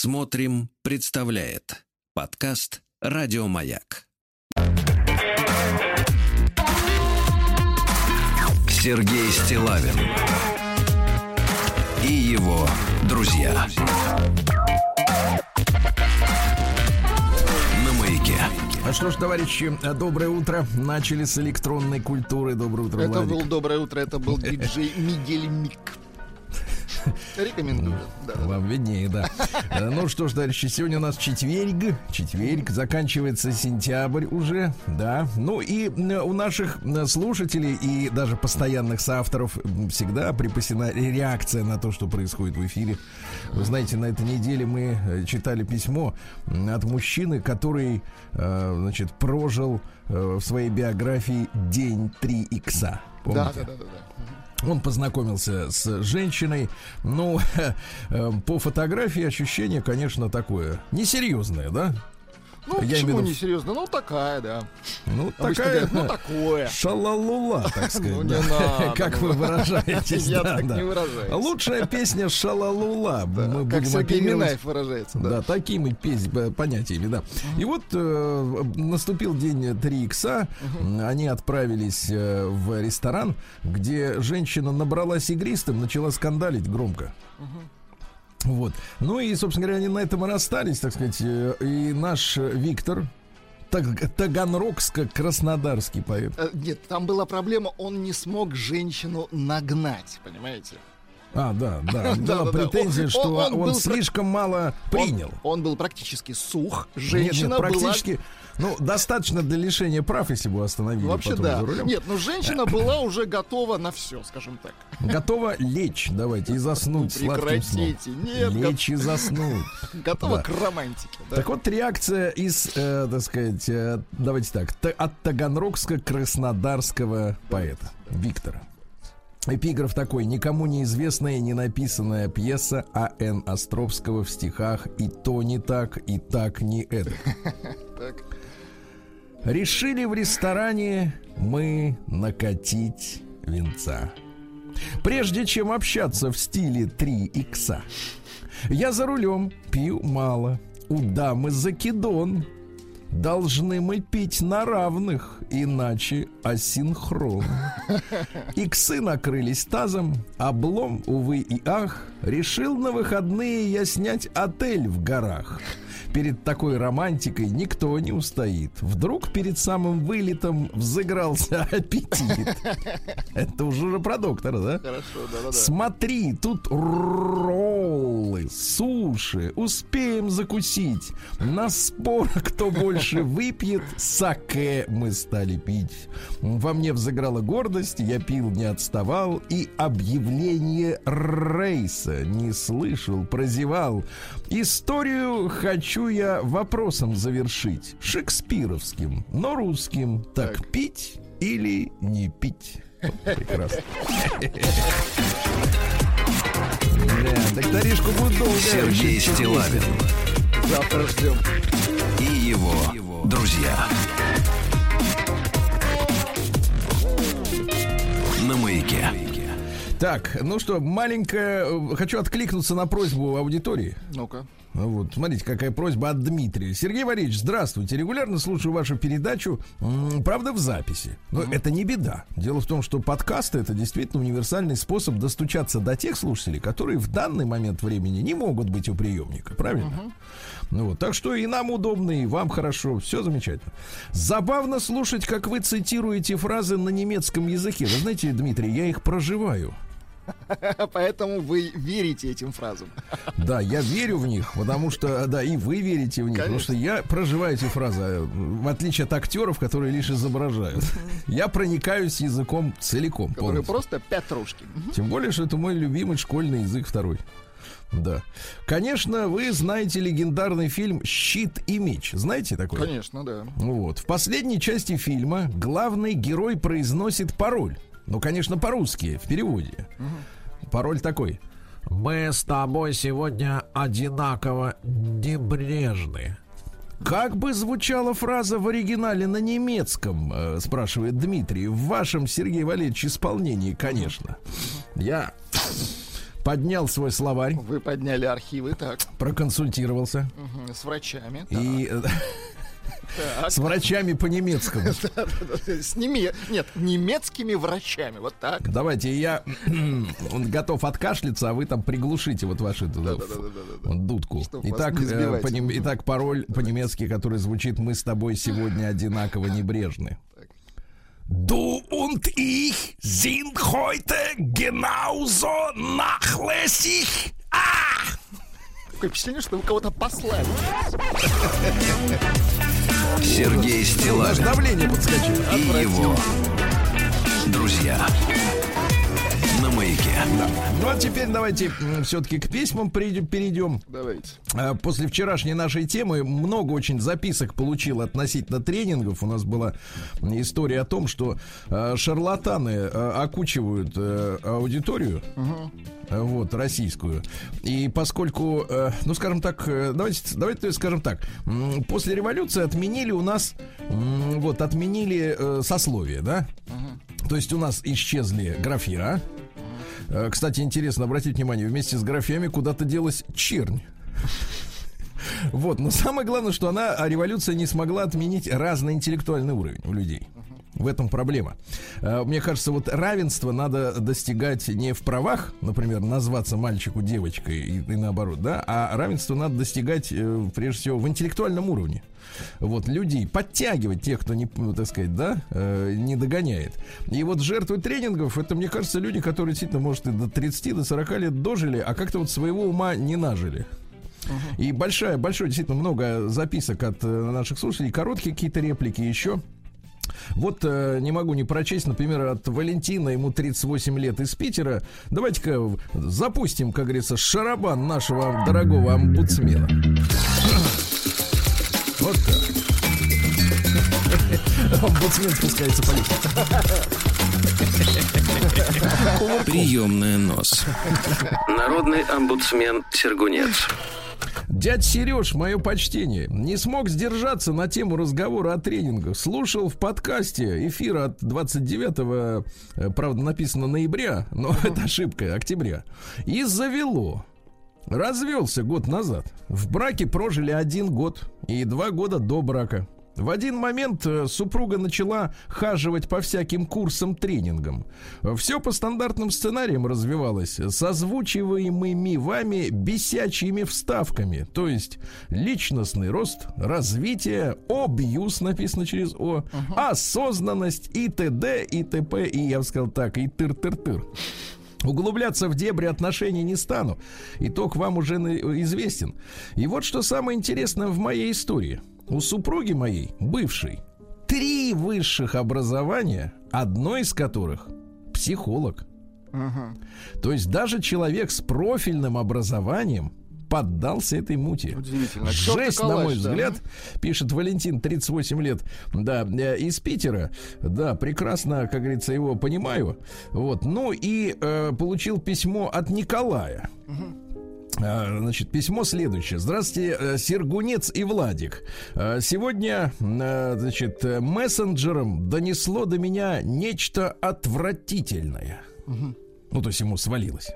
Смотрим, представляет подкаст Радиомаяк. Сергей Стилавин и его друзья. На маяке. А что ж, товарищи, доброе утро. Начали с электронной культуры. Доброе утро, Это Владик. был доброе утро, это был диджей Мигель Мик. Рекомендую. Да, да. Вам виднее, да. Э, Ну что ж, товарищи, сегодня у нас четверг. Четверг, заканчивается сентябрь уже, да. Ну и э, у наших э, слушателей и даже постоянных соавторов всегда припасена реакция на то, что происходит в эфире. Вы знаете, на этой неделе мы читали письмо от мужчины, который, значит, прожил в своей биографии день 3 икса. Помните? да, да, да, да. Он познакомился с женщиной. Ну, э, по фотографии ощущение, конечно, такое несерьезное, да? Ну, Я почему не серьезно? Ну, такая, да. Ну, Обычно такая говорят, ну, такое. шалалула, так сказать. Ну, не надо, Как ну. вы выражаетесь. Я так не выражаюсь. Лучшая песня шалалула. Мы Как Сергей Минаев выражается, Да, такими понятиями, да. И вот э, наступил день 3 икса. Они отправились э, в ресторан, где женщина набралась игристым, начала скандалить громко. Вот. Ну и, собственно говоря, они на этом и расстались, так сказать. э, И наш э, Виктор, Таг- Таганрогско-краснодарский поэт. Э, Нет, там была проблема, он не смог женщину нагнать, понимаете? А, да, да. Да, Была да, да. претензия, Он- что он- он, он слишком мало принял. Он, был практически сух, Нет, женщина нет, практически, была... ну, достаточно для лишения прав, если бы остановили Ну, Вообще да. Нет, ну женщина была уже готова на все, скажем так. Готова лечь, давайте, и заснуть сном. Прекратите. Нет, го- Лечь и заснуть. готова Да. к романтике. да. Так вот, реакция из, э, так сказать, э, давайте так, та- от таганрогско-краснодарского поэта Виктора. Эпиграф такой. Никому неизвестная, не написанная пьеса А.Н. Островского в стихах «И то не так, и так не это». Решили в ресторане мы накатить венца. Прежде чем общаться в стиле 3 икса. Я за рулем пью мало. У дамы закидон. Должны мы пить на равных, иначе асинхрон. Иксы накрылись тазом, облом, увы и ах. Решил на выходные я снять отель в горах. Перед такой романтикой никто не устоит. Вдруг перед самым вылетом взыгрался аппетит. Это уже про доктора, да? Хорошо, да-да-да. Смотри, тут роллы, суши, успеем закусить. На спор, кто больше выпьет, саке мы стали пить. Во мне взыграла гордость, я пил, не отставал, и объявление рейса не слышал, прозевал. Историю хочу я вопросом завершить, шекспировским, но русским. Так, пить или не пить? Прекрасно. Да, докторишку будет долго. Сергей. Стилавин Завтра ждем. и его друзья. На маяке. Так, ну что, маленькая... э, Хочу откликнуться на просьбу аудитории. Ну-ка. Ну Вот, смотрите, какая просьба от Дмитрия. Сергей Валерьевич, здравствуйте. Регулярно слушаю вашу передачу, правда, в записи. Но это не беда. Дело в том, что подкасты это действительно универсальный способ достучаться до тех слушателей, которые в данный момент времени не могут быть у приемника. Правильно? Ну вот, так что и нам удобно, и вам хорошо, все замечательно. Забавно слушать, как вы цитируете фразы на немецком языке. Вы знаете, Дмитрий, я их проживаю. Поэтому вы верите этим фразам. Да, я верю в них, потому что, да, и вы верите в них, потому что я проживаю эти фразы, э, в отличие от актеров, которые лишь изображают. Я проникаюсь языком целиком, Которые просто петрушки. Тем более, что это мой любимый школьный язык второй. Да. Конечно, вы знаете легендарный фильм «Щит и меч». Знаете такой? Конечно, да. Вот. В последней части фильма главный герой произносит пароль. Ну, конечно, по-русски, в переводе. Пароль такой. Мы с тобой сегодня одинаково небрежны. Как бы звучала фраза в оригинале на немецком, э, спрашивает Дмитрий, в вашем, Сергей Валерьевич, исполнении, конечно. Я поднял свой словарь, Вы подняли архивы, так, проконсультировался мгм, с врачами. и э, Так. с врачами по немецкому. Да-да-да, С неме... Нет, немецкими врачами. Вот так. Давайте я он готов откашляться, а вы там приглушите вот вашу дудку. Итак, э, итак, пароль по-немецки, который звучит «Мы с тобой сегодня одинаково небрежны». Du und ich sind heute genauso nachlässig. Ah! Такое впечатление, что вы кого-то послали. Сергей Стилавин давление подскочило. и его друзья. На маяке. Ну а теперь давайте все-таки к письмам перейдем. Давайте. А, После вчерашней нашей темы много очень записок получил относительно тренингов. У нас была история о том, что э, шарлатаны э, окучивают э, аудиторию. э, Вот, российскую. И поскольку, э, ну, скажем так, э, давайте, давайте скажем так, после революции отменили у нас, вот, отменили сословие, да? То есть у нас исчезли графья. Э, Кстати, интересно обратить внимание, вместе с графьями куда-то делась чернь. Вот, но самое главное, что она, а революция не смогла отменить разный интеллектуальный уровень у людей. В этом проблема. Э, Мне кажется, вот равенство надо достигать не в правах, например, назваться мальчику девочкой и, и наоборот, да, а равенство надо достигать, э, прежде всего, в интеллектуальном уровне. Вот, людей, подтягивать тех, кто не, ну, так сказать, да, э, не догоняет. И вот жертвы тренингов, это, мне кажется, люди, которые действительно, может, и до 30, до 40 лет дожили, а как-то вот своего ума не нажили. И большая, большое, действительно, много записок от наших слушателей, короткие какие-то реплики еще. Вот э, не могу не прочесть, например, от Валентина, ему 38 лет из Питера. Давайте-ка запустим, как говорится, шарабан нашего дорогого омбудсмена. Вот так. Омбудсмен спускается по лестнице. Приемная нос. Народный омбудсмен Сергунец. Дядь Сереж, мое почтение, не смог сдержаться на тему разговора о тренингах. Слушал в подкасте эфир от 29, э, правда, написано ноября, но это ошибка, октября. И завело. Развелся год назад. В браке прожили один год и два года до брака. В один момент э, супруга начала хаживать по всяким курсам, тренингам. Все по стандартным сценариям развивалось, с озвучиваемыми вами бесячими вставками. То есть личностный рост, развитие, обьюз написано через О, осознанность и т.д. и т.п. И я бы сказал так, и тыр-тыр-тыр. Углубляться в дебри отношений не стану. Итог вам уже на- известен. И вот что самое интересное в моей истории. У супруги моей, бывшей, три высших образования, одно из которых психолог. Мгм. То есть даже человек с профильным образованием поддался этой мути. Удивительно. Жесть, на мой да. взгляд, пишет Валентин, 38 лет, да, э, из Питера. Да, прекрасно, как говорится, его понимаю. Вот, ну и э, получил письмо от Николая. А, Значит, письмо следующее. Здравствуйте, э, Сергунец и Владик. А, Сегодня, э, значит, э, мессенджером донесло до меня нечто отвратительное. Ну, то есть ему свалилось.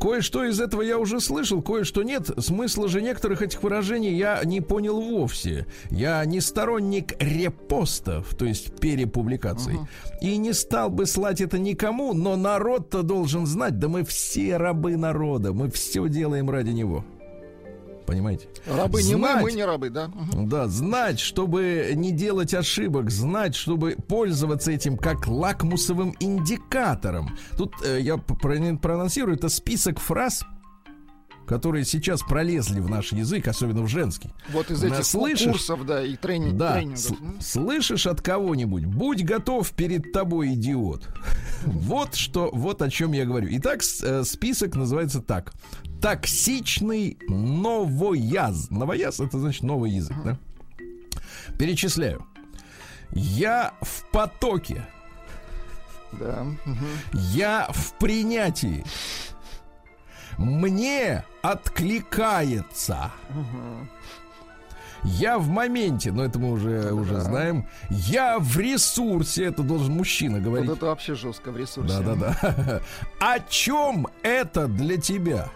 Кое-что из этого я уже слышал, кое-что нет. Смысла же некоторых этих выражений я не понял вовсе. Я не сторонник репостов, то есть перепубликаций. И не стал бы слать это никому, но народ-то должен знать, да мы все рабы народа, мы все делаем ради него. Понимаете? Рабы не мы, Знать. мы не рабы, да? Да, знать, чтобы не делать ошибок, знать, чтобы пользоваться этим как лакмусовым индикатором. Тут э, я проанонсирую, это список фраз, которые сейчас пролезли в наш язык, особенно в женский. Вот из этих слышишь? курсов, да, и трени- Да, тренингов. с- слышишь от кого-нибудь, будь готов перед тобой, идиот. Вот что, вот о чем я говорю. Итак, э, список называется так. Токсичный новояз. Новояз это значит новый язык, да? Перечисляю. Я в потоке. Да. Я в принятии. Мне откликается. Я в моменте, но это мы уже, уже знаем. Я в ресурсе, это должен мужчина говорить. Вот это вообще жестко в ресурсе. Да-да-да. О чем это для тебя?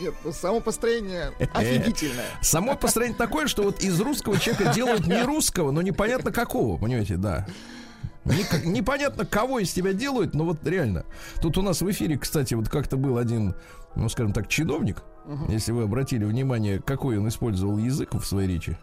Нет, ну, само построение офигительное. Само построение такое, что вот из русского человека делают не русского, но непонятно какого, понимаете, да. Никак- непонятно, кого из тебя делают, но вот реально. Тут у нас в эфире, кстати, вот как-то был один, ну, скажем так, чиновник, если вы обратили внимание, какой он использовал язык в своей речи.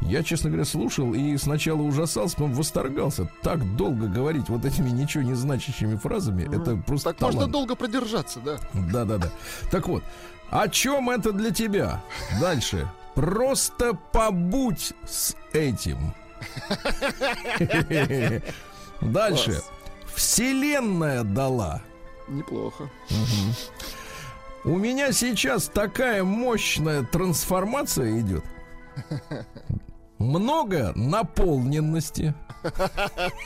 Я, честно говоря, слушал и сначала ужасался, потом восторгался. Так долго говорить вот этими ничего не значащими фразами, это просто Так можно талант. долго продержаться, да? Да, да, да. Так вот, о чем это для тебя? Дальше. Просто побудь с этим. Дальше. Вселенная дала. Неплохо. У меня сейчас такая мощная трансформация идет. Много наполненности.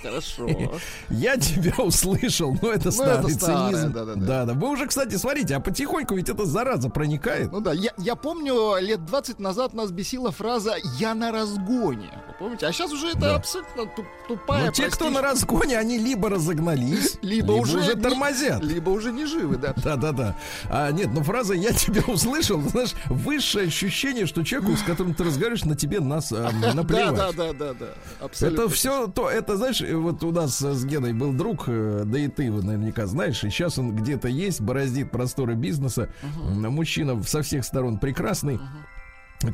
Хорошо. Я тебя услышал, но это старый это старое, цинизм. да-да-да. Да, да. Вы уже, кстати, смотрите, а потихоньку ведь эта зараза проникает. Ну да, я, я помню, лет 20 назад нас бесила фраза «я на разгоне». Помните? А сейчас уже это Да. абсолютно туп- тупая, Но те, кто простейшая- на разгоне, они либо разогнались, либо, уже, не- тормозят. либо уже не живы, да. Да, да, да. А нет, ну фраза я тебя услышал, знаешь, высшее ощущение, что человеку, с которым ты разговариваешь, на тебе нас а, Да, наплевать. да, да, да, да. Абсолютно. Это все то, это, знаешь, вот у нас с Геной был друг, э, да и ты его наверняка знаешь, и сейчас он где-то есть, бороздит просторы бизнеса. Мужчина со всех сторон прекрасный,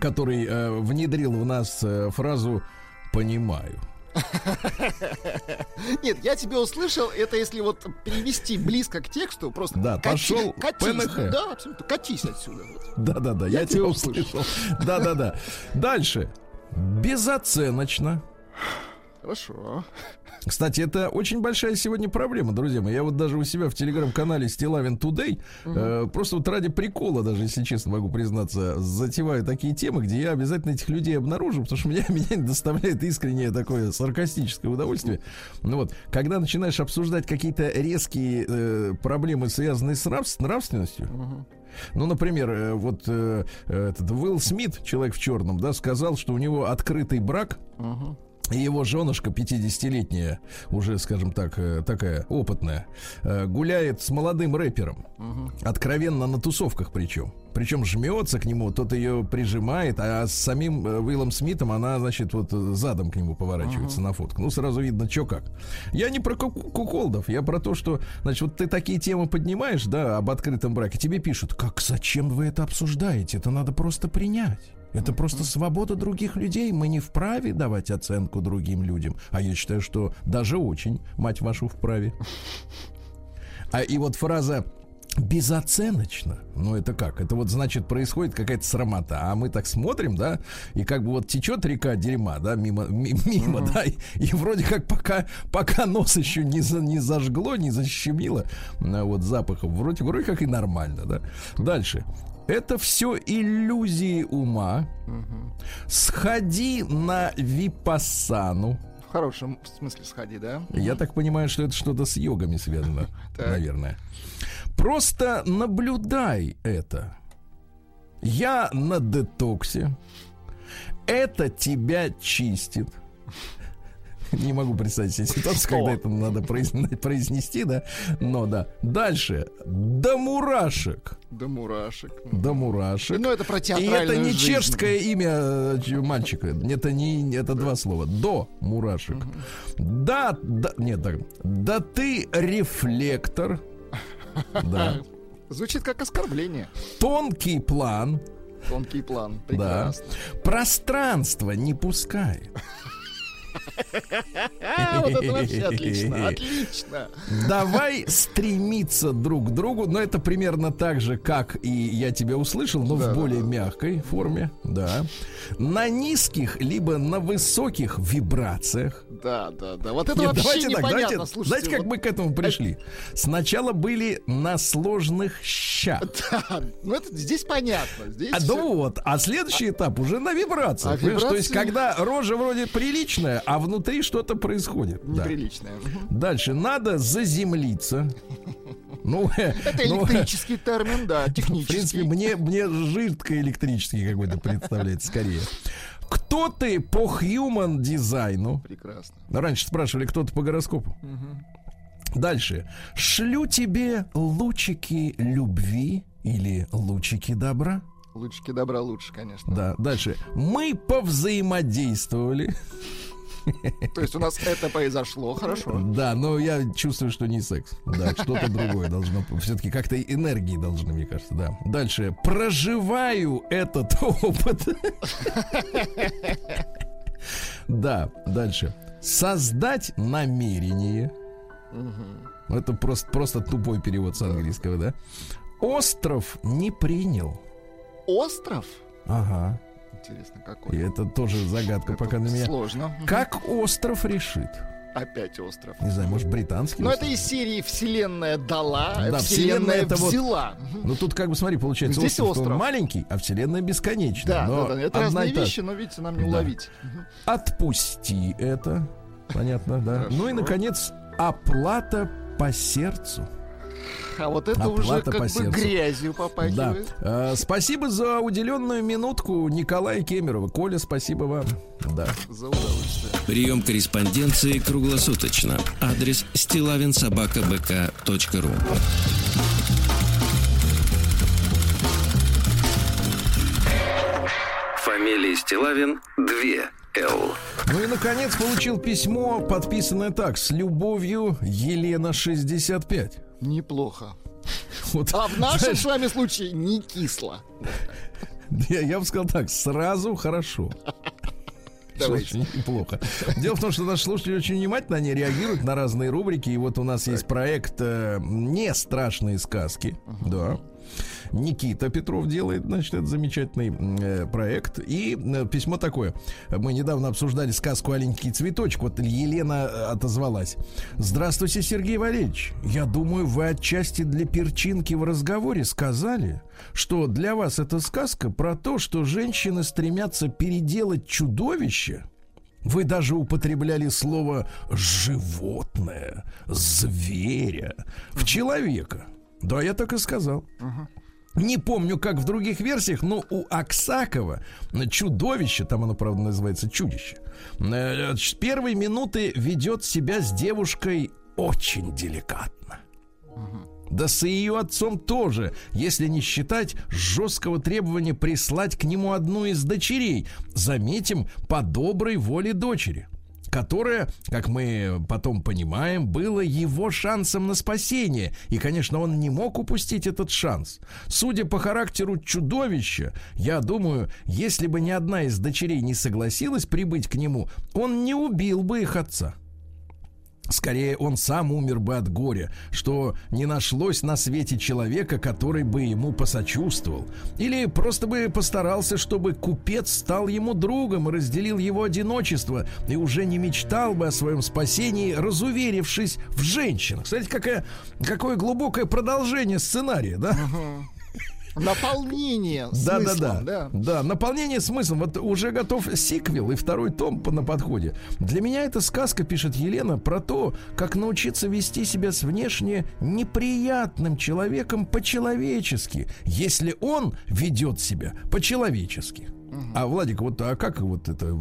который э, внедрил в нас э, фразу «понимаю». Нет, я тебя услышал, это если вот перевести близко к тексту, просто Да, кати- пошел катись, ПНХ. да, абсолютно, катись отсюда. Да-да-да, я, Я тебя услышал. Да-да-да. Дальше. Безоценочно. Хорошо. Кстати, это очень большая сегодня проблема, друзья мои. Я вот даже у себя в телеграм-канале Стилавин Today э, просто вот ради прикола, даже если честно могу признаться, затеваю такие темы, где я обязательно этих людей обнаружу, потому что меня, меня доставляет искреннее такое саркастическое удовольствие. Ну вот, когда начинаешь обсуждать какие-то резкие э, проблемы, связанные с нрав- нравственностью, ну, например, э, вот э, этот Уилл Смит, человек в черном, да, сказал, что у него открытый брак, и его женушка 50-летняя, уже, скажем так, э, такая опытная, э, гуляет с молодым рэпером. Откровенно на тусовках причем. Причем жмется к нему, тот ее прижимает, а с самим э, Уиллом Смитом она, значит, вот задом к нему поворачивается на фотку. Ну, сразу видно, что как. Я не про ку- куколдов, я про то, что, значит, вот ты такие темы поднимаешь, да, об открытом браке, тебе пишут, как, зачем вы это обсуждаете? Это надо просто принять. Это просто свобода других людей. Мы не вправе давать оценку другим людям. А я считаю, что даже очень, мать вашу, вправе. А и вот фраза безоценочно. Ну, это как? Это вот значит происходит какая-то срамота. А мы так смотрим, да, и как бы вот течет река дерьма, да, мимо, ми- мимо, да, и, и вроде как пока, пока нос еще не, за- не зажгло, не защемило а, вот запахом, вроде, вроде как и нормально, да. Дальше. Это все иллюзии ума. Сходи на випассану. В хорошем смысле сходи, да? Я так понимаю, что это что-то с йогами связано, наверное. Просто наблюдай это. Я на детоксе. Это тебя чистит. Не могу представить себе ситуацию, когда это надо произн- произнести, да. Но да. Дальше. До мурашек. До мурашек. До мурашек. Ну, это про И это не жизнь. чешское имя э, мальчика. Это не это два слова. До мурашек. Да, да, нет, так. Да ты рефлектор. Да. Звучит как оскорбление. Тонкий план. Тонкий план. Да. Прекрасно. Пространство не пускает. А, вот это вообще отлично. Отлично. Давай стремиться друг к другу, но это примерно так же, как и я тебя услышал, но в более мягкой форме, да. На низких либо на высоких вибрациях. Да, да, да. Вот это Нет, вообще давайте так, непонятно. давайте, Слушайте, знаете, как мы к этому пришли? Сначала были на сложных щах. Да, ну это здесь понятно. Здесь А всё- ну вот, а следующий этап уже на вибрациях. А понимаешь? То есть, когда рожа вроде приличная, а внутри что-то происходит. Да. неприличное. Мгм. Дальше надо заземлиться. Ну, Это ну, электрический термин, да, В принципе, технический. мне, мне жидкоэлектрический какой-то представляется скорее. Кто ты по human дизайну? Прекрасно. Раньше спрашивали, кто ты по гороскопу. Дальше. Шлю тебе лучики любви или лучики добра. Лучики добра лучше, конечно. Да, дальше. Мы повзаимодействовали. То есть у нас это произошло, хорошо. Да, но я чувствую, что не секс. Да, что-то другое должно. Все-таки как-то энергии должны, мне кажется, да. Дальше. Проживаю этот опыт. Да, дальше. Создать намерение. Это просто, просто тупой перевод с английского, да? Остров не принял. Остров? Ага. Интересно, И какой. это тоже загадка Это пока на меня. Сложно. Как остров решит? Опять остров. Не знаю, может, британский? Но остров? это из серии Вселенная дала, Да, Вселенная Вселенная это вот- взяла. Мгм. Ну тут как бы смотри, получается, Здесь остров, остров. маленький, а вселенная бесконечная. Да, но да, да, это разные и та вещи, но видите, нам не Да. уловить. Отпусти это. Понятно, да. Хорошо. Ну и наконец, оплата по сердцу. А вот это Оплата уже по как бы сердцу. грязью Да. попахивает. Э, спасибо за уделенную минутку Николая Кемерова. Коля, спасибо вам. Да. За удовольствие. Прием корреспонденции круглосуточно. Адрес стилавинсобакабк.ру Фамилия Стилавин 2 Л. Ну и наконец получил письмо, подписанное так: с любовью Елена 65. Неплохо. Вот, А в нашем знаешь, с вами случае не кисло. я, я бы сказал так: сразу хорошо. Давайте. неплохо. Дело в том, что наши слушатели очень внимательно они реагируют на разные рубрики. И вот у нас есть проект э, «Не страшные сказки». Да. Никита Петров делает, значит, этот замечательный э, проект. И э, письмо такое. Мы недавно обсуждали сказку «Аленький цветочек». Вот Елена э, отозвалась. Здравствуйте, Сергей Валерьевич. Я думаю, вы отчасти для перчинки в разговоре сказали, что для вас эта сказка про то, что женщины стремятся переделать чудовище. Вы даже употребляли слово «животное», «зверя» в человека. Да, я так и сказал. Не помню, как в других версиях, но у Аксакова чудовище, там оно, правда, называется чудище, э, с первой минуты ведет себя с девушкой очень деликатно. Да с ее отцом тоже, если не считать жесткого требования прислать к нему одну из дочерей. Заметим, по доброй воле дочери которое, как мы потом понимаем, было его шансом на спасение. И, конечно, он не мог упустить этот шанс. Судя по характеру чудовища, я думаю, если бы ни одна из дочерей не согласилась прибыть к нему, он не убил бы их отца. Скорее, он сам умер бы от горя, что не нашлось на свете человека, который бы ему посочувствовал. Или просто бы постарался, чтобы купец стал ему другом разделил его одиночество, и уже не мечтал бы о своем спасении, разуверившись в женщинах. Смотрите, какое, какое глубокое продолжение сценария, да? Наполнение Да, да, смыслом, да, да. Наполнение смыслом. Вот уже готов сиквел и второй том по- на подходе. Для меня эта сказка, пишет Елена, про то, как научиться вести себя с внешне неприятным человеком по-человечески, если он ведет себя по-человечески. А, Владик, вот а как вот это...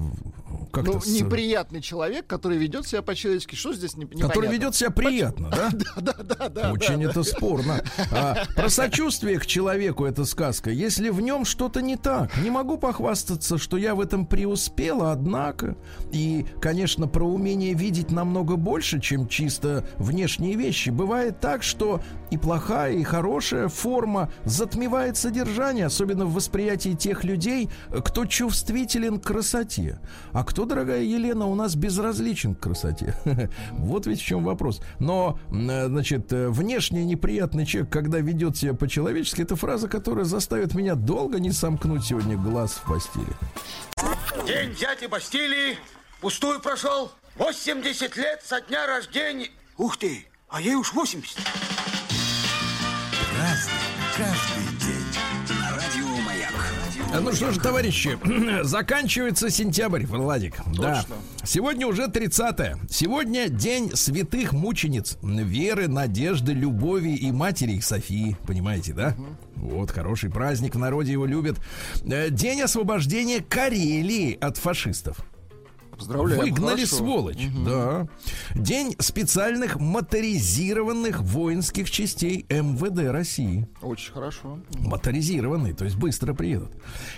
Как Ну, неприятный человек, который ведет себя по-человечески. Что здесь не, Который непонятно? ведет себя приятно, да? Да, да, да. Очень да, это спорно. А, про сочувствие к человеку эта сказка. Если в нем что-то не так, не могу похвастаться, что я в этом преуспела, однако. И, конечно, про умение видеть намного больше, чем чисто внешние вещи. Бывает так, что и плохая, и хорошая форма затмевает содержание, особенно в восприятии тех людей, кто чувствителен к красоте. А кто, дорогая Елена, у нас безразличен к красоте? Вот ведь в чем вопрос. Но, э, значит, э, внешне неприятный человек, когда ведет себя по-человечески, это фраза, которая заставит меня долго не сомкнуть сегодня глаз в постели. День дяди Бастилии пустую прошел. 80 лет со дня рождения. Ух ты, а ей уж 80. Разный, Ну что ж, товарищи, заканчивается сентябрь, Владик. Да. Сегодня уже 30 Сегодня день святых мучениц веры, надежды, любови и матери их Софии. Понимаете, да? Вот хороший праздник, в народе его любят. Э, День освобождения Карелии от фашистов. Поздравляем. Выгнали хорошо. сволочь. Да. День специальных моторизированных воинских частей МВД России. Очень хорошо. Моторизированные, то есть быстро приедут.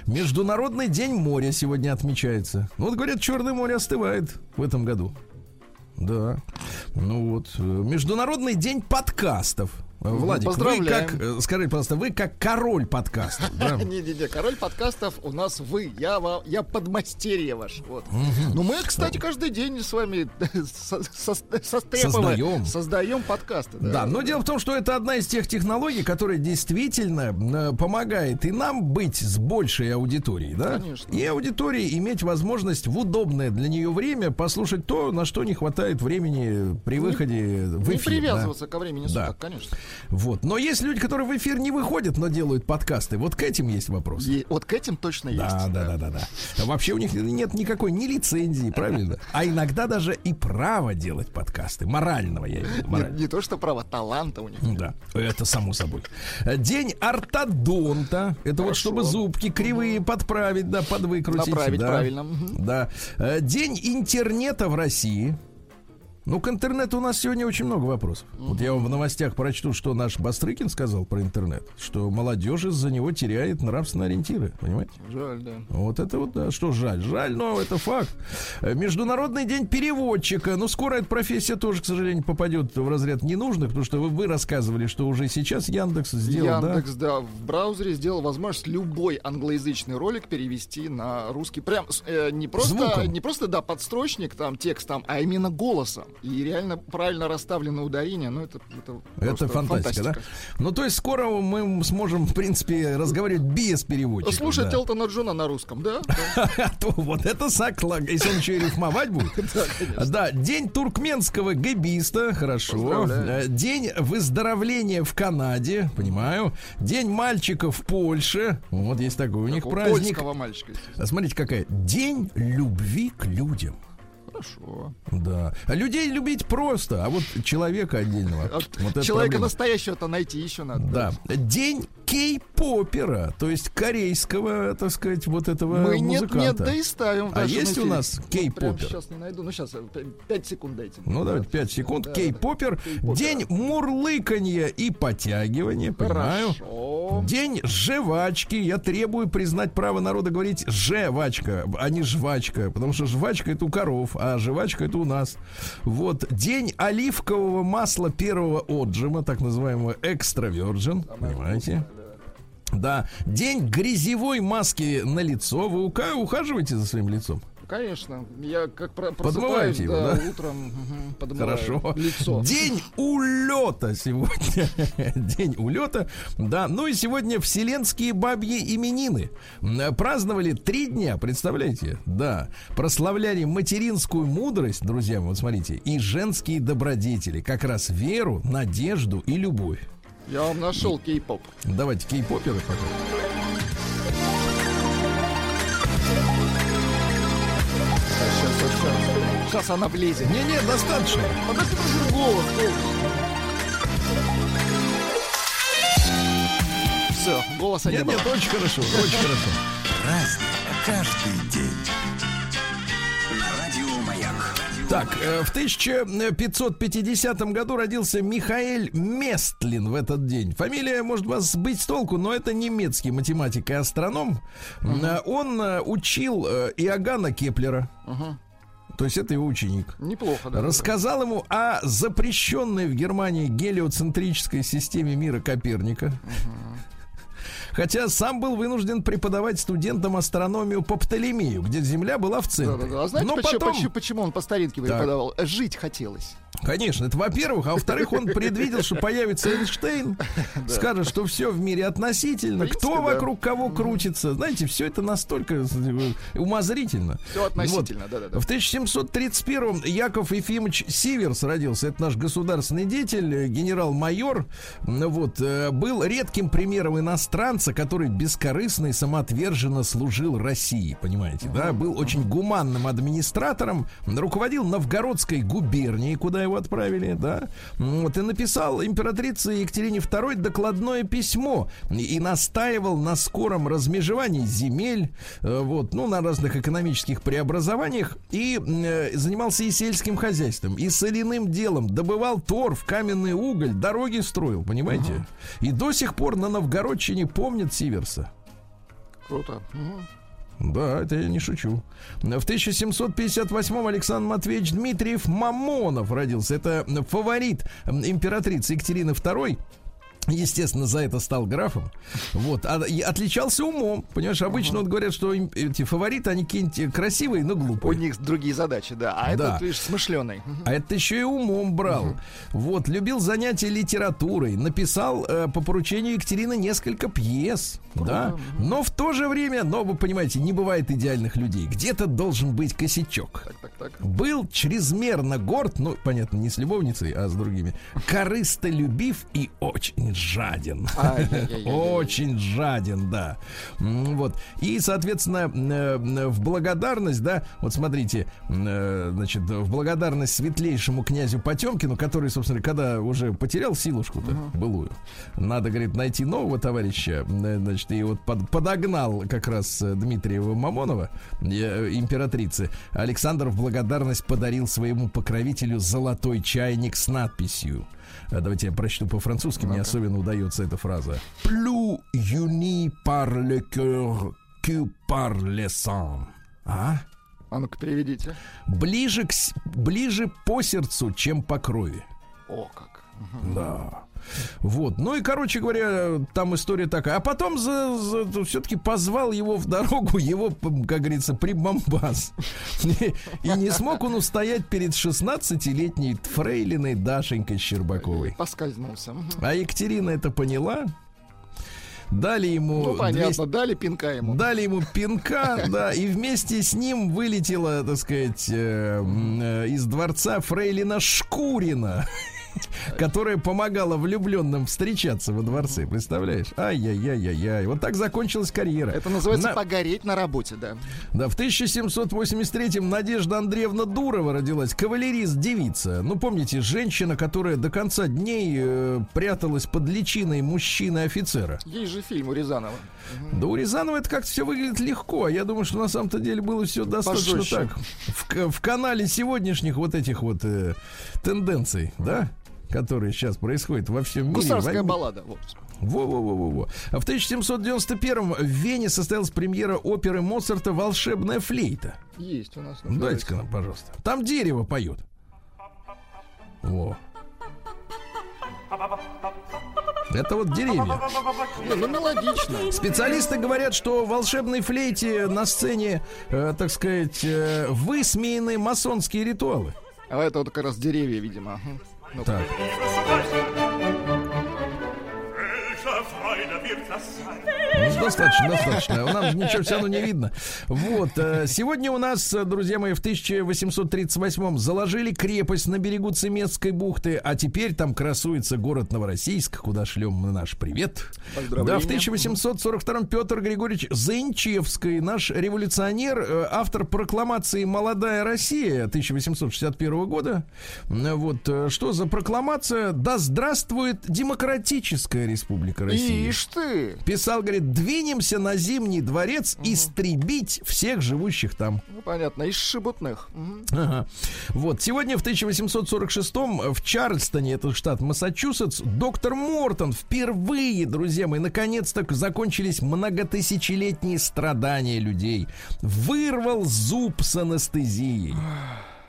Международный день моря сегодня отмечается. Ну, вот говорят, Черное море остывает в этом году. Да. Ну вот. э, Международный день подкастов. Э, Владик, вы поздравляем. как, э, скажи, пожалуйста, вы как король подкастов, да? Не-не-не, король подкастов у нас вы. Я, я подмастерье ваш. Вот. Ну, мы, кстати, каждый день с вами Создаем. создаем подкасты. Да, но дело в том, что это одна из тех технологий, которая действительно э, помогает и нам быть с большей аудиторией, да? Конечно. И аудитории иметь возможность в удобное для нее время послушать то, на что не хватает времени при выходе в Не эфир. да. привязываться ко времени Да. суток, конечно. Вот. Но есть люди, которые в эфир не выходят, но делают подкасты. Вот к этим есть вопрос. И вот к этим точно есть. Да, да, да, да, да. Вообще у них нет никакой ни лицензии, правильно? А иногда даже и права делать подкасты. Морального, я имею в виду. Не, то, что право, таланта у них. Да, это само собой. День ортодонта. Это вот чтобы зубки кривые подправить, да, подвыкрутить. Направить да. правильно. Да. День интернета в России. Ну, к интернету у нас сегодня очень много вопросов. Вот я вам в новостях прочту, что наш Бастрыкин сказал про интернет, что молодежь из-за него теряет нравственные ориентиры, понимаете? Жаль, да. Вот это вот, да, что жаль. Жаль, но это факт. Э, Международный день переводчика. Ну, скоро эта профессия тоже, к сожалению, попадет в разряд ненужных, потому что вы, вы рассказывали, что уже сейчас Яндекс сделал, да? Яндекс, да? в браузере сделал возможность любой англоязычный ролик перевести на русский. Прям э, не просто, Звуком. не просто, да, подстрочник там, текстом, а именно голосом. И реально правильно расставлены ударения. Ну, это, это, Это просто фантастика, да? Ну, то есть скоро мы сможем, в принципе, разговаривать без переводчика. Слушать да. Элтона Джона на русском, да? То вот это саклаг, если он еще и рифмовать будет. Да, день туркменского гэбиста, хорошо. Э, День выздоровления в Канаде, понимаю. День мальчика в Польше. Вот есть такой у них праздник. Польского мальчика. А Смотрите, какая. День любви к людям. Хорошо. Да. Людей любить просто, а вот человека отдельного. Вот Человека настоящего-то найти еще надо. Да. День кей-попера, то есть корейского, так сказать, вот этого Мы нет, музыканта. нет, да и ставим А есть у эфире. нас Ну, кей-попер? Сейчас не найду. Ну, сейчас, 5 секунд дайте. Ну, давайте 5 секунд. Да, да, Кей-попер. Кей-попера. День мурлыканья и подтягивания, понимаю. Хорошо. День жвачки. Я требую признать право народа говорить жвачка, а не жвачка. Потому что жвачка это у коров, а жвачка это у нас. Вот. День оливкового масла первого отжима, так называемого экстравержен. Понимаете? Да. День грязевой маски на лицо. Вы ухаживаете за своим лицом? Конечно. Я как про- просыпаюсь, его, да, да? утром подмываю Хорошо. лицо. День улета сегодня. День улета. Да. Ну и сегодня вселенские бабьи именины. Праздновали три дня, представляете? Да. Прославляли материнскую мудрость, друзья вот смотрите, и женские добродетели. Как раз веру, надежду и любовь. Я вам нашел кей-поп. Давайте кей-поперы пока. Сейчас. Она влезет. Не-не, достаточно. Подожди, голос, голос. Все, голоса не Нет, было. нет, очень хорошо, очень хорошо. Разный, каждый день. Радио Маяк. Так, э, в 1550 году родился Михаэль Местлин в этот день. Фамилия может вас сбыть с толку, но это немецкий математик и астроном. Э, Он э, учил Иоганна Кеплера. То есть это его ученик. Неплохо, да. Рассказал ему о запрещенной в Германии гелиоцентрической системе мира Коперника. Хотя сам был вынужден преподавать студентам астрономию по Птолемею, где Земля была в Да, центре. да, да. А знаете, Но почему, потом... почему, почему он по старинке Так. преподавал? Жить хотелось. Конечно, это во-первых, а во-вторых, он предвидел, что появится Эйнштейн, скажет, что все в мире относительно, кто вокруг кого крутится. Знаете, все это настолько э, умозрительно. Все относительно, да-да-да. В 1731-м Яков Ефимович Сиверс родился. Это наш государственный деятель, э, генерал-майор. Вот, э, был редким примером иностранца, который бескорыстно и самоотверженно служил России, понимаете, да? Был очень гуманным администратором, руководил Новгородской губернией, куда его отправили, да? Вот, и написал императрице Екатерине II докладное письмо и настаивал на скором размежевании земель, э, вот, ну, на разных экономических преобразованиях и э, занимался и сельским хозяйством, и соляным делом, добывал торф, каменный уголь, дороги строил, понимаете? И до сих пор на Новгородчине помнят Сиверса. Круто. Мгм. Да, это я не шучу. В 1758 Александр Матвеевич Дмитриев Мамонов родился. Это фаворит императрицы Екатерины II. Естественно, за это стал графом. Вот. А, и отличался умом. Понимаешь, обычно вот говорят, что им- эти фавориты, они какие-нибудь красивые, но У глупые. них другие задачи, да. А Да. этот лишь смышленый. А это еще и умом брал. Вот, любил занятия литературой. Написал э, по поручению Екатерины несколько пьес. Да. Но в то же время, но вы понимаете, не бывает идеальных людей. Где-то должен быть косячок. Так, так, так. Был чрезмерно горд, ну, понятно, не с любовницей, а с другими, корыстолюбив и очень жаден. Ай-яй-яй-яй-яй. Очень жаден, да. Вот. И, соответственно, э, в благодарность, да, вот смотрите, э, значит, в благодарность светлейшему князю Потемкину, который, собственно, когда уже потерял силушку-то былую, надо, говорит, найти нового товарища, э, значит, и вот под- подогнал как раз э, Дмитриева Мамонова, э, императрицы, Александр в благодарность подарил своему покровителю золотой чайник с надписью. А, Давайте я прочту по-французски, мне особенно удается эта фраза. Plus uni par le cœur que par le sang. А? А ну-ка, переведите. Ближе, к, ближе по сердцу, чем по крови. О, как. Да. Вот. Ну и, короче говоря, там история такая. А потом все-таки позвал его в дорогу, его, как говорится, прибамбас. И, и не смог он устоять перед 16-летней фрейлиной Дашенькой Щербаковой. Поскользнулся. А Екатерина это поняла. Дали ему Ну, понятно, 200 дали пинка ему. Дали ему пинка, да, и вместе с ним вылетела, так сказать, э, э, из дворца Фрейлина Шкурина, которая помогала влюбленным встречаться во дворце, представляешь? Ай-яй-яй-яй-яй. Вот так закончилась карьера. Это называется На- погореть на работе, да. да, в 1783-м Надежда Андреевна Дурова родилась, кавалерист-девица. Ну, помните, женщина, которая до конца дней э, пряталась под личиной мужчины-офицера. Есть же фильм у Рязанова. Да у Рязанова это как-то все выглядит легко. а Я думаю, что на самом-то деле было все достаточно Пожестче. так. В, в канале сегодняшних вот этих вот э, тенденций, да? Которые сейчас происходят во всем мире. Гусарская Возьми- баллада. Вот. Во-во-во-во-во. А в 1791 в Вене состоялась премьера оперы Моцарта «Волшебная флейта». Есть у нас. Ну, Дайте-ка нам, пожалуйста. Там дерево поет. Во. Это вот деревья. Не, ну мелодично. Специалисты говорят, что в волшебной флейте на сцене, э, так сказать, э, высмеяны масонские ритуалы. А это вот как раз деревья, видимо. Мгм. Ну, Так. Ну, достаточно, достаточно. Нам ничего все равно не видно. Вот. э, Сегодня у нас, э, друзья мои, в 1838-м заложили крепость на берегу Цемесской бухты, а теперь там красуется город Новороссийск, куда шлем мы наш привет. Да, в 1842-м Петр Григорьевич Заинчевский, наш революционер, э, автор прокламации «Молодая Россия» 1861 года. Вот, что за прокламация? «Да здравствует демократическая республика России». Ишь ты! Писал, говорит, двинемся на Зимний дворец, истребить всех живущих там. Ну, понятно, из шебутных. Мгм. Ага. Вот, сегодня в 1846-м в Чарльстоне, это штат Массачусетс, доктор Мортон впервые, друзья мои, наконец-то закончились многотысячелетние страдания людей. Вырвал зуб с анестезией.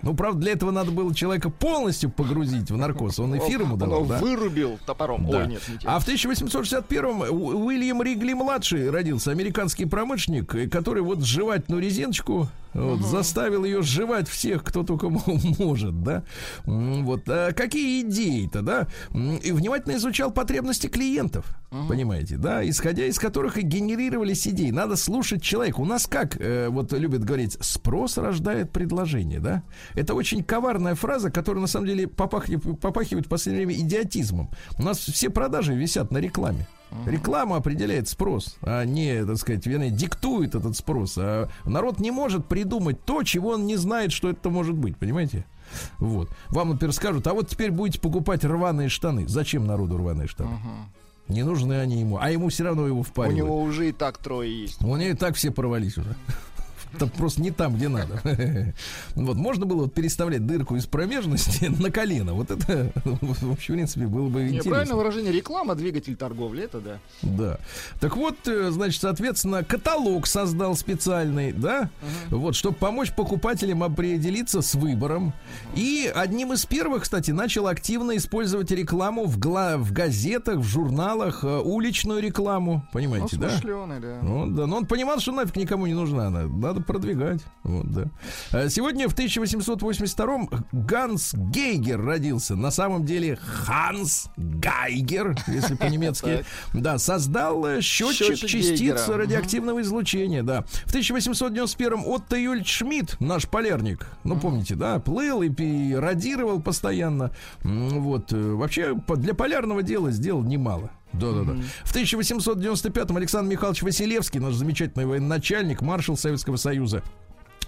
Ну, правда, для этого надо было человека полностью погрузить в наркоз. Он эфир ему давал, да? вырубил топором. Да. Ой, нет, не. А в 1861-м У- Уильям Ригли-младший родился, американский промышленник, э, который вот жевательную резиночку Вот, Заставил ее сживать всех, кто только может, да. Вот. А какие идеи-то, да? И внимательно изучал потребности клиентов. Понимаете, да? Исходя из которых и генерировались идеи. Надо слушать человека. У нас как, э, вот любят говорить, спрос рождает предложение, да? Это очень коварная фраза, которая на самом деле попахивает, попахивает в последнее время идиотизмом. У нас все продажи висят на рекламе. Реклама определяет спрос, а не, так сказать, вернее, диктует этот спрос. А народ не может придумать то, чего он не знает, что это может быть, понимаете? Вот. Вам, например, скажут, а вот теперь будете покупать рваные штаны. Зачем народу рваные штаны? Не нужны они ему, а ему все равно его У впаривают. него уже и так трое есть. У нее и так все порвались уже. Там просто не там, где надо. Вот можно было вот переставлять дырку из промежности на колено. Вот это, в общем, в принципе, было бы интересно. выражение реклама, двигатель торговли, это да. Да. Так вот, э, значит, соответственно, каталог создал специальный, да, вот, чтобы помочь покупателям определиться с выбором. И одним из первых, кстати, начал активно использовать рекламу в, гла- в газетах, в журналах, э, уличную рекламу, понимаете, Ну, да? да. Ну, да, но он понимал, что нафиг никому не нужна она. Надо продвигать. Вот, да. А Сегодня в 1882-м Ганс Гейгер родился. На самом деле Ханс Гайгер, если по-немецки. Да, создал э, счетчик частиц радиоактивного излучения, да. В 1891-м Отто Юль Шмидт, наш полярник, ну, помните, да, плыл и радировал постоянно. Вот, э, вообще, для полярного дела сделал немало. Да, да, да. В 1895-м Александр Михайлович Василевский, наш замечательный военачальник, маршал Советского Союза,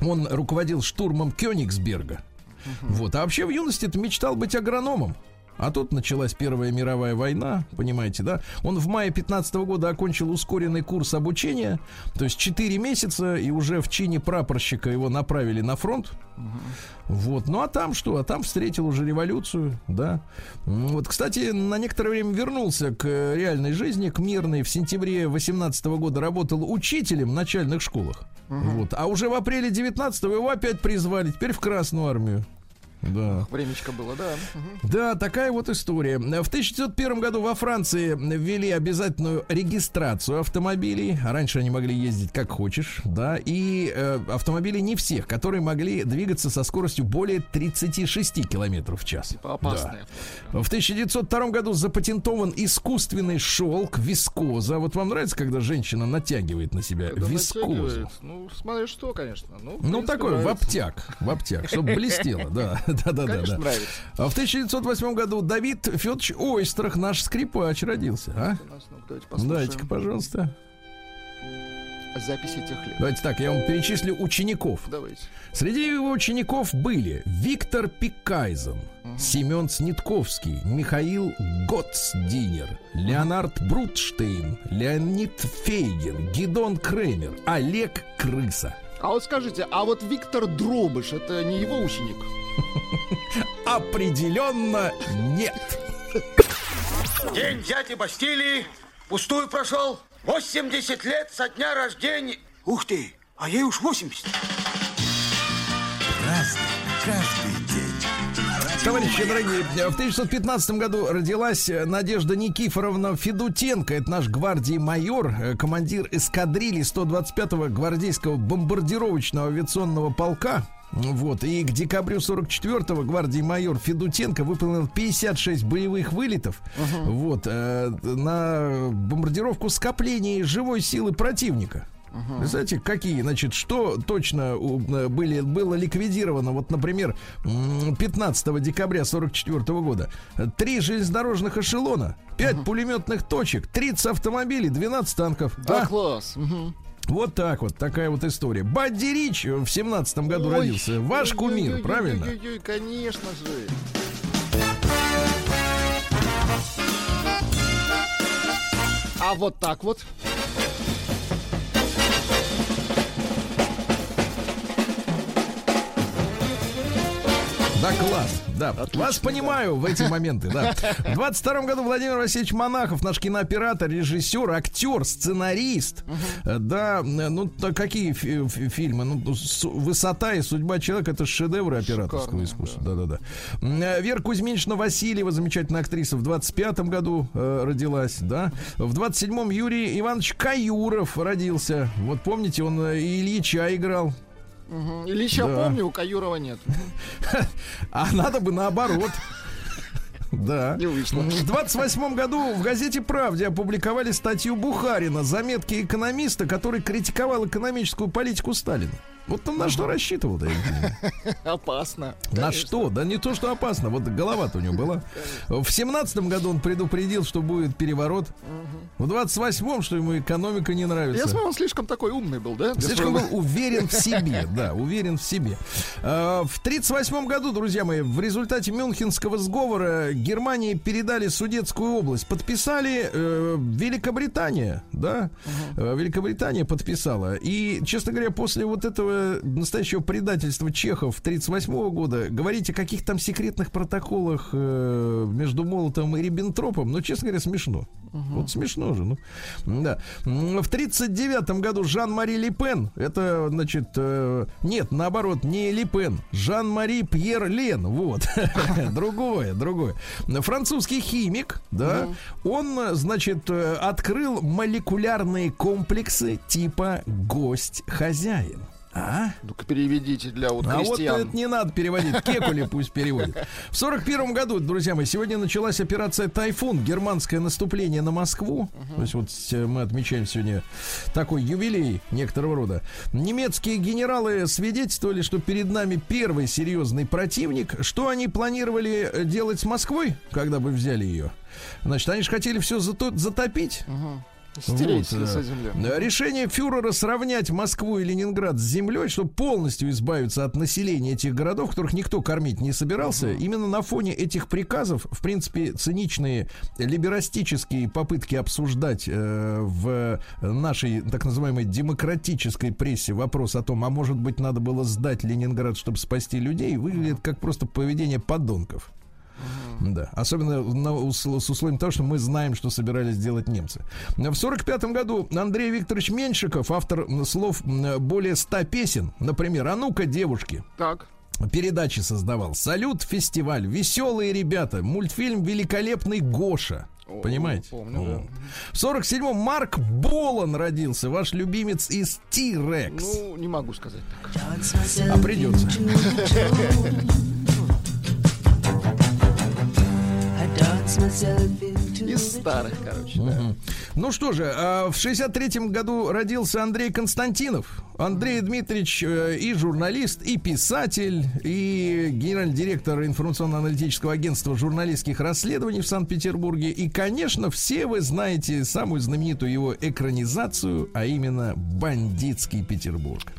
он руководил штурмом Кёнигсберга. Вот. А вообще в юности ты мечтал быть агрономом. А тут началась Первая мировая война, понимаете, да? Он в мае 15 года окончил ускоренный курс обучения, то есть 4 месяца, и уже в чине прапорщика его направили на фронт. Вот. Ну а там что? А там встретил уже революцию, да. Вот, кстати, на некоторое время вернулся к э, реальной жизни, к мирной. В сентябре 18 года работал учителем в начальных школах. Вот. А уже в апреле 19 его опять призвали, теперь в Красную армию. Да. Времечко было, да. Да, такая вот история. В 1901 году во Франции ввели обязательную регистрацию автомобилей. Раньше они могли ездить как хочешь, да. И э, автомобили не всех, которые могли двигаться со скоростью более 36 километров в час. Типа опасные. Да. В 1902 году запатентован искусственный шелк вискоза. Вот вам нравится, когда женщина натягивает на себя Когда вискозу? Ну, смотри, что, конечно. Ну, в Ну, такой в нравится. аптяк, в аптяк, чтобы блестело, да, да, да, да, Конечно, нравится. В 1908 году Давид Федорович Ойстрах, наш скрипач, родился, а? Нас, ну, Дайте-ка, пожалуйста. запись этих лет. Давайте так, я вам перечислю учеников. Давайте. Среди его учеников были Виктор Пикайзен, Семен Снитковский, Михаил Готсдинер, Леонард Брутштейн, Леонид Фейгин, Гидон Кремер, Олег Крыса. А вот скажите, а вот Виктор Дробыш, это не его ученик? Определенно нет. День дяди Бастилии пустую прошел. 80 лет со дня рождения. Ух ты, а ей уж 80. Разный, каждый день. Товарищи дорогие, в 1915 году родилась э, Надежда Никифоровна Федутенко. Это наш гвардии майор, э, командир эскадрильи 125-го гвардейского бомбардировочного авиационного полка. Вот, и к декабрю 44-го гвардии майор Федутенко выполнил 56 боевых вылетов вот, э, на бомбардировку скоплений живой силы противника. Представляете, какие, значит, что точно э, были, было ликвидировано, вот, например, м, 15 декабря 44 года. Три железнодорожных эшелона, 5 пулеметных точек, 30 автомобилей, 12 танков. Да, А? класс. Мгм. Вот так вот, такая вот история. Бадди Рич в 17 году Ой, родился. Ваш ой, кумир, ой, правильно? ой, ой, ой, конечно же. А вот так вот. Да, класс. Да, вас понимаю в эти моменты, да. В 22 году Владимир Васильевич Монахов, наш кинооператор, режиссер, актер, сценарист. Э, Да, ну, то какие фи- фи- фильмы? Ну, с- «Высота» и «Судьба человека» — это шедевры операторского Шикарные, искусства. Да-да-да. Э, Вера Кузьминична Васильева, замечательная актриса, в 25 году э, родилась, да. В 27-м Юрий Иванович Каюров родился. Вот помните, он э, Ильича играл. Мгм. Ильича Да. помню, у Каюрова нет. А надо бы наоборот. Да. Не вышло. В 28 году в газете «Правде» опубликовали статью Бухарина «Заметки экономиста», который критиковал экономическую политику Сталина. Вот он на что рассчитывал-то? я не понимаю. Опасно. На что? Да не то, что опасно. Вот голова-то у него была. В семнадцатом году он предупредил, что будет переворот. В 28-м, что ему экономика не Я нравится. смотрю, он слишком такой умный был, да? Слишком был уверен в себе, да, уверен в себе. А, В 1938 году, друзья мои, в результате Мюнхенского сговора Германии передали Судетскую область. Подписали э, Великобритания, да, Э, Великобритания подписала. И, честно говоря, после вот этого настоящего предательства чехов 1938 года говорить о каких-то там секретных протоколах э, между Молотом и Риббентропом, ну, честно говоря, смешно. Вот смешно же, ну. Да. В 1939 году Жан-Мари Лепен, это, значит, э, нет, наоборот, не Лепен, Жан-Мари Пьер Лен, вот. другое, другое. Французский химик, да, он, э, значит, э, открыл молекулярные комплексы типа гость-хозяин. А? Ну-ка переведите для вот А вот это не надо переводить. Кекули пусть переводит. В сорок первом году, друзья мои, сегодня началась операция «Тайфун», германское наступление на Москву. То есть вот э, мы отмечаем сегодня такой юбилей некоторого рода. Немецкие генералы свидетельствовали, что перед нами первый серьезный противник. Что они планировали э, делать с Москвой, когда бы взяли ее? Значит, они же хотели все затопить. Стереть Вот, э, лица земли. Да, Решение фюрера сравнять Москву и Ленинград с землей, чтобы полностью избавиться от населения этих городов, которых никто кормить не собирался, именно на фоне этих приказов, в принципе, циничные либерастические попытки обсуждать э, в нашей так называемой демократической прессе вопрос о том, а может быть надо было сдать Ленинград, чтобы спасти людей, выглядит как просто поведение подонков. Да, особенно на- ус- с условием того, что мы знаем, что собирались делать немцы. В сорок пятом году Андрей Викторович Меньшиков, автор слов более ста песен, например, «А ну-ка, девушки», Так. передачи создавал. «Салют, фестиваль», «Веселые ребята», мультфильм «Великолепный Гоша». О, Понимаете? помню, да. В 47-м Марк Болан родился, ваш любимец из T-Rex. Ну, не могу сказать так. а придется. Из старых, короче. Мгм. Ну что же, а в 63-м году родился Андрей Константинов. Андрей Дмитриевич э, и журналист, и писатель, и генеральный директор информационно-аналитического агентства журналистских расследований в Санкт-Петербурге. И, конечно, все вы знаете самую знаменитую его экранизацию, а именно «Бандитский Петербург».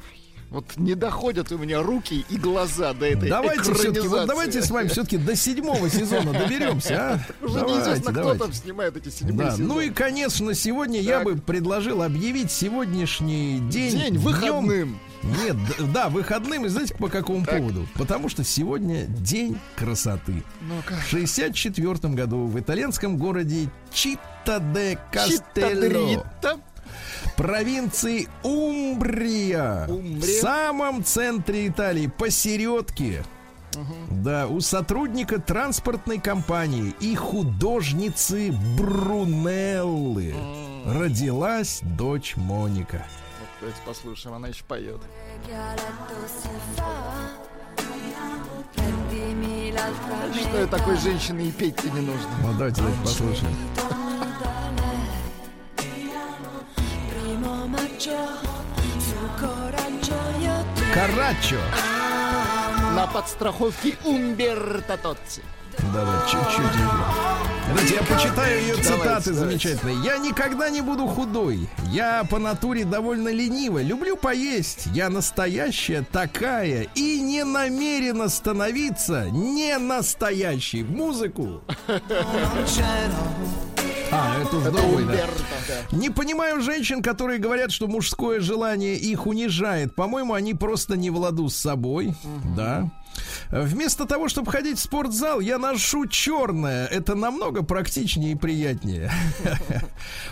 Вот не доходят у меня руки и глаза до этой Давайте все-таки, вот давайте с вами все-таки до седьмого сезона доберемся, а? Уже Давайте, неизвестно, кто давайте. там снимает эти седьмые Да, ну и, сезоны. конечно, сегодня я Так. бы предложил объявить сегодняшний день... День днем- выходным. Нет, да, выходным, и знаете по какому поводу? Потому что сегодня день красоты. Ну-ка. В 64 году в итальянском городе Читта-де Кастелло, Читтадрита. Провинции Умбрия, Умбрия. в самом центре Италии, посередке, да, у сотрудника транспортной компании и художницы Брунеллы родилась дочь Моника. Вот, давайте послушаем, она еще поет. Что такой женщины и петь-то не нужно. Ну, давайте, давайте послушаем. Карачо. На подстраховке Умберто Тоцци. Да-да, чуть-чуть. Давайте я почитаю ее цитаты давайте. замечательные. Я никогда не буду худой. Я по натуре довольно ленива. Люблю поесть. Я настоящая такая. И не намерена становиться не настоящей. Музыку. А, это уже другой, да. Не понимаю женщин, которые говорят, что мужское желание их унижает. По-моему, они просто не в ладу с собой. Да. Вместо того, чтобы ходить в спортзал, я ношу черное. Это намного практичнее и приятнее.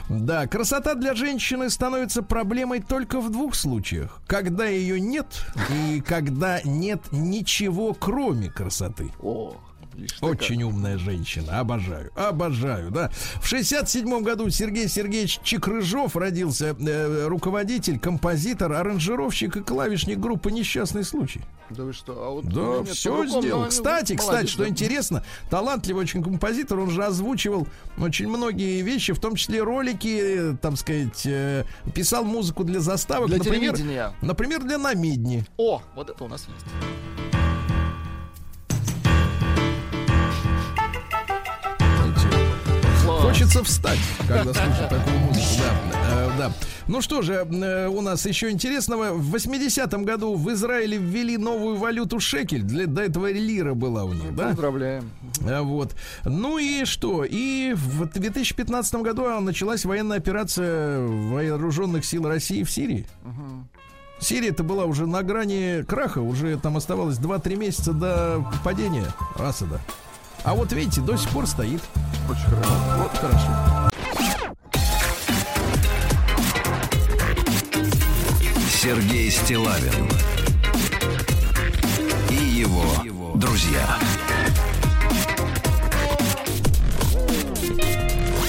Да, красота для женщины становится проблемой только в двух случаях. Когда ее нет и когда нет ничего, кроме красоты. О, Ты Очень умная женщина, обожаю, обожаю, да. В 67 году Сергей Сергеевич Чекрыжов родился, э, руководитель, композитор, аранжировщик и клавишник группы «Несчастный случай». Да вы что? А вот Да, все сделал. но Кстати, молодец, кстати, что да. интересно, талантливый очень композитор, он же озвучивал очень многие вещи, в том числе ролики, э, там сказать, э, писал музыку для заставок, Для например, например, для намедни. О, вот это у нас есть. Хочется встать, когда слушать такую музыку. Да, э, да. Ну что же, э, у нас еще интересного. В 80-м году в Израиле ввели новую валюту шекель. Для, до этого лира была у них, да? Поздравляем. А, Вот. Ну и что? И в 2015 году началась военная операция вооруженных сил России в Сирии. Сирия это была уже на грани краха, уже там оставалось 2-3 месяца до падения Асада. А вот видите, до сих пор стоит. Очень хорошо. Вот хорошо. Сергей Стилавин и его друзья.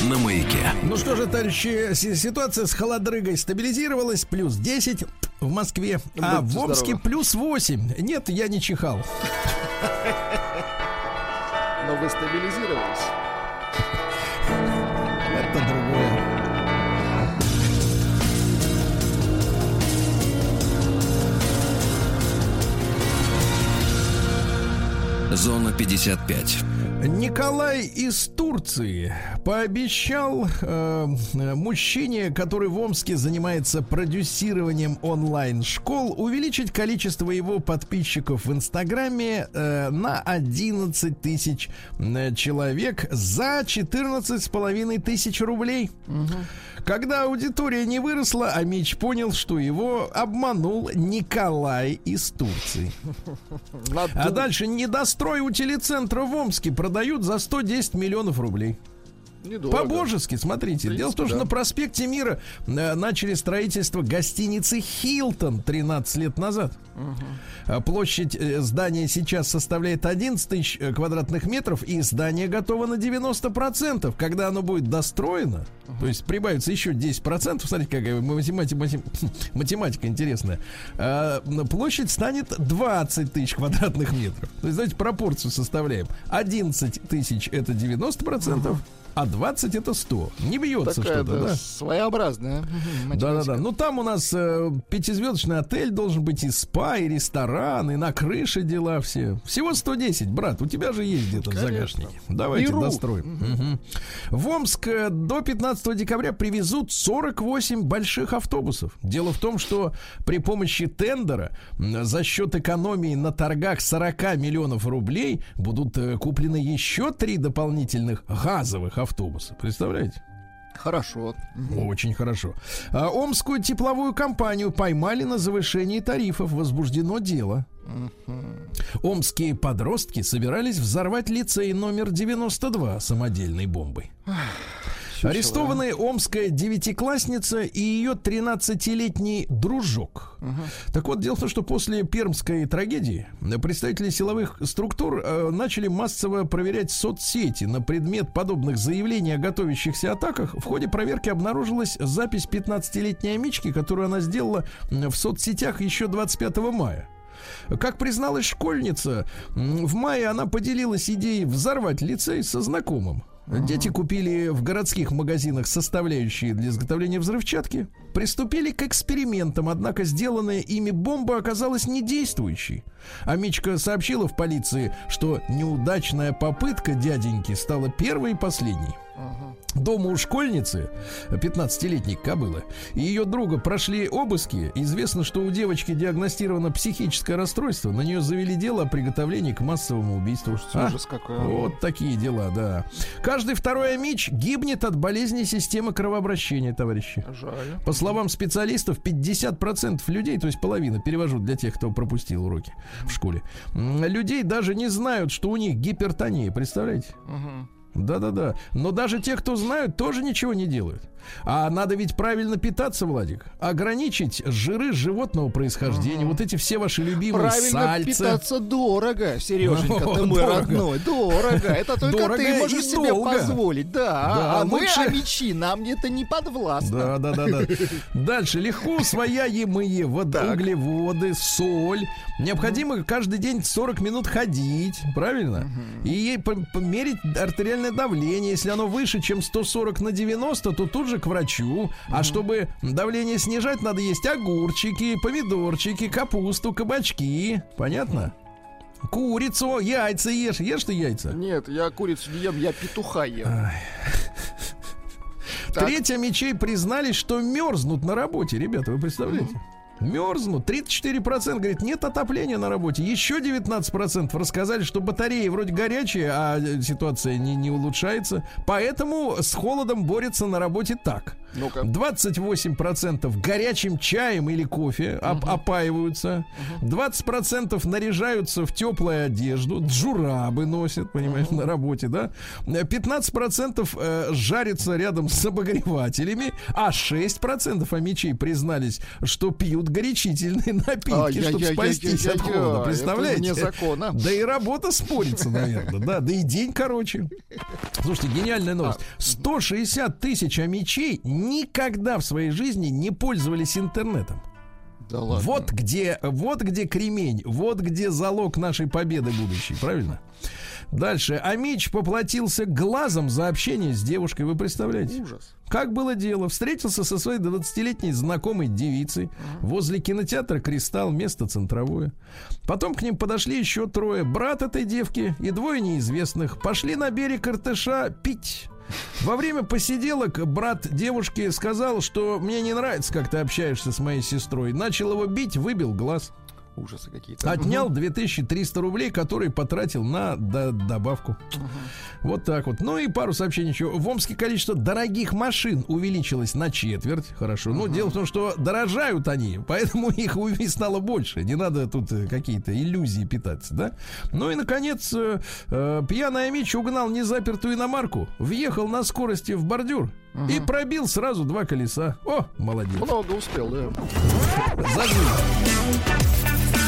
На маяке. Ну что же, товарищи, си- ситуация с холодрыгой стабилизировалась. Плюс 10 в Москве, а Будьте в Омске здоровы. плюс 8. Нет, я не чихал. Но вы стабилизировались. Зона 55. Николай из Турции пообещал э, мужчине, который в Омске занимается продюсированием онлайн-школ, увеличить количество его подписчиков в Инстаграме э, на 11 тысяч э, человек за 14 с половиной тысяч рублей. Когда аудитория не выросла, Амич понял, что его обманул Николай из Турции. А дальше недострой у телецентра в Омске продают за 110 миллионов рублей. Недорого. По-божески, смотрите. В Дело в том, что принципе, да. на проспекте Мира э, начали строительство гостиницы Хилтон 13 лет назад. А Площадь э, здания сейчас составляет 11 тысяч квадратных метров, и здание готово на 90%. Когда оно будет достроено, то есть прибавится еще 10%, смотрите, какая математика, математика интересная, площадь станет 20 тысяч квадратных метров. То есть, давайте пропорцию составляем. 11 тысяч это 90%, а 20 это 100. Не бьется Такая, что-то, да, да? своеобразная. Да-да-да. Ну там у нас э, пятизвездочный отель должен быть и спа, и ресторан, и на крыше дела все. Всего 110, брат. У тебя же есть где-то в загашнике. Давайте Беру. достроим. В Омск э, до 15 декабря привезут 48 больших автобусов. Дело в том, что при помощи тендера за счет экономии на торгах 40 миллионов рублей будут э, куплены еще три дополнительных газовых автобуса. Представляете? Хорошо. Очень хорошо. А, Омскую тепловую компанию поймали на завышении тарифов. Возбуждено дело. Омские подростки собирались взорвать лицей номер 92 самодельной бомбой. Арестованы омская девятиклассница и ее 13-летний дружок. Так вот, дело в том, что после пермской трагедии представители силовых структур э, начали массово проверять соцсети на предмет подобных заявлений о готовящихся атаках. В ходе проверки обнаружилась запись 15-летней Амички, которую она сделала в соцсетях еще 25 мая. Как призналась школьница, в мае она поделилась идеей взорвать лицей со знакомым. Дети купили в городских магазинах составляющие для изготовления взрывчатки, приступили к экспериментам, однако сделанная ими бомба оказалась недействующей. Амичка сообщила в полиции, что неудачная попытка дяденьки стала первой и последней. Дома у школьницы, 15-летней кобылы, и ее друга прошли обыски. Известно, что у девочки диагностировано психическое расстройство. На нее завели дело о приготовлении к массовому убийству. А? Ужас какой. Вот такие дела, да. Каждый второй амич гибнет от болезни системы кровообращения, товарищи. Жаль. По словам специалистов, 50% людей, то есть половина, перевожу для тех, кто пропустил уроки в школе, людей даже не знают, что у них гипертония, представляете? Мгм. Да-да-да. Но даже те, кто знают, тоже ничего не делают. А надо ведь правильно питаться, Владик. Ограничить жиры животного происхождения. Вот эти все ваши любимые Правильно сальцы. питаться дорого, Сереженька, О, ты мой дорого. родной. Дорого. Это только Дорого ты можешь себе долго. позволить. Да. Да, а мы лучше- амичи, нам это не подвластно. Да, да, да, да. Дальше легко усвояемые вода, углеводы, соль. Необходимо каждый день 40 минут ходить, правильно? И померить артериальное давление. Если оно выше, чем 140 на 90, то тут же к врачу. А чтобы давление снижать, надо есть огурчики, помидорчики, капусту, кабачки. Понятно? Курицу, яйца ешь. Ешь ты яйца? Нет, я курицу не ем, я петуха ем. Так. Третья мечей признались, что мерзнут на работе. Ребята, вы представляете? Мерзнут. 34% говорит, нет отопления на работе. Еще 19% рассказали, что батареи вроде горячие, а э, ситуация не, не улучшается. Поэтому с холодом борются на работе так. Ну-ка. 28% горячим чаем или кофе оп- опаиваются. 20% наряжаются в теплую одежду. Джурабы носят, понимаешь, на работе, да? 15% э, жарятся рядом с обогревателями. А 6% амичей признались, что пьют горячительные напитки, чтобы спастись от холода. Представляете? закона. Да и работа спорится, наверное, да, да и день короче. Слушайте, гениальная новость. 160 тысяч амичей никогда в своей жизни не пользовались интернетом. Да ладно. Вот где, вот где кремень, вот где залог нашей победы будущей, правильно? Дальше. Амич поплатился глазом за общение с девушкой, вы представляете? Ужас. Как было дело? Встретился со своей 20-летней знакомой девицей возле кинотеатра «Кристалл», место центровое. Потом к ним подошли еще трое. Брат этой девки и двое неизвестных. Пошли на берег Иртыша пить. Во время посиделок брат девушки сказал, что мне не нравится, как ты общаешься с моей сестрой. Начал его бить, выбил глаз. Ужасы какие-то. Отнял 2300 рублей, которые потратил на до- добавку. Вот так вот. Ну и пару сообщений еще. В Омске количество дорогих машин увеличилось на четверть. Хорошо. Ну, дело в том, что дорожают они, поэтому их стало больше. Не надо тут э, какие-то иллюзии питаться, да? Ну и, наконец, э, э, пьяный Амич угнал незапертую иномарку, въехал на скорости в бордюр и пробил сразу два колеса. О, молодец. Много успел, да. Зажил.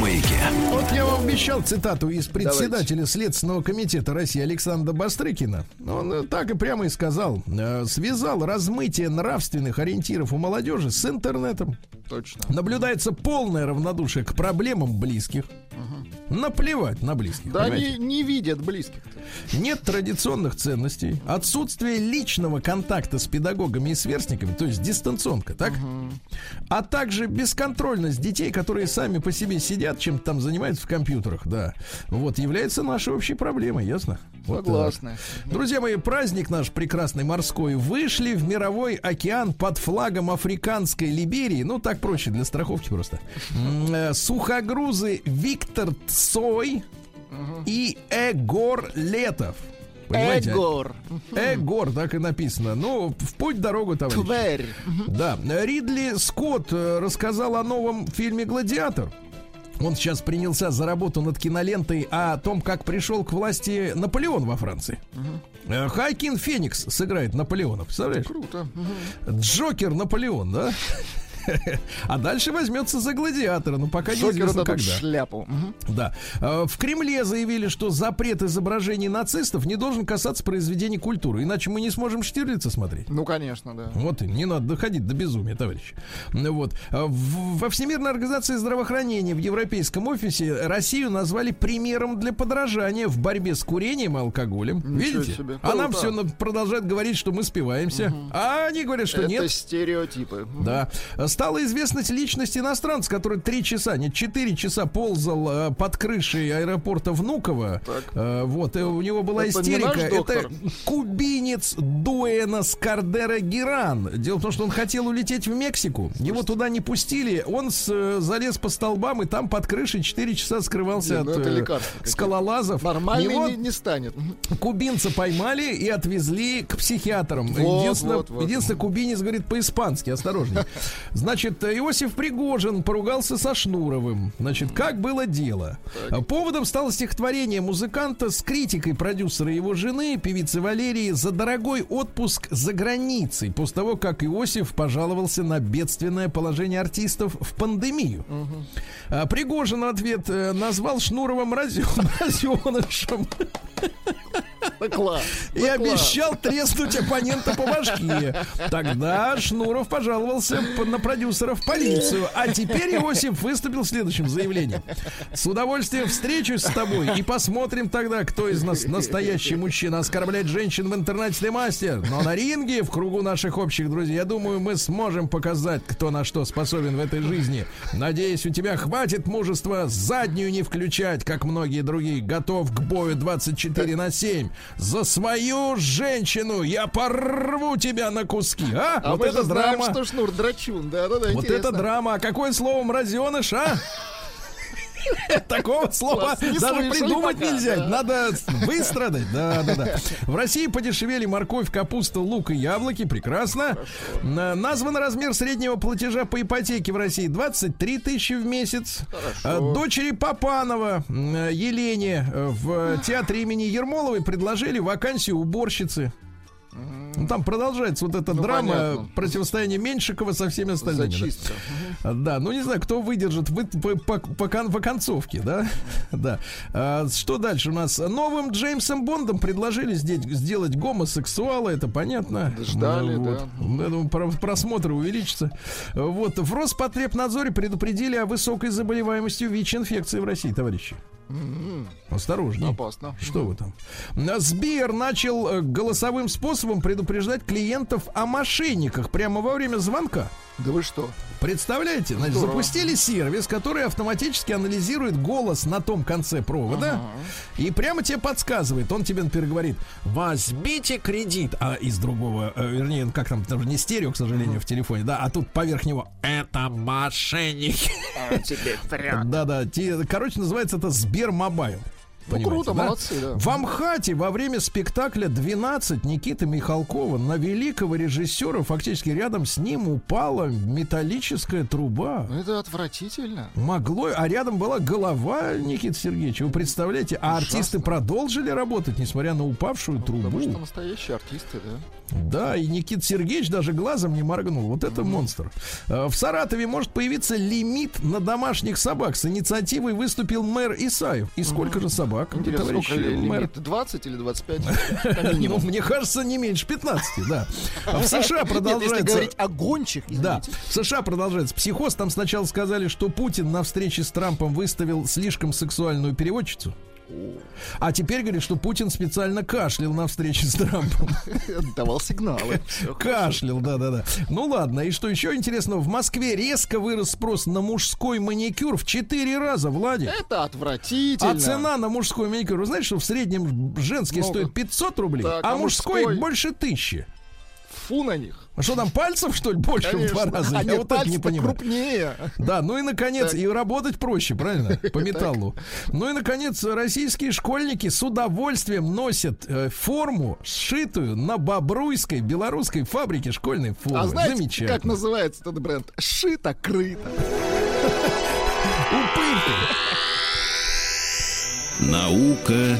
маяке. Вот я вам обещал цитату из председателя Следственного комитета России Александра Бастрыкина. Он э, так и прямо и сказал. э, Связал размытие нравственных ориентиров у молодежи с интернетом. Точно. Наблюдается полное равнодушие к проблемам близких. Наплевать на близких. Да понимаете? они не видят близких. Нет традиционных ценностей, отсутствие личного контакта с педагогами и сверстниками, то есть дистанционка, так? А также бесконтрольность детей, которые сами по себе сидят, чем-то там занимаются в компьютерах, да. Вот, является нашей общей проблемой, ясно? Вот так. Согласны. Друзья мои, праздник наш прекрасный морской. Вышли в мировой океан под флагом африканской Либерии. Ну, так проще, для страховки просто. Э, Сухогрузы Виктор Цой и Эгор Летов. Понимаете? Эгор. Эгор, так и написано. Ну, в путь дорогу, товарищ. Тверь. Да, Ридли Скотт э, рассказал о новом фильме «Гладиатор». Он сейчас принялся за работу над кинолентой о том, как пришел к власти Наполеон во Франции. Э, Хайкин Феникс сыграет Наполеона, представляешь? Круто. Джокер Наполеон, да? А дальше возьмется за гладиатора, ну пока Джокеру неизвестно когда. шляпу. Да. Э, В Кремле заявили, что запрет изображений нацистов не должен касаться произведений культуры, иначе мы не сможем Штирлица смотреть. Ну, конечно, да. Вот и не надо доходить до безумия, товарищ. Ну Вот. В- Во Всемирной организации здравоохранения в Европейском офисе Россию назвали примером для подражания в борьбе с курением и алкоголем. Ничего Видите? себе. А нам все продолжают говорить, что мы спиваемся. А они говорят, что Это нет. стереотипы. Да. Стала известность личность иностранца, который три часа, нет, четыре часа ползал э, под крышей аэропорта Внуково. Так. Э, вот, и у него была Это не истерика. доктор? Это кубинец Дуэнос Кардера Геран. Дело в том, что он хотел улететь в Мексику. Его туда не пустили. Он с- э, залез по столбам и там под крышей четыре часа скрывался Не, ну от какие-то. скалолазов. Нормальный Его не, не станет. Кубинца поймали и отвезли к психиатрам. Вот, единственное, вот, вот. единственное, кубинец говорит по-испански, осторожней. Значит, Иосиф Пригожин поругался со Шнуровым. Значит, как было дело? Поводом стало стихотворение музыканта с критикой продюсера его жены, певицы Валерии, за дорогой отпуск за границей, после того, как Иосиф пожаловался на бедственное положение артистов в пандемию. А Пригожин в ответ э, назвал мразёнышем Да класс. и обещал треснуть оппонента по башке. Тогда Шнуров пожаловался на продюсера в полицию. А теперь Иосиф выступил следующим заявлением. С удовольствием встречусь с тобой и посмотрим тогда, кто из нас настоящий мужчина. Оскорблять женщин в интернете ты мастер. Но на ринге, в кругу наших общих друзей, я думаю, мы сможем показать, кто на что способен в этой жизни. Надеюсь, у тебя хватит мужества заднюю не включать, как многие другие. Готов к бою 24 на 7. За свою женщину я порву тебя на куски. А? А вот мы это же знаем, драма. что Шнур драчун. Да, да, да, Вот интересно. это драма. А какое слово мразеныш, а? Такого слова даже придумать нельзя. Надо выстрадать. Да, да, да. В России подешевели морковь, капуста, лук и яблоки. Прекрасно. На- Назван размер среднего платежа по ипотеке в России 23 тысячи в месяц. А, Дочери Папанова м, Елене э, в театре имени Ермоловой предложили вакансию уборщицы. Ну, там продолжается вот эта Ну, драма понятно. противостояния Меньшикова со всеми остальными. да. Зачистка. Да, ну не знаю, кто выдержит вы- по, по, по по концовке, да? Да. А, что дальше у нас? Новым Джеймсом Бондом предложили здесь сделать гомосексуала, это понятно. Ждали, Ну, вот. Я думаю, про- просмотры увеличатся. Вот. В Роспотребнадзоре предупредили о высокой заболеваемости ВИЧ-инфекции в России, товарищи. Осторожнее. Опасно. Что вы там? Сбер начал э, голосовым способом предупреждать клиентов о мошенниках прямо во время звонка. Да вы что? Представляете? Значит, Здорово. запустили сервис, который автоматически анализирует голос на том конце провода и прямо тебе подсказывает. Он тебе, например, говорит, возьмите кредит. А из другого, э, вернее, как там, там же не стерео, к сожалению, в телефоне, да, а тут поверх него это мошенники. Да-да, короче, называется это Сбермобайл. Ну, круто, да? молодцы, да. Во МХАТе во время спектакля 12 Никиты Михалкова на великого режиссера фактически рядом с ним упала металлическая труба. Ну, Это отвратительно. Могло, а рядом была голова Никиты Сергеевича. Вы представляете? А артисты продолжили работать, несмотря на упавшую трубу. Потому что настоящие артисты, да. Да, и Никит Сергеевич даже глазом не моргнул. Вот это монстр. Э, В Саратове может появиться лимит на домашних собак. С инициативой выступил мэр Исаев. И сколько же собак, Интересно, товарищ сколько мэр? лимит? 20 или 25? Ну, мне кажется, не меньше 15, да. А в США если продолжается... говорить о гончих, Да, в США продолжается психоз. Там сначала сказали, что Путин на встрече с Трампом выставил слишком сексуальную переводчицу. А теперь говорит, что Путин специально кашлял на встрече с Трампом. Давал сигналы. Кашлял, да-да-да. Ну ладно, и что еще интересного? В Москве резко вырос спрос на мужской маникюр в 4 раза, Владик. Это отвратительно. А цена на мужской маникюр, вы знаете, что в среднем женский Много. стоит 500 рублей, Так, а, а мужской, мужской? больше тысячи. Фу на них. А что там, пальцев, что ли, больше в Конечно. два раза? А Я нет, вот это не понимаю. крупнее. Да, ну и наконец, Так. и работать проще, правильно? По металлу. Ну и наконец, российские школьники с удовольствием носят э, форму, сшитую на бобруйской белорусской фабрике школьной формы. А знаете, Замечательно. как называется этот бренд? Шито-крыто. Упырь ты. Наука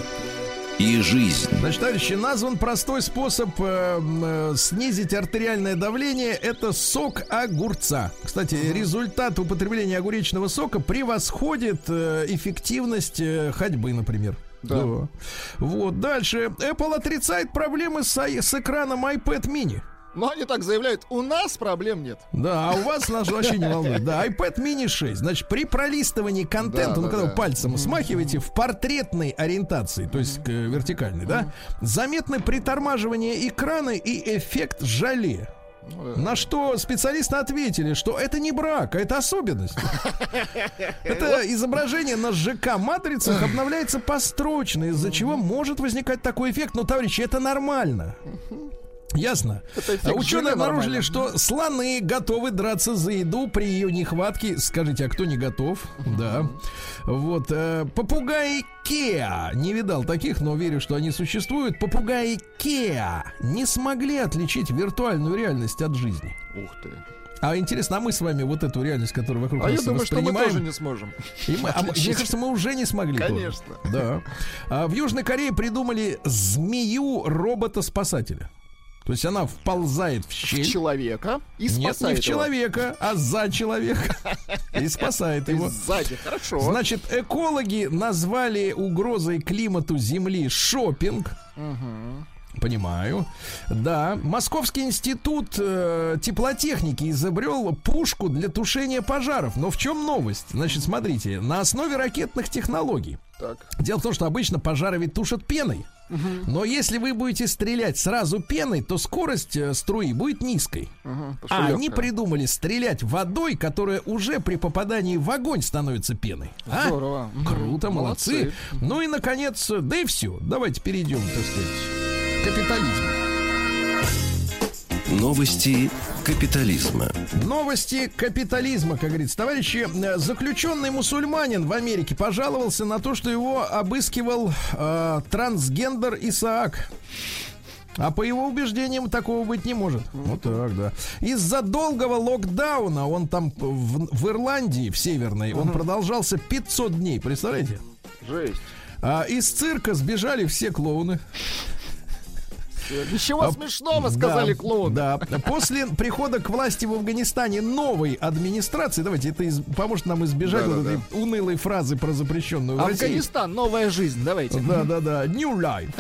и жизнь. Значит, товарищи, назван простой способ э, э, снизить артериальное давление. Это сок огурца. Кстати, результат употребления огуречного сока превосходит э, эффективность э, ходьбы, например. Да. Вот, дальше. Apple отрицает проблемы с, с экраном iPad mini. Но они так заявляют, у нас проблем нет. Да, а у вас нас вообще не волнует. Да, iPad mini 6. Значит, при пролистывании контента, Да, ну, да, когда вы да. пальцем смахиваете в портретной ориентации, то есть к вертикальной, да, заметны притормаживание экрана и эффект жале. На что специалисты ответили, что это не брак, а это особенность. Это изображение на ЖК-матрицах обновляется построчно, из-за чего может возникать такой эффект. Но, товарищи, это нормально. Ясно. А Ученые обнаружили, нормально. что слоны готовы драться за еду при ее нехватке. Скажите, а кто не готов? Да. Вот. э, Попугаи Кеа. Не видал таких, но верю, что они существуют. Попугаи Кеа не смогли отличить виртуальную реальность от жизни. Ух ты. А интересно, а мы с вами вот эту реальность, которая вокруг А нас я думаю, что мы тоже не сможем. и мы- а мне кажется, мы уже не смогли. тоже. Конечно. Да. А в Южной Корее придумали змею робота-спасателя. То есть она вползает в В щель. человека и Нет, не спасает в человека, а за человека. И спасает его. его. Сзади, хорошо. Значит, экологи назвали угрозой климату Земли шопинг. Понимаю. Да, Московский институт э, теплотехники изобрел пушку для тушения пожаров. Но в чем новость? Значит, смотрите, на основе ракетных технологий. Так. Дело в том, что обычно пожары ведь тушат пеной. Но если вы будете стрелять сразу пеной, то скорость э, струи будет низкой. Что А они придумали стрелять водой, которая уже при попадании в огонь становится пеной. А? Здорово. Круто, молодцы. Молодцы. Ну и, наконец, да и все. Давайте перейдем, так сказать, к капитализму. Новости капитализма. Новости капитализма, как говорится. Товарищи, э, заключенный мусульманин в Америке пожаловался на то, что его обыскивал э, трансгендер Исаак. А по его убеждениям такого быть не может. Вот так, да. Из-за долгого локдауна, он там в, в Ирландии, в Северной, он продолжался 500 дней, представляете? Жесть. А из цирка сбежали все клоуны. Ничего А, смешного, сказали Да, клоуны. Да. После прихода к власти в Афганистане новой администрации, давайте это из- поможет нам избежать вот Да-да-да. этой унылой фразы про запрещенную. Афганистан, новая жизнь, давайте. Да, да, да. New Life.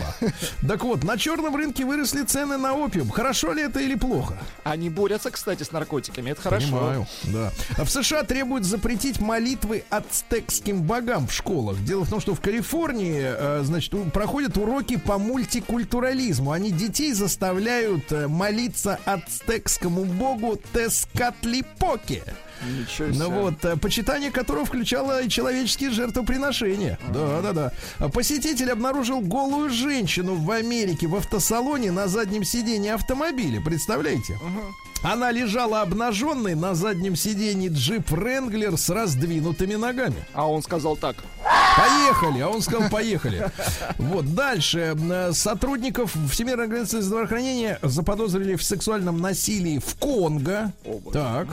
Так вот, на черном рынке выросли цены на опиум. Хорошо ли это или плохо? Они борются, кстати, с наркотиками, это хорошо. Понимаю, да. А в США требуют запретить молитвы ацтекским богам в школах. Дело в том, что в Калифорнии, э, значит, проходят уроки по мультикультурализму. Они детей заставляют э, молиться ацтекскому богу Тескатлипоке. Ничего себе. Ну вот, э, почитание которого включало и человеческие жертвоприношения. Да, да, да. Посетитель обнаружил голую женщину в Америке в автосалоне на заднем сиденье автомобиля. Представляете? Она лежала обнаженной на заднем сиденье джип Ренглер с раздвинутыми ногами. А он сказал так. Поехали, а он сказал поехали. Вот дальше э, сотрудников Всемирной организации здравоохранения заподозрили в сексуальном насилии в Конго. Так.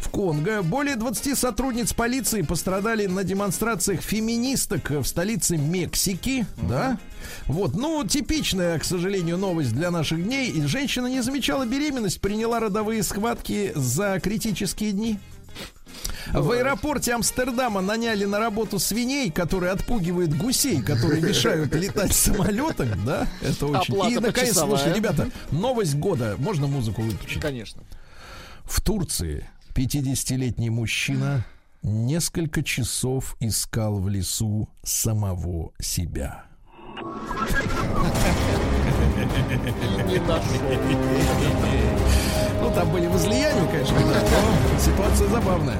В Конго более 20 сотрудниц полиции пострадали на демонстрациях феминисток в столице Мексики, да? Вот, ну, типичная, к сожалению, новость для наших дней. Женщина не замечала беременность, приняла родовые схватки за критические дни. В аэропорте Амстердама наняли на работу свиней, которые отпугивают гусей, которые мешают летать самолетами, да? Это очень. Оплата И наконец, слушайте, ребята, новость года. Можно музыку выключить? Конечно. В Турции 50-летний мужчина несколько часов искал в лесу самого себя. Ну, там были возлияния, конечно, но ситуация забавная.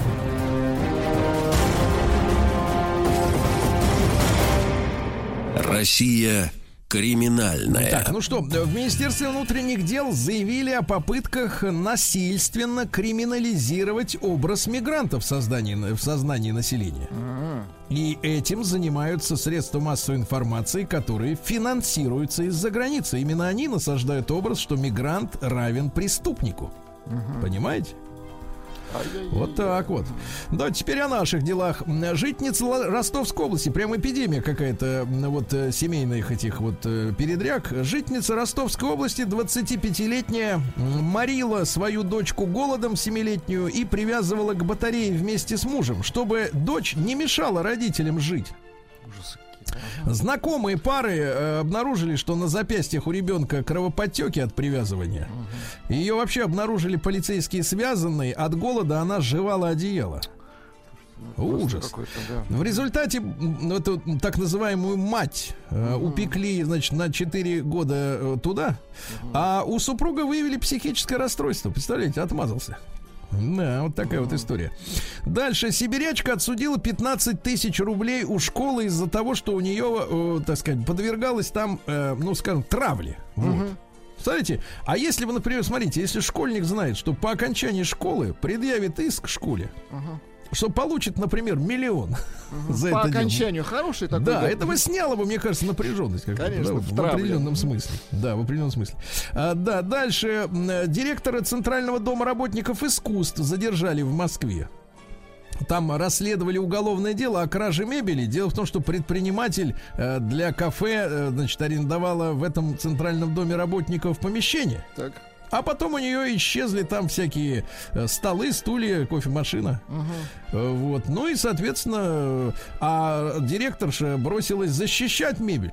Россия криминальная. Так, ну что, в Министерстве внутренних дел заявили о попытках насильственно криминализировать образ мигрантов в, создании, в сознании населения. И этим занимаются средства массовой информации, которые финансируются из-за границы. Именно они насаждают образ, что мигрант равен преступнику. Понимаете? Вот так вот. Да, теперь о наших делах. Житница Ростовской области, прям эпидемия какая-то вот э, семейных этих вот э, передряг. Житница Ростовской области, 25-летняя, м, морила свою дочку голодом 7-летнюю и привязывала к батарее вместе с мужем, чтобы дочь не мешала родителям жить. Знакомые пары э, обнаружили, что на запястьях у ребенка кровоподтеки от привязывания. Ее вообще обнаружили полицейские связанной. От голода она сживала одеяло. Ужас. Да. В результате эту так называемую мать э, упекли, значит, на 4 года э, туда, а у супруга выявили психическое расстройство. Представляете, отмазался. Да, вот такая вот история. Дальше. Сибирячка отсудила 15 тысяч рублей у школы из-за того, что у нее, э, так сказать, подвергалась там, э, ну, скажем, травле. Вот. Представляете? А если вы, например, смотрите, если школьник знает, что по окончании школы предъявит иск школе, что получит, например, миллион за По это дело. окончанию хороший такой. Да, это бы сняло бы, мне кажется, напряженность. Как Конечно, да, в в определенном смысле. Да, в определенном смысле. А, да, дальше. э, Директора Центрального дома работников искусств задержали в Москве. Там расследовали уголовное дело о краже мебели. Дело в том, что предприниматель э, для кафе, э, значит, арендовала в этом центральном доме работников помещение. Так. А потом у нее исчезли там всякие э, столы, стулья, кофемашина. Э, Вот. Ну и, соответственно, а директорша бросилась защищать мебель.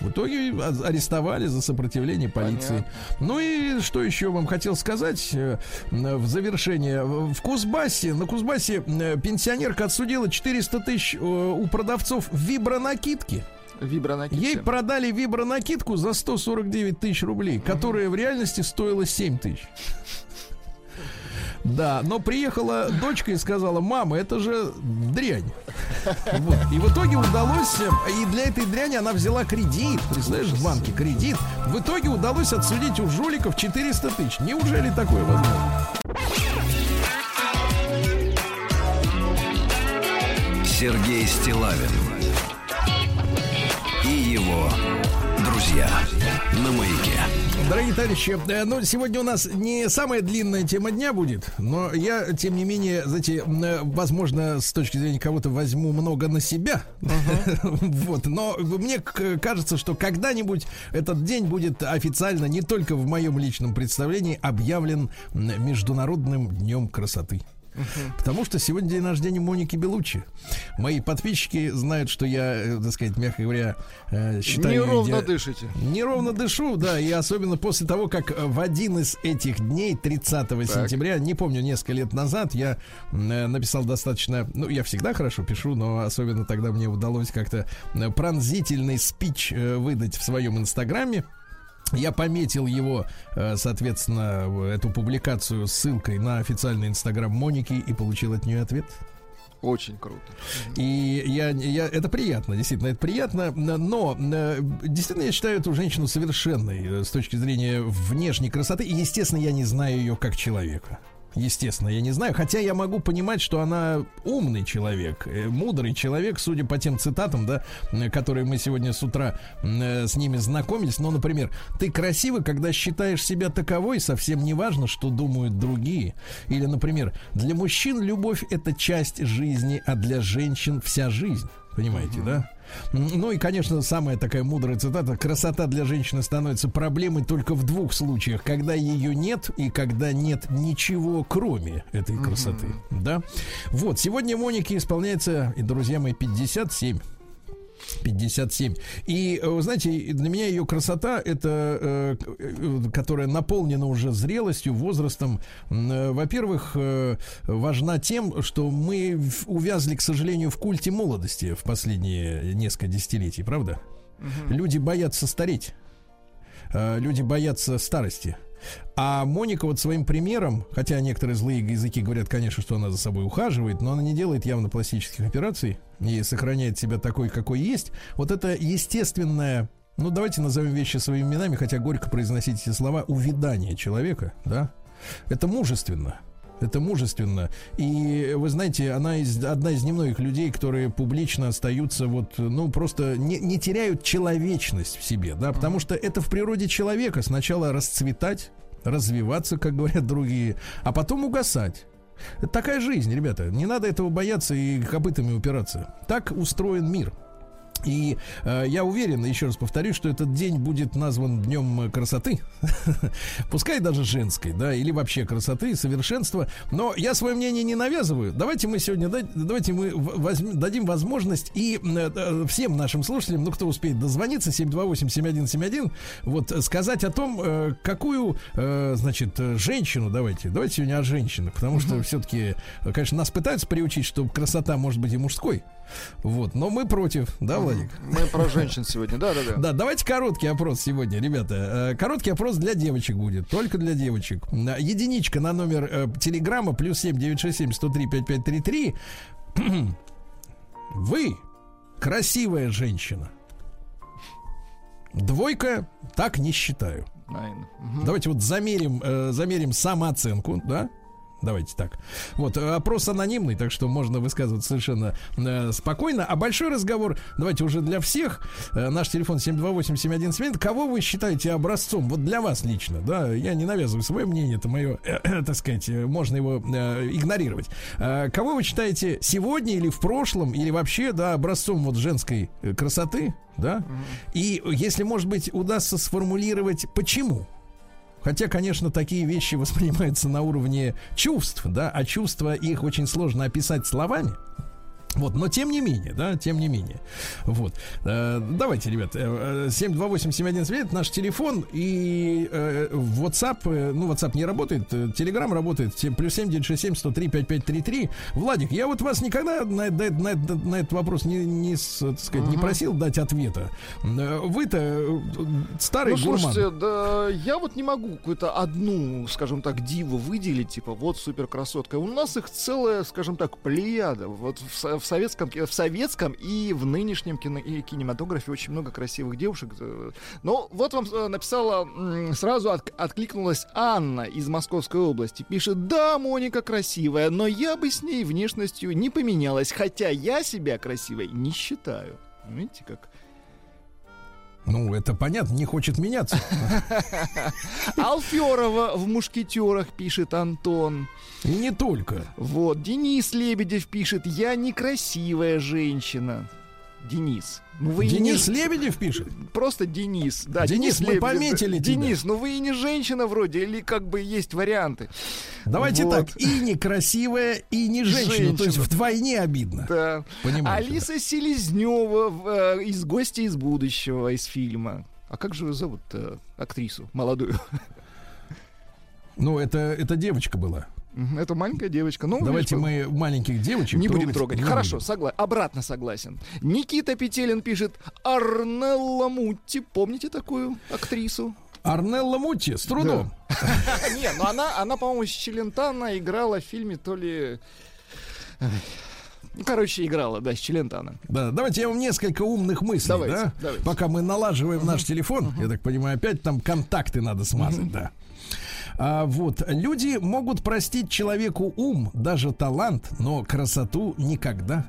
В итоге а- арестовали за сопротивление полиции. Ну и что еще вам хотел сказать э, в завершение. В Кузбассе, на Кузбассе пенсионерка отсудила 400 тысяч у продавцов вибронакидки. Вибронакидки. Ей продали вибронакидку за 149 тысяч рублей, которая в реальности стоила 7 тысяч. Да, но приехала дочка и сказала, мама, это же дрянь. Вот. И в итоге удалось, э, и для этой дряни она взяла кредит, представляешь, в банке кредит. В итоге удалось отсудить у жуликов 400 тысяч. Неужели такое возможно? Сергей Стилавин его друзья на маяке. Дорогие товарищи, э, ну, сегодня у нас не самая длинная тема дня будет, но я, тем не менее, знаете, э, возможно, с точки зрения кого-то возьму много на себя. Вот, но мне кажется, что когда-нибудь этот день будет официально не только в моем личном представлении объявлен Международным днем красоты. Потому что сегодня день рождения Моники Белучи. Мои подписчики знают, что я, э, так сказать, мягко говоря, э, считаю... Неровно её- дышите. Неровно дышу, да, и особенно после того, как э, в один из этих дней, 30 сентября, не помню, несколько лет назад, я написал достаточно, ну, я всегда хорошо пишу, но особенно тогда мне удалось как-то пронзительный спич выдать в своем инстаграме. Я пометил его, э, соответственно, эту публикацию ссылкой на официальный инстаграм Моники и получил от нее ответ. Очень круто. И я, я, это приятно, действительно, это приятно, но э, действительно я считаю эту женщину совершенной э, с точки зрения внешней красоты. И, естественно, я не знаю ее как человека. Естественно, я не знаю, хотя я могу понимать, что она умный человек, э, мудрый человек, судя по тем цитатам, да, которые мы сегодня с утра э, с ними знакомились. Ну, например, ты красивый, когда считаешь себя таковой, совсем не важно, что думают другие. Или, например, для мужчин любовь это часть жизни, а для женщин вся жизнь. Понимаете, да? Ну и, конечно, самая такая мудрая цитата. Красота для женщины становится проблемой только в двух случаях. Когда ее нет и когда нет ничего, кроме этой красоты. Да? Вот, сегодня Монике исполняется, и, друзья мои, 57. 57. И, э, вы знаете, для меня ее красота, это, э, которая наполнена уже зрелостью, возрастом, э, во-первых, э, важна тем, что мы увязли, к сожалению, в культе молодости в последние несколько десятилетий, правда? Люди боятся стареть. Люди боятся старости. А Моника вот своим примером, хотя некоторые злые языки говорят, конечно, что она за собой ухаживает, но она не делает явно пластических операций и сохраняет себя такой, какой есть. Вот это естественное, ну давайте назовем вещи своими именами, хотя горько произносить эти слова, увядание человека, да? Это мужественно. Это мужественно. И вы знаете, она из, одна из немногих людей, которые публично остаются вот, ну, просто не, не теряют человечность в себе, да, потому что это в природе человека сначала расцветать, развиваться, как говорят другие, а потом угасать. Это такая жизнь, ребята. Не надо этого бояться и копытами упираться. Так устроен мир. И э, я уверен, еще раз повторюсь, что этот день будет назван днем э, красоты, пускай даже женской, да, или вообще красоты, совершенства. Но я свое мнение не навязываю. Давайте мы сегодня, да- давайте мы возьм- дадим возможность и э, э, всем нашим слушателям, ну кто успеет дозвониться, 728-7171, вот э, сказать о том, э, какую, э, значит, э, женщину, давайте, давайте сегодня о женщинах, потому что все-таки, конечно, нас пытаются приучить, что красота может быть и мужской. Вот, но мы против, да, Владик? Мы про женщин сегодня, да-да-да. Да, давайте короткий опрос сегодня, ребята. Э, Короткий опрос для девочек будет, только для девочек. Э, Единичка на номер э, телеграмма плюс 7 967 103 5533. Вы красивая женщина. Двойка, так не считаю. Мгм. Давайте вот замерим, э, замерим самооценку, да? Давайте так. Вот, опрос анонимный, так что можно высказываться совершенно э, спокойно. А большой разговор, давайте уже для всех. Э, наш телефон 728-7171. Кого вы считаете образцом? Вот для вас лично, да? Я не навязываю свое мнение, это мое, э, э, так сказать, э, можно его э, игнорировать. Э, кого вы считаете сегодня или в прошлом, или вообще, да, образцом вот женской э, красоты, да? И если, может быть, удастся сформулировать, почему? Хотя, конечно, такие вещи воспринимаются на уровне чувств, да, а чувства их очень сложно описать словами. Вот, но тем не менее, да, тем не менее. Вот. Э, давайте, ребят, э, э, 728-7179, наш телефон и э, WhatsApp, э, ну, WhatsApp не работает, э, Telegram работает, тем- плюс 7967 103 5533. Владик, я вот вас никогда на, на- на- на этот вопрос не, не, так сказать, не просил дать ответа. Вы-то старый Ну, гурман. слушайте, да, я вот не могу какую-то одну, скажем так, диву выделить, типа, вот супер красотка. У нас их целая, скажем так, плеяда. Вот в, в советском, в советском и в нынешнем кино, и кинематографе очень много красивых девушек. Э, Но вот вам э, написала, сразу от- откликнулась Анна из Московской области. Пишет, да, Моника красивая, но я бы с ней внешностью не поменялась, хотя я себя красивой не считаю. Видите, как Ну, это понятно, не хочет меняться. Алферова в «Мушкетерах» пишет Антон. И не только. Вот, Денис Лебедев пишет, я некрасивая женщина. Денис. Ну вы Денис не... Лебедев пишет. Просто Денис. Да, Денис, мы Лебедев. пометили тебя. Денис, ну вы и не женщина вроде, или как бы есть варианты. Давайте Вот. так, и некрасивая, и не женщина. То есть Женщина. вдвойне обидно. Да. Понимаете, Алиса Селезнева в, э, из «Гости из будущего» из фильма. А как же зовут э, актрису молодую? Ну, это, это девочка была. Это маленькая девочка. Ну, Давайте мы маленьких девочек Не будем трогать. не Хорошо, будем. согла... обратно согласен. Никита Петелин пишет Арнелла Мутти. Помните такую актрису? Арнелла Мутти с трудом. Не, ну она, она, по-моему, с Челентано играла в фильме то ли... Ну, короче, играла, да, с Челентано. Да. давайте я вам несколько умных мыслей, Давайте, да? давайте. Пока мы налаживаем наш телефон, я так понимаю, опять там контакты надо смазать, да. А, вот, люди могут простить человеку ум, даже талант, но красоту никогда.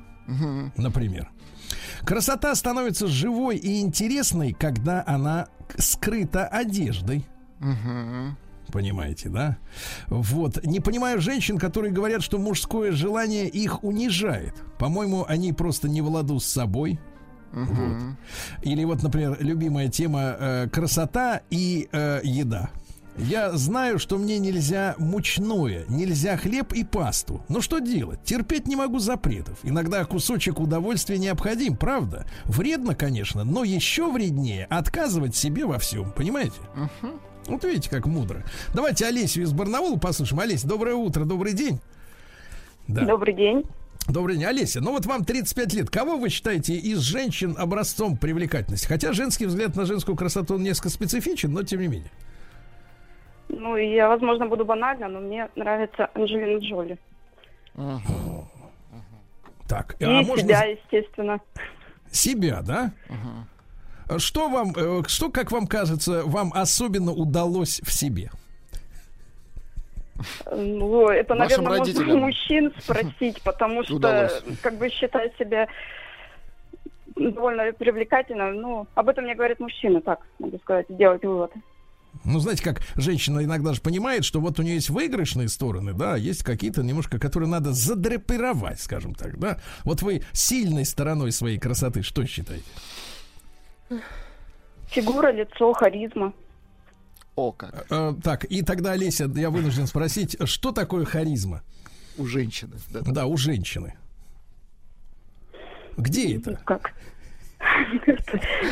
Например. Красота становится живой и интересной, когда она скрыта одеждой. Понимаете, да? Вот. Не понимаю женщин, которые говорят, что мужское желание их унижает. По-моему, они просто не в ладу с собой. Вот. Или вот, например, любимая тема э, красота и э, еда. Я знаю, что мне нельзя мучное, нельзя хлеб и пасту. Но что делать? Терпеть не могу запретов. Иногда кусочек удовольствия необходим, правда? Вредно, конечно, но еще вреднее отказывать себе во всем. Понимаете? Вот видите, как мудро. Давайте Олесю из Барнаула послушаем. Олеся, доброе утро, добрый день. Да. Добрый день. Добрый день, Олеся. Ну вот вам 35 лет. Кого вы считаете из женщин образцом привлекательности? Хотя женский взгляд на женскую красоту он несколько специфичен, но тем не менее. Ну, я, возможно, буду банальна, но мне нравится Анджелина Джоли. Так, И а можно себя, естественно. себя, да? Что вам, э, что, как вам кажется, вам особенно удалось в себе? Ну, это, Вашим наверное, можно родителям. у мужчин спросить, потому что, Удалось. как бы, считаю себя довольно привлекательной. Ну, об этом мне говорят мужчины, так, могу сказать, сделать вывод. Ну, знаете, как женщина иногда же понимает, что вот у нее есть выигрышные стороны, да, есть какие-то немножко, которые надо задрапировать, скажем так, да. Вот вы сильной стороной своей красоты что считаете? Фигура, лицо, харизма. О, как. Э, так, и тогда, Олеся, я вынужден спросить, что такое харизма? У женщины. Да. Да, у женщины. Где это? Как?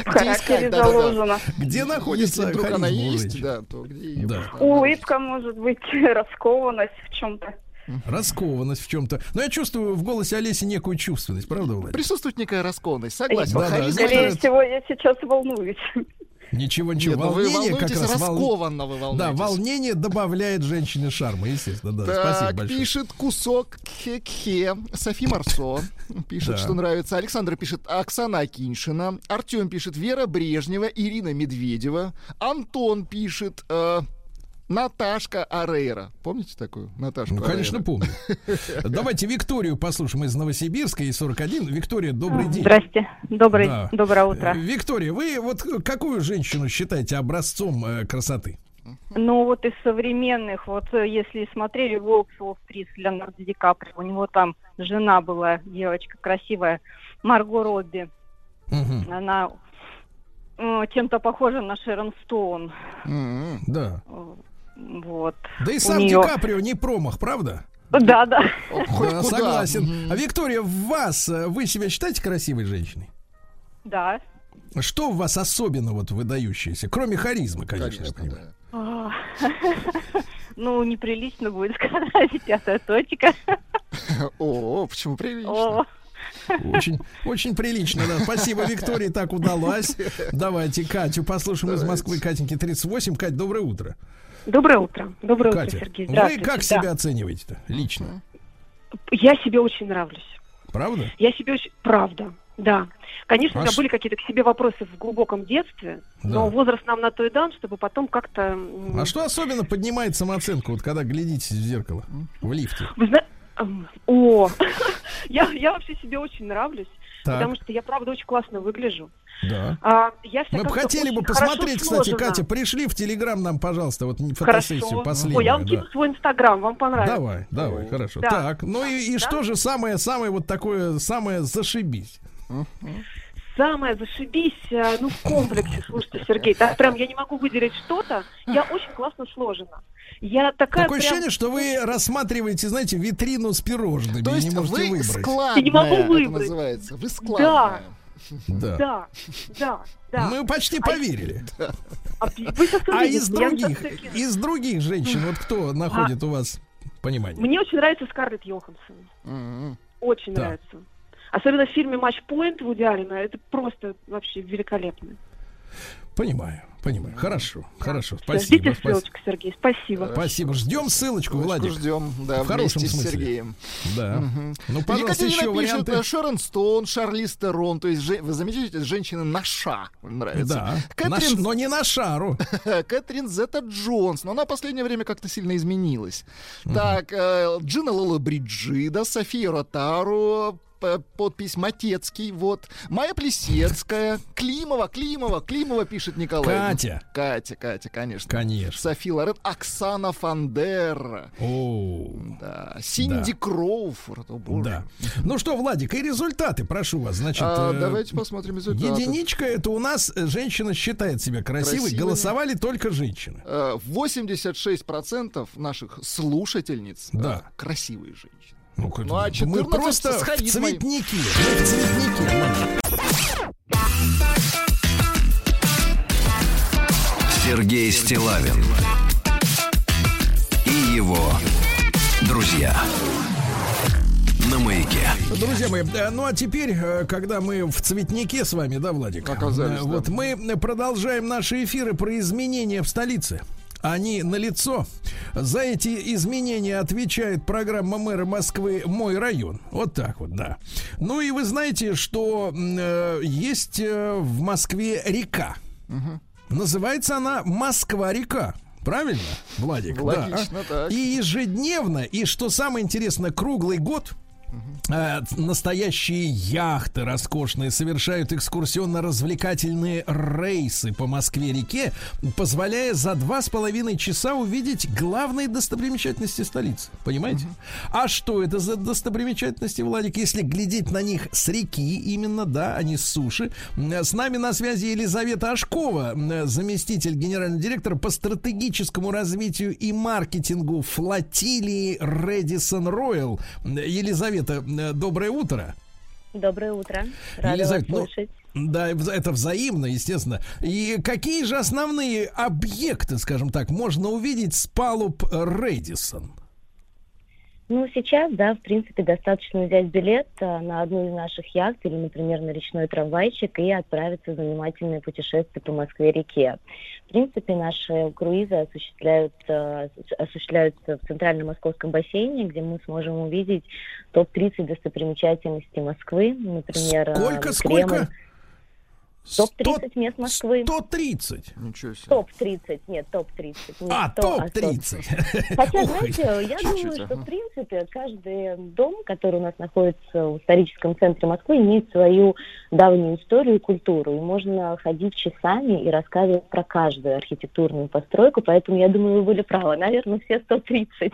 В характере заложено. Где находится Если вдруг она есть, да, то где ее Да. Улыбка может быть, раскованность в чем-то. Раскованность в чем-то. Но я чувствую в голосе Олеси некую чувственность, правда, Владимир? Присутствует некая раскованность, согласен. Да-да, Харизма- некоторые- Скорее всего, я сейчас волнуюсь. Ничего, ничего. Нет, ну вы волнение как волнуетесь раз раскованно, вы Да, волнуетесь. волнение добавляет женщине шарма, естественно, да. Так, Спасибо большое. пишет кусок хе Софи Марсо пишет, Да. что нравится. Александр пишет Оксана Акиншина. Артем пишет Вера Брежнева, Ирина Медведева. Антон пишет э, Наташка Арейра. Помните такую? Наташку Ну, конечно, Арейра? помню. Давайте Викторию послушаем из Новосибирска, и 41. Виктория, добрый день. Здрасте. Добрый, Да. Доброе утро. Э, Виктория, вы вот какую женщину считаете образцом э, красоты? Ну вот из современных, вот э, если смотрели «Волк с Уолл-стрит» с Леонардо Ди Каприо, у него там жена была, девочка красивая, Марго Робби. Мгм, Она э, чем-то похожа на Шерон Стоун. М-м. Да. Вот. Да и У сам неё- Ди Каприо не промах, правда? Да, да. Хоть да, согласен. А Виктория, в вас, э, вы себя считаете красивой женщиной? Да. Что в вас особенно вот выдающееся? Кроме харизмы, конечно, я Конечно, понимаю. да. А, Ну, неприлично будет сказать, пятая точка. О, почему прилично? Очень, очень прилично, да. Спасибо, Виктории, так удалось. Давайте Катю послушаем из Москвы. Катеньки 38. Кать, доброе утро. Доброе утро. Доброе утро, Катя, Сергей. вы Здравствуйте. как Да. себя оцениваете-то лично? Я себе очень нравлюсь. Правда? Я себе очень... Правда, да. Конечно, А у меня ш- были какие-то к себе вопросы в глубоком детстве, но Да. возраст нам на то и дан, чтобы потом как-то... А что особенно поднимает самооценку, вот когда глядитесь в зеркало в лифте? Вы зна- эм, О, я, я вообще себе очень нравлюсь, Так, потому что я, правда, очень классно выгляжу. да. А, я Мы бы хотели бы посмотреть, кстати, сложена. Катя, пришли в Телеграм нам, пожалуйста, вот фотосессию Хорошо. последнюю. Ой, я вам да. кину свой инстаграм, вам понравится. Давай, давай, хорошо. Да. Так, ну и, и что же самое, самое вот такое, самое зашибись? Самое зашибись, э, ну, в комплексе, слушайте, Сергей, так прям я не могу выделить что-то, я очень классно сложена. Я такая Такое прям- ощущение, что вы рассматриваете, знаете, витрину с пирожными То и есть не можете вы выбрать. складная, Я не могу это выбрать. называется. Вы складная. Да. Да, да, да. Мы почти поверили. А вы сейчас А увидите, из других, из других женщин, вот кто находит у вас понимание? Мне очень нравится Скарлетт Йоханссон. М-м. Очень Так. нравится. Особенно в фильме «Матч Пойнт» Вуди Аллена. Это просто вообще великолепно. Понимаю, понимаю. Хорошо, хорошо. Спасибо. Ждите спасибо. ссылочку, Сергей. Спасибо. Спасибо. Ждем ссылочку, Ссылочку Владик. ждем, да, В хорошем вместе с смысле. Сергеем. Да. Ну, пожалуйста, Екатерина еще пишет, варианты. э, Шерон Стоун, Шарлиз Терон, то есть же- вы заметите, женщины на ша нравится. Да, Кэтрин, Наш- но не на шару. Кэтрин Зета Джонс, но она в последнее время как-то сильно изменилась. Так, э, Джина Лола Бриджида, София Ротару, подпись Матецкий, вот. Майя Плесецкая, Климова, Климова, Климова пишет Николай. Катя. Катя, Катя, конечно. Конечно. София Лорен, Оксана Фандер, О, да, Синди Кроуфорд, о боже. да. Ну что, Владик, и результаты, прошу вас. Значит, А, э, давайте посмотрим результаты. единичка это у нас э, женщина считает себя красивой. Красивой. Голосовали только женщины. Э, 86% наших слушательниц э, Да. красивые женщины. Ну, Ну, а мы 14 просто с в цветнике. Мы в цветнике. Владик. Сергей Стилавин и его друзья на маяке. Друзья мои, э, ну а теперь, э, когда мы в цветнике с вами, да, Владик? Оказались, Э, да. Вот мы продолжаем наши эфиры про изменения в столице. Они налицо. За эти изменения отвечает программа мэра Москвы «Мой район». Вот так вот, да. Ну и вы знаете, что э, есть э, в Москве река. Называется она Москва-река. Правильно, Владик? Логично, так. И ежедневно, и что самое интересное, круглый год э, настоящие яхты роскошные совершают экскурсионно-развлекательные рейсы по Москве-реке, позволяя за два с половиной часа увидеть главные достопримечательности столицы. Понимаете? А что это за достопримечательности, Владик, если глядеть на них с реки именно, да, а не с суши? С нами на связи Елизавета Ашкова, м, заместитель генерального директора по стратегическому развитию и маркетингу флотилии Редисон Роyal. Елизавета, э, доброе утро. Доброе утро. Рада Елизавета, вас ну, слышать. Да, вз- это взаимно, естественно. И какие же основные объекты, скажем так, можно увидеть с палуб Редисон? Ну, сейчас, да, в принципе, достаточно взять билет а, на одну из наших яхт или, например, на речной трамвайчик и отправиться в занимательное путешествие по Москве-реке. В принципе, наши круизы осуществляются, осуществляются в центральном московском бассейне, где мы сможем увидеть топ-30 достопримечательностей Москвы, например, Сколько, Кремль. сколько? Топ-30 мест Москвы. 130. Ничего себе. Топ-30, нет, топ-30. не А, 100, а 100. топ-30. Хотя, Ух, знаете, я Чуть-чуть, думаю, что, в принципе, каждый дом, который у нас находится в историческом центре Москвы, имеет свою давнюю историю и культуру. И можно ходить часами и рассказывать про каждую архитектурную постройку, поэтому я думаю, вы были правы. Наверное, все 130.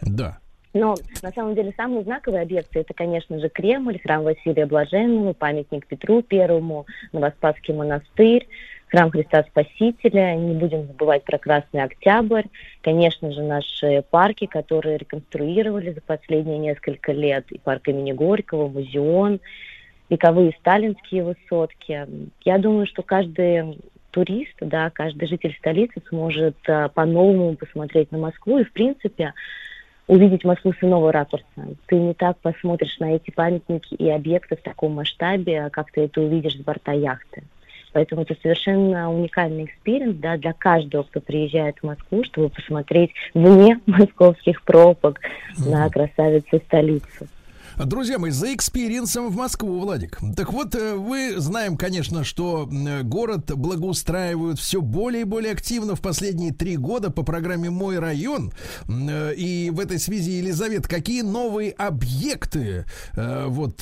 Да. Но на самом деле самые знаковые объекты это, конечно же, Кремль, храм Василия Блаженного, памятник Петру Первому, Новоспасский монастырь, храм Христа Спасителя. Не будем забывать про Красный Октябрь. Конечно же, наши парки, которые реконструировали за последние несколько лет. И парк имени Горького, музеон, вековые сталинские высотки. Я думаю, что каждый турист, да, каждый житель столицы сможет а, по-новому посмотреть на Москву и, в принципе, увидеть Москву с иного ракурса. Ты не так посмотришь на эти памятники и объекты в таком масштабе, как ты это увидишь с борта яхты. Поэтому это совершенно уникальный experience да, для каждого, кто приезжает в Москву, чтобы посмотреть вне московских пробок на красавицу столицу. Друзья мои, за experience ом в Москву, Владик. Так вот, э, вы знаем, конечно, что м, город благоустраивают все более и более активно в последние три года по программе «Мой район». Э, И в этой связи, Елизавет, какие новые объекты э, вот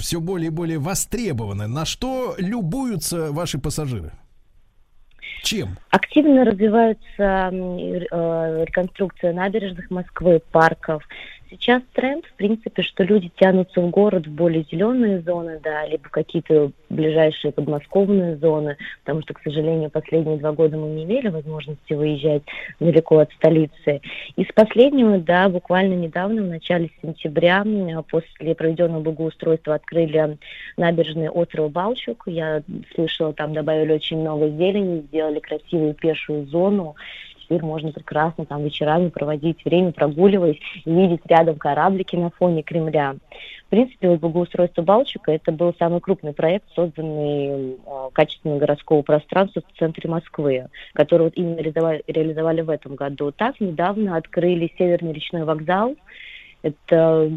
все более и более востребованы? На что любуются ваши пассажиры? Чем? Активно развивается м, р- э, реконструкция набережных Москвы, парков. Сейчас тренд, в принципе, что люди тянутся в город в более зеленые зоны, да, либо какие-то ближайшие подмосковные зоны, потому что, к сожалению, последние два года мы не имели возможности выезжать далеко от столицы. Из последнего, да, буквально недавно, в начале сентября, после проведенного благоустройства открыли набережные острова Балчук. Я слышала, там добавили очень много зелени, сделали красивую пешую зону. Теперь можно прекрасно там вечерами проводить время, прогуливаясь, и видеть рядом кораблики на фоне Кремля. В принципе, вот благоустройство Балчука это был самый крупный проект, созданный э, качественного городского пространства в центре Москвы, который вот именно реализовали, реализовали в этом году. Так недавно открыли Северный речной вокзал. Это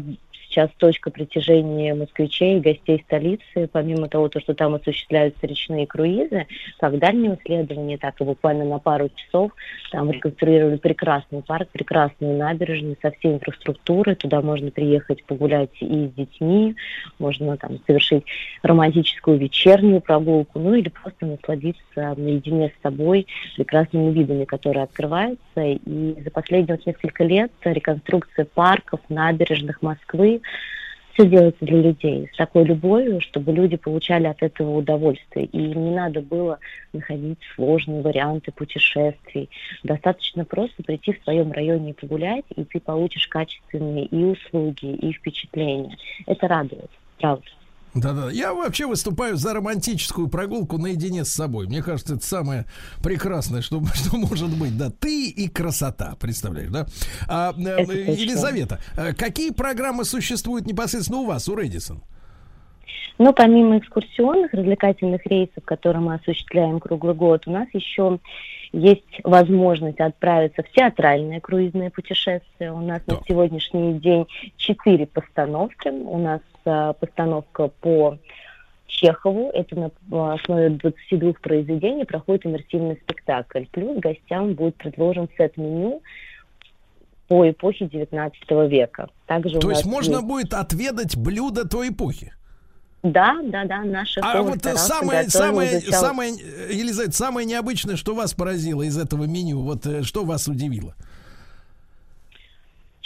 сейчас точка притяжения москвичей и гостей столицы, помимо того, то, что там осуществляются речные круизы, как дальнее исследование, так и буквально на пару часов там реконструировали прекрасный парк, прекрасную набережную со всей инфраструктурой. Туда можно приехать погулять и с детьми, можно там совершить романтическую вечернюю прогулку, ну или просто насладиться наедине с собой прекрасными видами, которые открываются. И за последние вот несколько лет реконструкция парков, набережных Москвы все делается для людей с такой любовью, чтобы люди получали от этого удовольствие. И не надо было находить сложные варианты путешествий. Достаточно просто прийти в своем районе и погулять, и ты получишь качественные и услуги, и впечатления. Это радует, правда. Да-да, я вообще выступаю за романтическую прогулку наедине с собой. Мне кажется, это самое прекрасное, что, что может быть. Да, ты и красота, представляешь, да? А, э, Это. Елизавета, э, какие программы существуют непосредственно у вас, у Редисон? Но помимо экскурсионных развлекательных рейсов, которые мы осуществляем круглый год, у нас еще есть возможность отправиться в театральное круизное путешествие. У нас на Так. сегодняшний день четыре постановки. У нас а, постановка по Чехову. Это на а, основе 22 произведений проходит иммерсивный спектакль. Плюс гостям будет предложен сет-меню по эпохе 19 века. Также у То есть можно будет отведать блюдо той эпохи. Да, да, да, наша А вот э, самое, самое, самое, э, Елизавета, самое необычное, что вас поразило из этого меню, вот э, что вас удивило?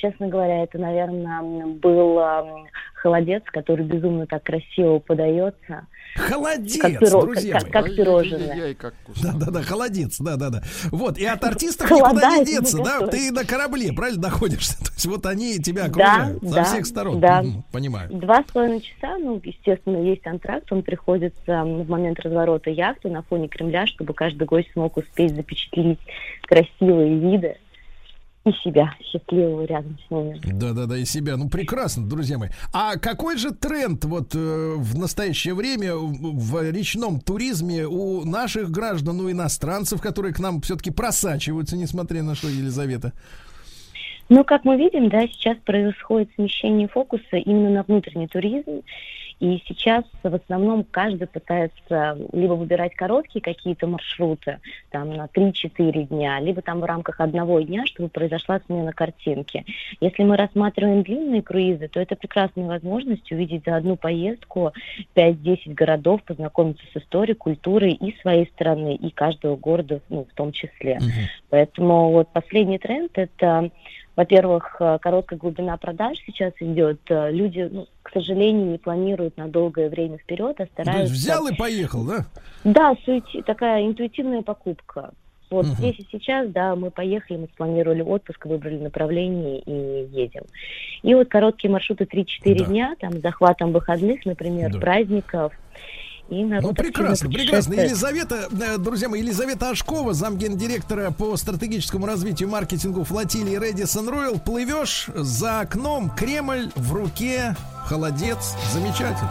Честно говоря, это, наверное, был холодец, который безумно так красиво подается. Холодец, Как пиро- друзья как- как пирожное. Да-да-да, холодец, да-да-да. Вот, и от артистов Холода никуда не деться, да? готовить. Ты на корабле, правильно, находишься? То есть вот они тебя Да, окружают со да, всех сторон. да. Мгм, понимаю. Два с половиной часа, ну, естественно, есть антракт, он приходится в момент разворота яхты на фоне Кремля, чтобы каждый гость смог успеть запечатлеть красивые виды и себя счастливого рядом с ними. Да-да-да, и себя. Ну, прекрасно, друзья мои. А какой же тренд вот э, в настоящее время в, в речном туризме у наших граждан, у иностранцев, которые к нам все-таки просачиваются, несмотря на что, Елизавета? Ну, как мы видим, да, сейчас происходит смещение фокуса именно на внутренний туризм. И сейчас в основном каждый пытается либо выбирать короткие какие-то маршруты, там на 3-4 дня, либо там в рамках одного дня, чтобы произошла смена картинки. Если мы рассматриваем длинные круизы, то это прекрасная возможность увидеть за одну поездку 5-10 городов, познакомиться с историей, культурой и своей страны, и каждого города ну, в том числе. Mm-hmm. Поэтому вот последний тренд – это во-первых, э, короткая глубина продаж сейчас идет. Э, люди, ну, к сожалению, не планируют на долгое время вперед, а стараются... То есть взял и поехал, да? Да, суети... такая интуитивная покупка. Вот угу. здесь и сейчас, да, мы поехали, мы спланировали отпуск, выбрали направление и едем. И вот короткие маршруты 3-4 да. дня, там, с захватом выходных, например, да. праздников. И народ ну, прекрасно, прекрасно. Елизавета, э, друзья мои, Елизавета Ашкова, замгендиректора по стратегическому развитию маркетингу флотилии Редисон Ройл. Плывешь за окном, Кремль в руке, холодец. Замечательно.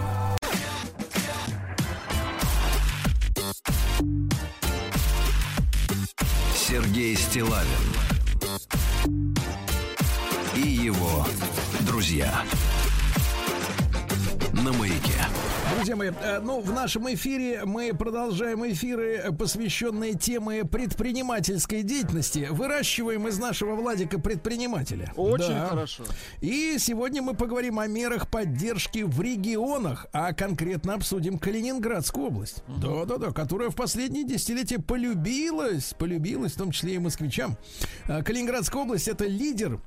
Сергей Стилавин и его друзья на маяке. Друзья мои, э, ну, в нашем эфире мы продолжаем эфиры, посвященные теме предпринимательской деятельности. Выращиваем из нашего Владика предпринимателя. Очень да. хорошо. И сегодня мы поговорим о мерах поддержки в регионах, а конкретно обсудим Калининградскую область. Да-да-да, которая в последние десятилетия полюбилась, полюбилась, в том числе и москвичам. Э, Калининградская область это лидер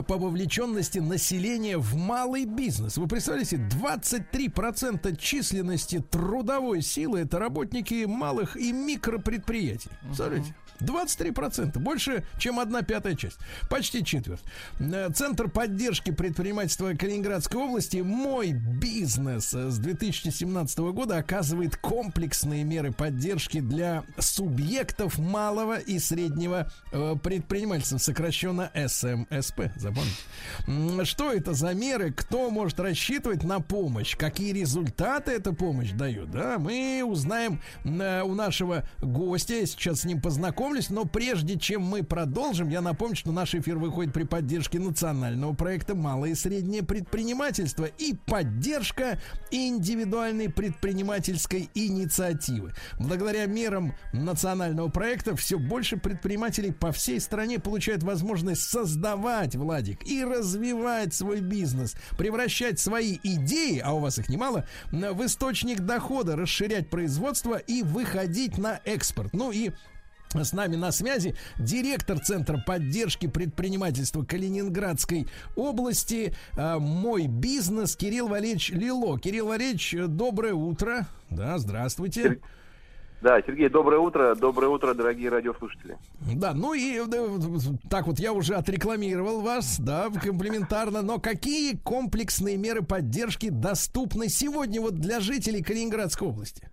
по вовлеченности населения в малый бизнес. Вы представляете, 23% численности трудовой силы это работники малых и микропредприятий. Представляете? 23%. Больше, чем одна пятая часть. Почти четверть. Э, Центр поддержки предпринимательства Калининградской области «Мой бизнес» с 2017 года оказывает комплексные меры поддержки для субъектов малого и среднего э, предпринимательства, сокращенно СМСП. Запомните. Что это за меры? Кто может рассчитывать на помощь? Какие результаты эта помощь дает? Да, мы узнаем э, у нашего гостя. Сейчас с ним познакомлюсь знакомлюсь, но прежде чем мы продолжим, я напомню, что наш эфир выходит при поддержке национального проекта «Малое и среднее предпринимательство» и поддержка индивидуальной предпринимательской инициативы. Благодаря мерам национального проекта все больше предпринимателей по всей стране получают возможность создавать, Владик, и развивать свой бизнес, превращать свои идеи, а у вас их немало, в источник дохода, расширять производство и выходить на экспорт. Ну и с нами на связи директор Центра поддержки предпринимательства Калининградской области э, «Мой бизнес» Кирилл Валерьевич Лило. Кирилл Валерьевич, доброе утро. Да, здравствуйте. Да, Сергей, доброе утро. Доброе утро, дорогие радиослушатели. Да, ну и так вот я уже отрекламировал вас, да, комплиментарно. Но какие комплексные меры поддержки доступны сегодня вот для жителей Калининградской области?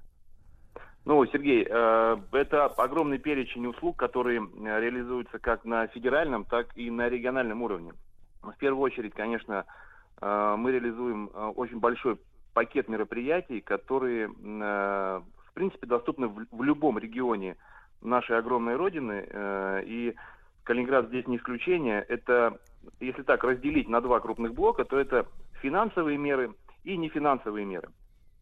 Ну, Сергей, э, это огромный перечень услуг, которые э, реализуются как на федеральном, так и на региональном уровне. В первую очередь, конечно, э, мы реализуем очень большой пакет мероприятий, которые, в принципе, доступны в любом регионе нашей огромной родины. И Калининград здесь не исключение. Это, если так разделить на два крупных блока, то это финансовые меры и нефинансовые меры.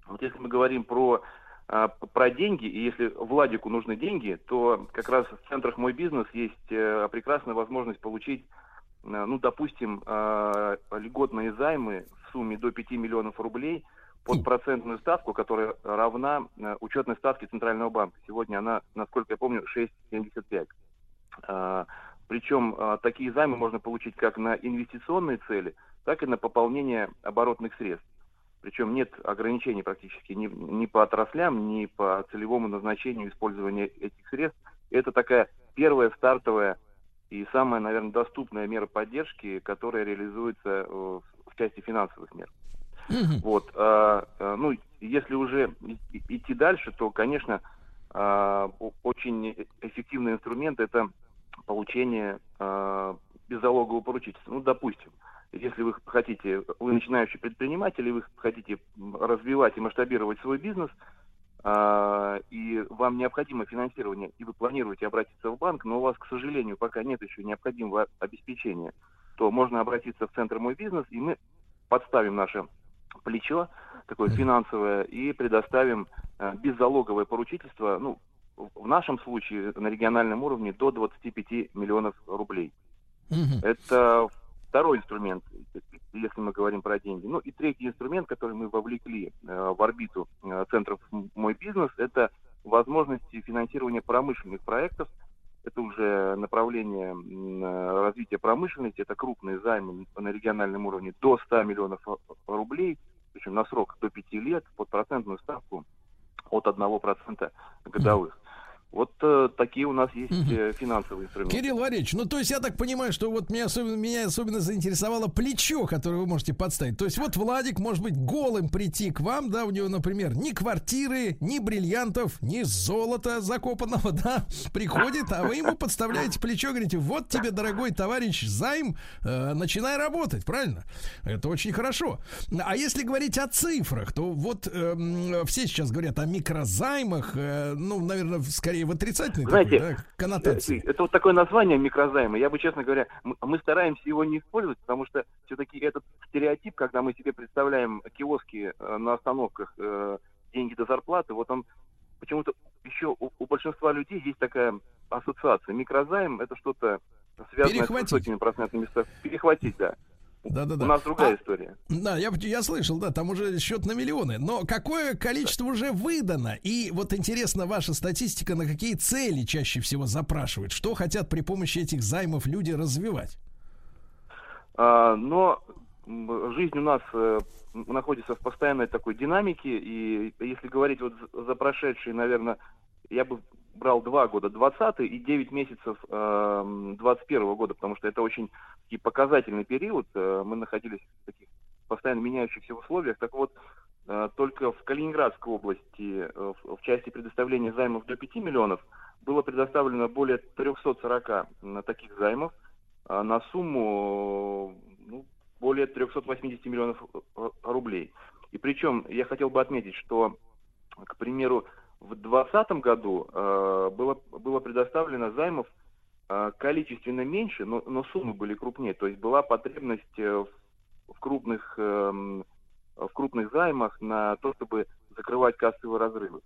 Вот если мы говорим про про деньги, и если Владику нужны деньги, то как раз в центрах «Мой бизнес» есть э, прекрасная возможность получить, э, ну, допустим, э, льготные займы в сумме до 5 миллионов рублей под процентную ставку, которая равна учетной ставке Центрального банка. Сегодня она, насколько я помню, 6,75. А, Причем такие займы можно получить как на инвестиционные цели, так и на пополнение оборотных средств. Причем нет ограничений практически ни, ни по отраслям, ни по целевому назначению использования этих средств. Это такая первая стартовая и самая, наверное, доступная мера поддержки, которая реализуется э, в части финансовых мер. Mm-hmm. Вот, а, а, ну, если уже идти дальше, то, конечно, а, очень эффективный инструмент это получение а, беззалогового поручительства. Ну, допустим, если вы хотите, вы начинающий предприниматель, и вы хотите развивать и масштабировать свой бизнес, э, и вам необходимо финансирование, и вы планируете обратиться в банк, но у вас, к сожалению, пока нет еще необходимого обеспечения, то можно обратиться в Центр «Мой бизнес», и мы подставим наше плечо такое финансовое и предоставим э, беззалоговое поручительство, ну, в нашем случае на региональном уровне до 25 миллионов рублей. Мгм. Это второй инструмент, если мы говорим про деньги. Ну и третий инструмент, который мы вовлекли э, в орбиту э, центров «М- «Мой бизнес», это возможности финансирования промышленных проектов. Это уже направление э, развития промышленности, это крупные займы на региональном уровне до 100 миллионов э, рублей, причем на срок до 5 лет под процентную ставку от 1% годовых. Вот э, такие у нас есть э, финансовые инструменты. Кирилл Валерьевич, ну то есть я так понимаю, что вот меня особенно, меня особенно заинтересовало плечо, которое вы можете подставить. То есть вот Владик может быть голым прийти к вам, да, у него, например, ни квартиры, ни бриллиантов, ни золота закопанного, да, приходит, а вы ему подставляете плечо, говорите, вот тебе, дорогой товарищ, займ, э, начинай работать, правильно? Это очень хорошо. А если говорить о цифрах, то вот эм, все сейчас говорят о микрозаймах, э, ну, наверное, скорее в отрицательной Знаете, такой, да, коннотации. Это, это вот такое название микрозайма. Я бы, честно говоря, мы, мы стараемся его не использовать, потому что все-таки этот стереотип, когда мы себе представляем киоски э, на остановках, э, деньги до зарплаты, вот он почему-то еще у, у большинства людей есть такая ассоциация. Микрозайм это что-то связанное Перехватить. с высокими процентными ставками. Перехватить, да. Да-да-да. У нас другая А, история. Да, я, я слышал, да, там уже счет на миллионы. Но какое количество уже выдано? И вот интересно ваша статистика, на какие цели чаще всего запрашивают? Что хотят при помощи этих займов люди развивать? А, но жизнь у нас э, находится в постоянной такой динамике, и если говорить вот за прошедшие, наверное, я бы брал два года, 20 и 9 месяцев э, 21 года, потому что это очень показательный период, э, мы находились в таких постоянно меняющихся условиях. Так вот, э, только в Калининградской области э, в, части предоставления займов до 5 миллионов было предоставлено более 340 м, таких займов, а, на сумму ну, более 380 миллионов рублей. И причем я хотел бы отметить, что, к примеру, в 2020 году э, было, было предоставлено займов э, количественно меньше, но, но суммы были крупнее. То есть была потребность э, в, в крупных, эм, в крупных займах на то, чтобы закрывать кассовые разрывы.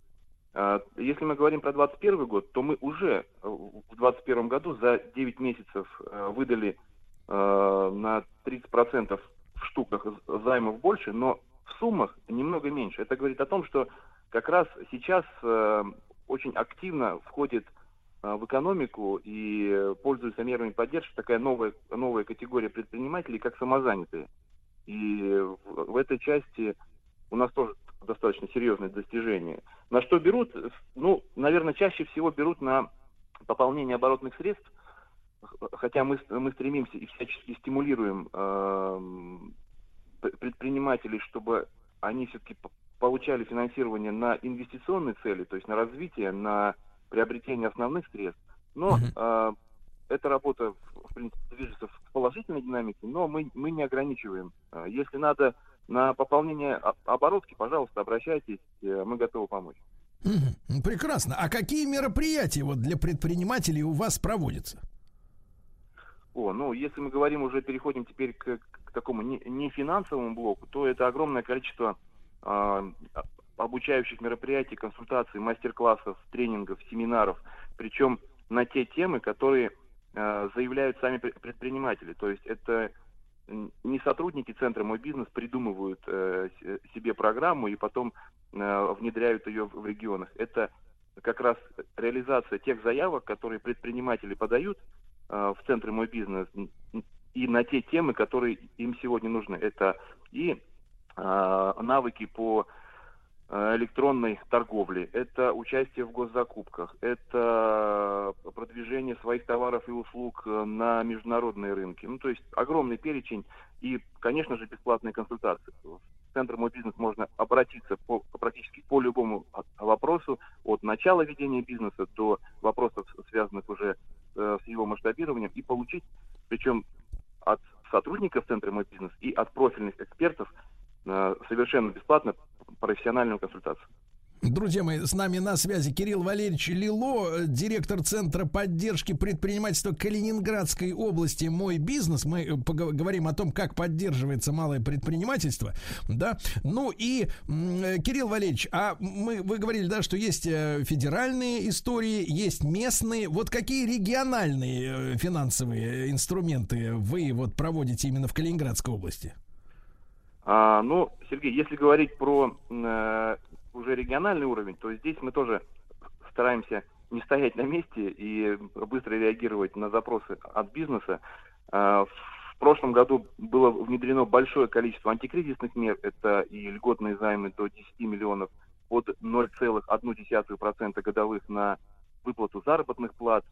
Если мы говорим про 2021 год, то мы уже в 2021 году за 9 месяцев выдали на 30% в штуках займов больше, но в суммах немного меньше. Это говорит о том, что как раз сейчас э, очень активно входит э, в экономику и э, пользуется мерами поддержки такая новая, новая категория предпринимателей, как самозанятые. И в, в этой части у нас тоже достаточно серьезные достижения. На что берут? Ну, наверное, чаще всего берут на пополнение оборотных средств, хотя мы, мы стремимся и всячески стимулируем п- предпринимателей, чтобы они все-таки получали финансирование на инвестиционные цели, то есть на развитие, на приобретение основных средств. Но э, эта работа, в принципе, движется в положительной динамике, но мы, мы не ограничиваем. Э, Если надо на пополнение о- оборотки, пожалуйста, обращайтесь, э, мы готовы помочь. Ну, Прекрасно. А какие мероприятия вот для предпринимателей у вас проводятся? О, ну, если мы говорим уже, переходим теперь к, к такому не, не финансовому блоку, то это огромное количество а, обучающих мероприятий, консультаций, мастер-классов, тренингов, семинаров, причем на те темы, которые а, заявляют сами пре- предприниматели. То есть это не сотрудники центра «Мой бизнес» придумывают э, себе программу и потом э, внедряют ее в регионах. Это как раз реализация тех заявок, которые предприниматели подают э, в центре «Мой бизнес» и на те темы, которые им сегодня нужны. Это и навыки по э, электронной торговле, это участие в госзакупках, это продвижение своих товаров и услуг э, на международные рынки. Ну, то есть огромный перечень и, конечно же, бесплатные консультации. В Центр «Мой бизнес» можно обратиться по, практически по любому от- вопросу, от начала ведения бизнеса до вопросов, связанных уже э, с его масштабированием, и получить, причем от сотрудников Центра «Мой бизнес» и от профильных экспертов э, совершенно бесплатно профессиональную консультацию. Друзья мои, с нами на связи Кирилл Валерьевич Лило, директор Центра поддержки предпринимательства Калининградской области «Мой бизнес». Мы э, поговорим о том, как поддерживается малое предпринимательство. Да? Ну и, э, Кирилл Валерьевич, а мы, вы говорили, да, что есть э, федеральные истории, есть местные. Вот какие региональные финансовые инструменты вы вот проводите именно в Калининградской области? А, ну, Сергей, если говорить про э, уже региональный уровень, то здесь мы тоже стараемся не стоять на месте и быстро реагировать на запросы от бизнеса. А, в прошлом году было внедрено большое количество антикризисных мер. Это и льготные займы до 10 миллионов под 0,1% годовых на выплату заработных плат.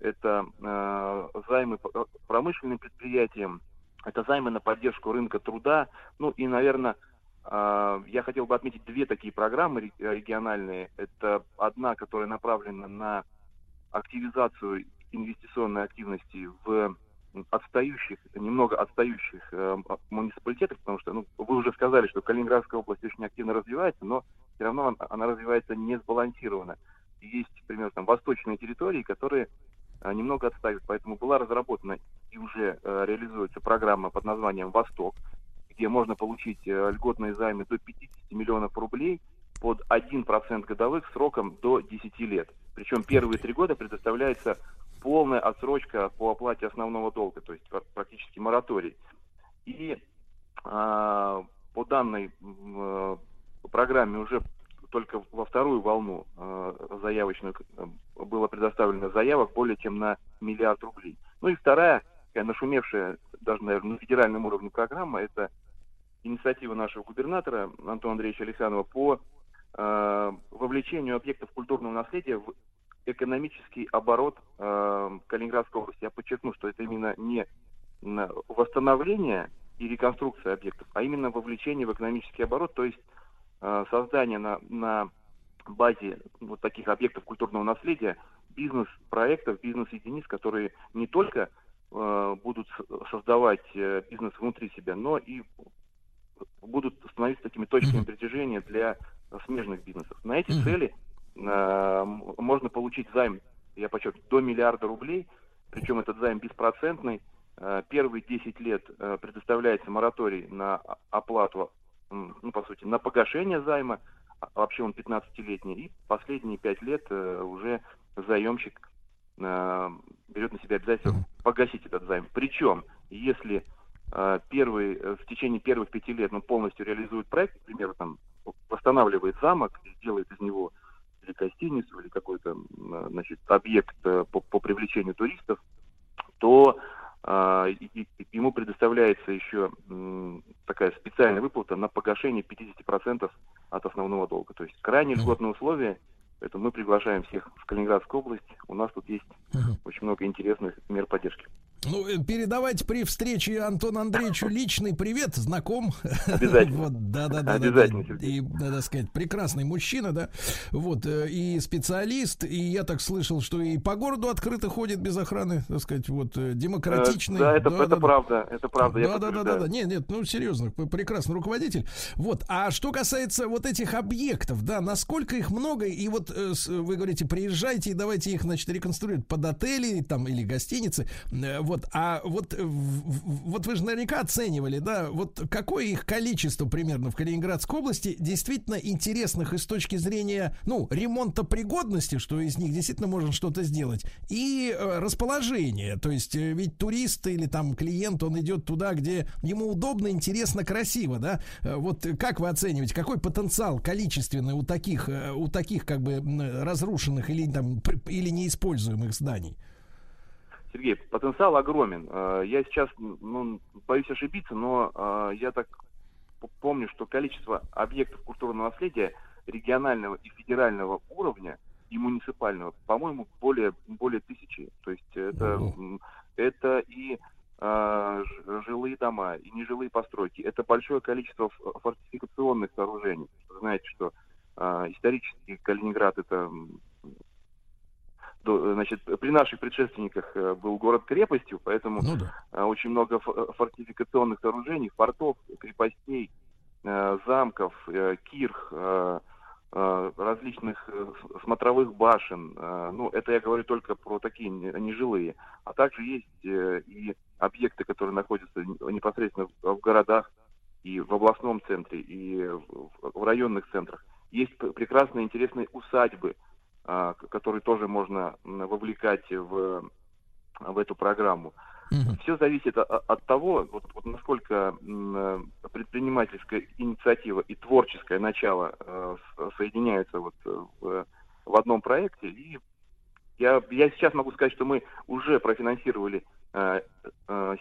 Это э, займы промышленным предприятиям, это займы на поддержку рынка труда. Ну и, наверное, а, я хотел бы отметить две такие программы региональные. Это одна, которая направлена на активизацию инвестиционной активности в отстающих, немного отстающих э, муниципалитетах, потому что ну, вы уже сказали, что Калининградская область очень активно развивается, но все равно она, она развивается не сбалансированно. есть, например, там восточные территории, которые немного отстают. Поэтому была разработана и уже э, реализуется программа под названием «Восток», где можно получить э, льготные займы до 50 миллионов рублей под 1% годовых сроком до 10 лет. Причем первые три года предоставляется полная отсрочка по оплате основного долга, то есть практически мораторий. И а, по данной э, программе уже только во вторую волну э, заявочную э, было предоставлено заявок более чем на миллиард рублей. Ну и вторая, такая нашумевшая даже, наверное, на федеральном уровне программа, это инициатива нашего губернатора Антона Андреевича Александрова по э, вовлечению объектов культурного наследия в экономический оборот э, Калининградской области. Я подчеркну, что это именно не восстановление и реконструкция объектов, а именно вовлечение в экономический оборот, то есть э, создание на, на базе вот таких объектов культурного наследия бизнес-проектов, бизнес-единиц, которые не только э, будут создавать э, бизнес внутри себя, но и будут становиться такими точками притяжения для смежных бизнесов. На эти цели э, можно получить займ, я подчеркну, до миллиарда рублей, причем этот займ беспроцентный. Э, первые 10 лет э, предоставляется мораторий на оплату, ну, по сути, на погашение займа, а вообще он 15-летний, и последние 5 лет э, уже заемщик э, берет на себя обязательство погасить этот займ. Причем, если а, первый, э, в течение первых пяти лет он полностью реализует проект, например, там, восстанавливает замок, делает из него или гостиницу, или какой-то значит, объект э, по, по привлечению туристов, то и, и, ему предоставляется еще такая специальная выплата на погашение 50% от основного долга. То есть крайне льготные условия, поэтому мы приглашаем всех в Калининградскую область. У нас тут есть очень много интересных мер поддержки. Ну, э, передавайте при встрече Антону Андреевичу личный привет, знаком. Обязательно. вот, да, да, да. Обязательно. Да, да. И, надо сказать, прекрасный мужчина, да. Вот, э, и специалист, и я так слышал, что и по городу открыто ходит без охраны, так сказать, вот, э, демократичный. Да, это, да, это да, правда, это правда. Да, да, да, да, да. Нет, нет, ну, серьезно, прекрасный руководитель. Вот, а что касается вот этих объектов, да, насколько их много, и вот вы говорите, приезжайте и давайте их, значит, реконструировать под отели, там, или гостиницы, вот, а вот, вот вы же наверняка оценивали, да, вот какое их количество примерно в Калининградской области действительно интересных и с точки зрения, ну, ремонта пригодности, что из них действительно можно что-то сделать, и э, расположение, то есть э, ведь турист или там клиент, он идет туда, где ему удобно, интересно, красиво, да, э, вот как вы оцениваете, какой потенциал количественный у таких, у таких как бы разрушенных или там или неиспользуемых зданий? Сергей, потенциал огромен. Э, я сейчас, ну, боюсь ошибиться, но э, я так помню, что количество объектов культурного наследия регионального и федерального уровня и муниципального, по-моему, более, более тысячи. То есть это, это и э, жилые дома, и нежилые постройки. Это большое количество фортификационных сооружений. Вы знаете, что э, исторически Калининград это значит, при наших предшественниках э, был город-крепостью, поэтому ну, да. Э, очень много фортификационных сооружений, фортов, крепостей, э, замков, кирх, различных смотровых башен. Ну, это я говорю только про такие не- нежилые. А также есть и объекты, которые находятся непосредственно в городах, и в областном центре, и в районных центрах. Есть прекрасные, интересные усадьбы, которые тоже можно вовлекать в, в эту программу. Мгм. Все зависит от того, вот, вот насколько э, предпринимательская инициатива и творческое начало э, соединяются вот э, в, в одном проекте. И я, я сейчас могу сказать, что мы уже профинансировали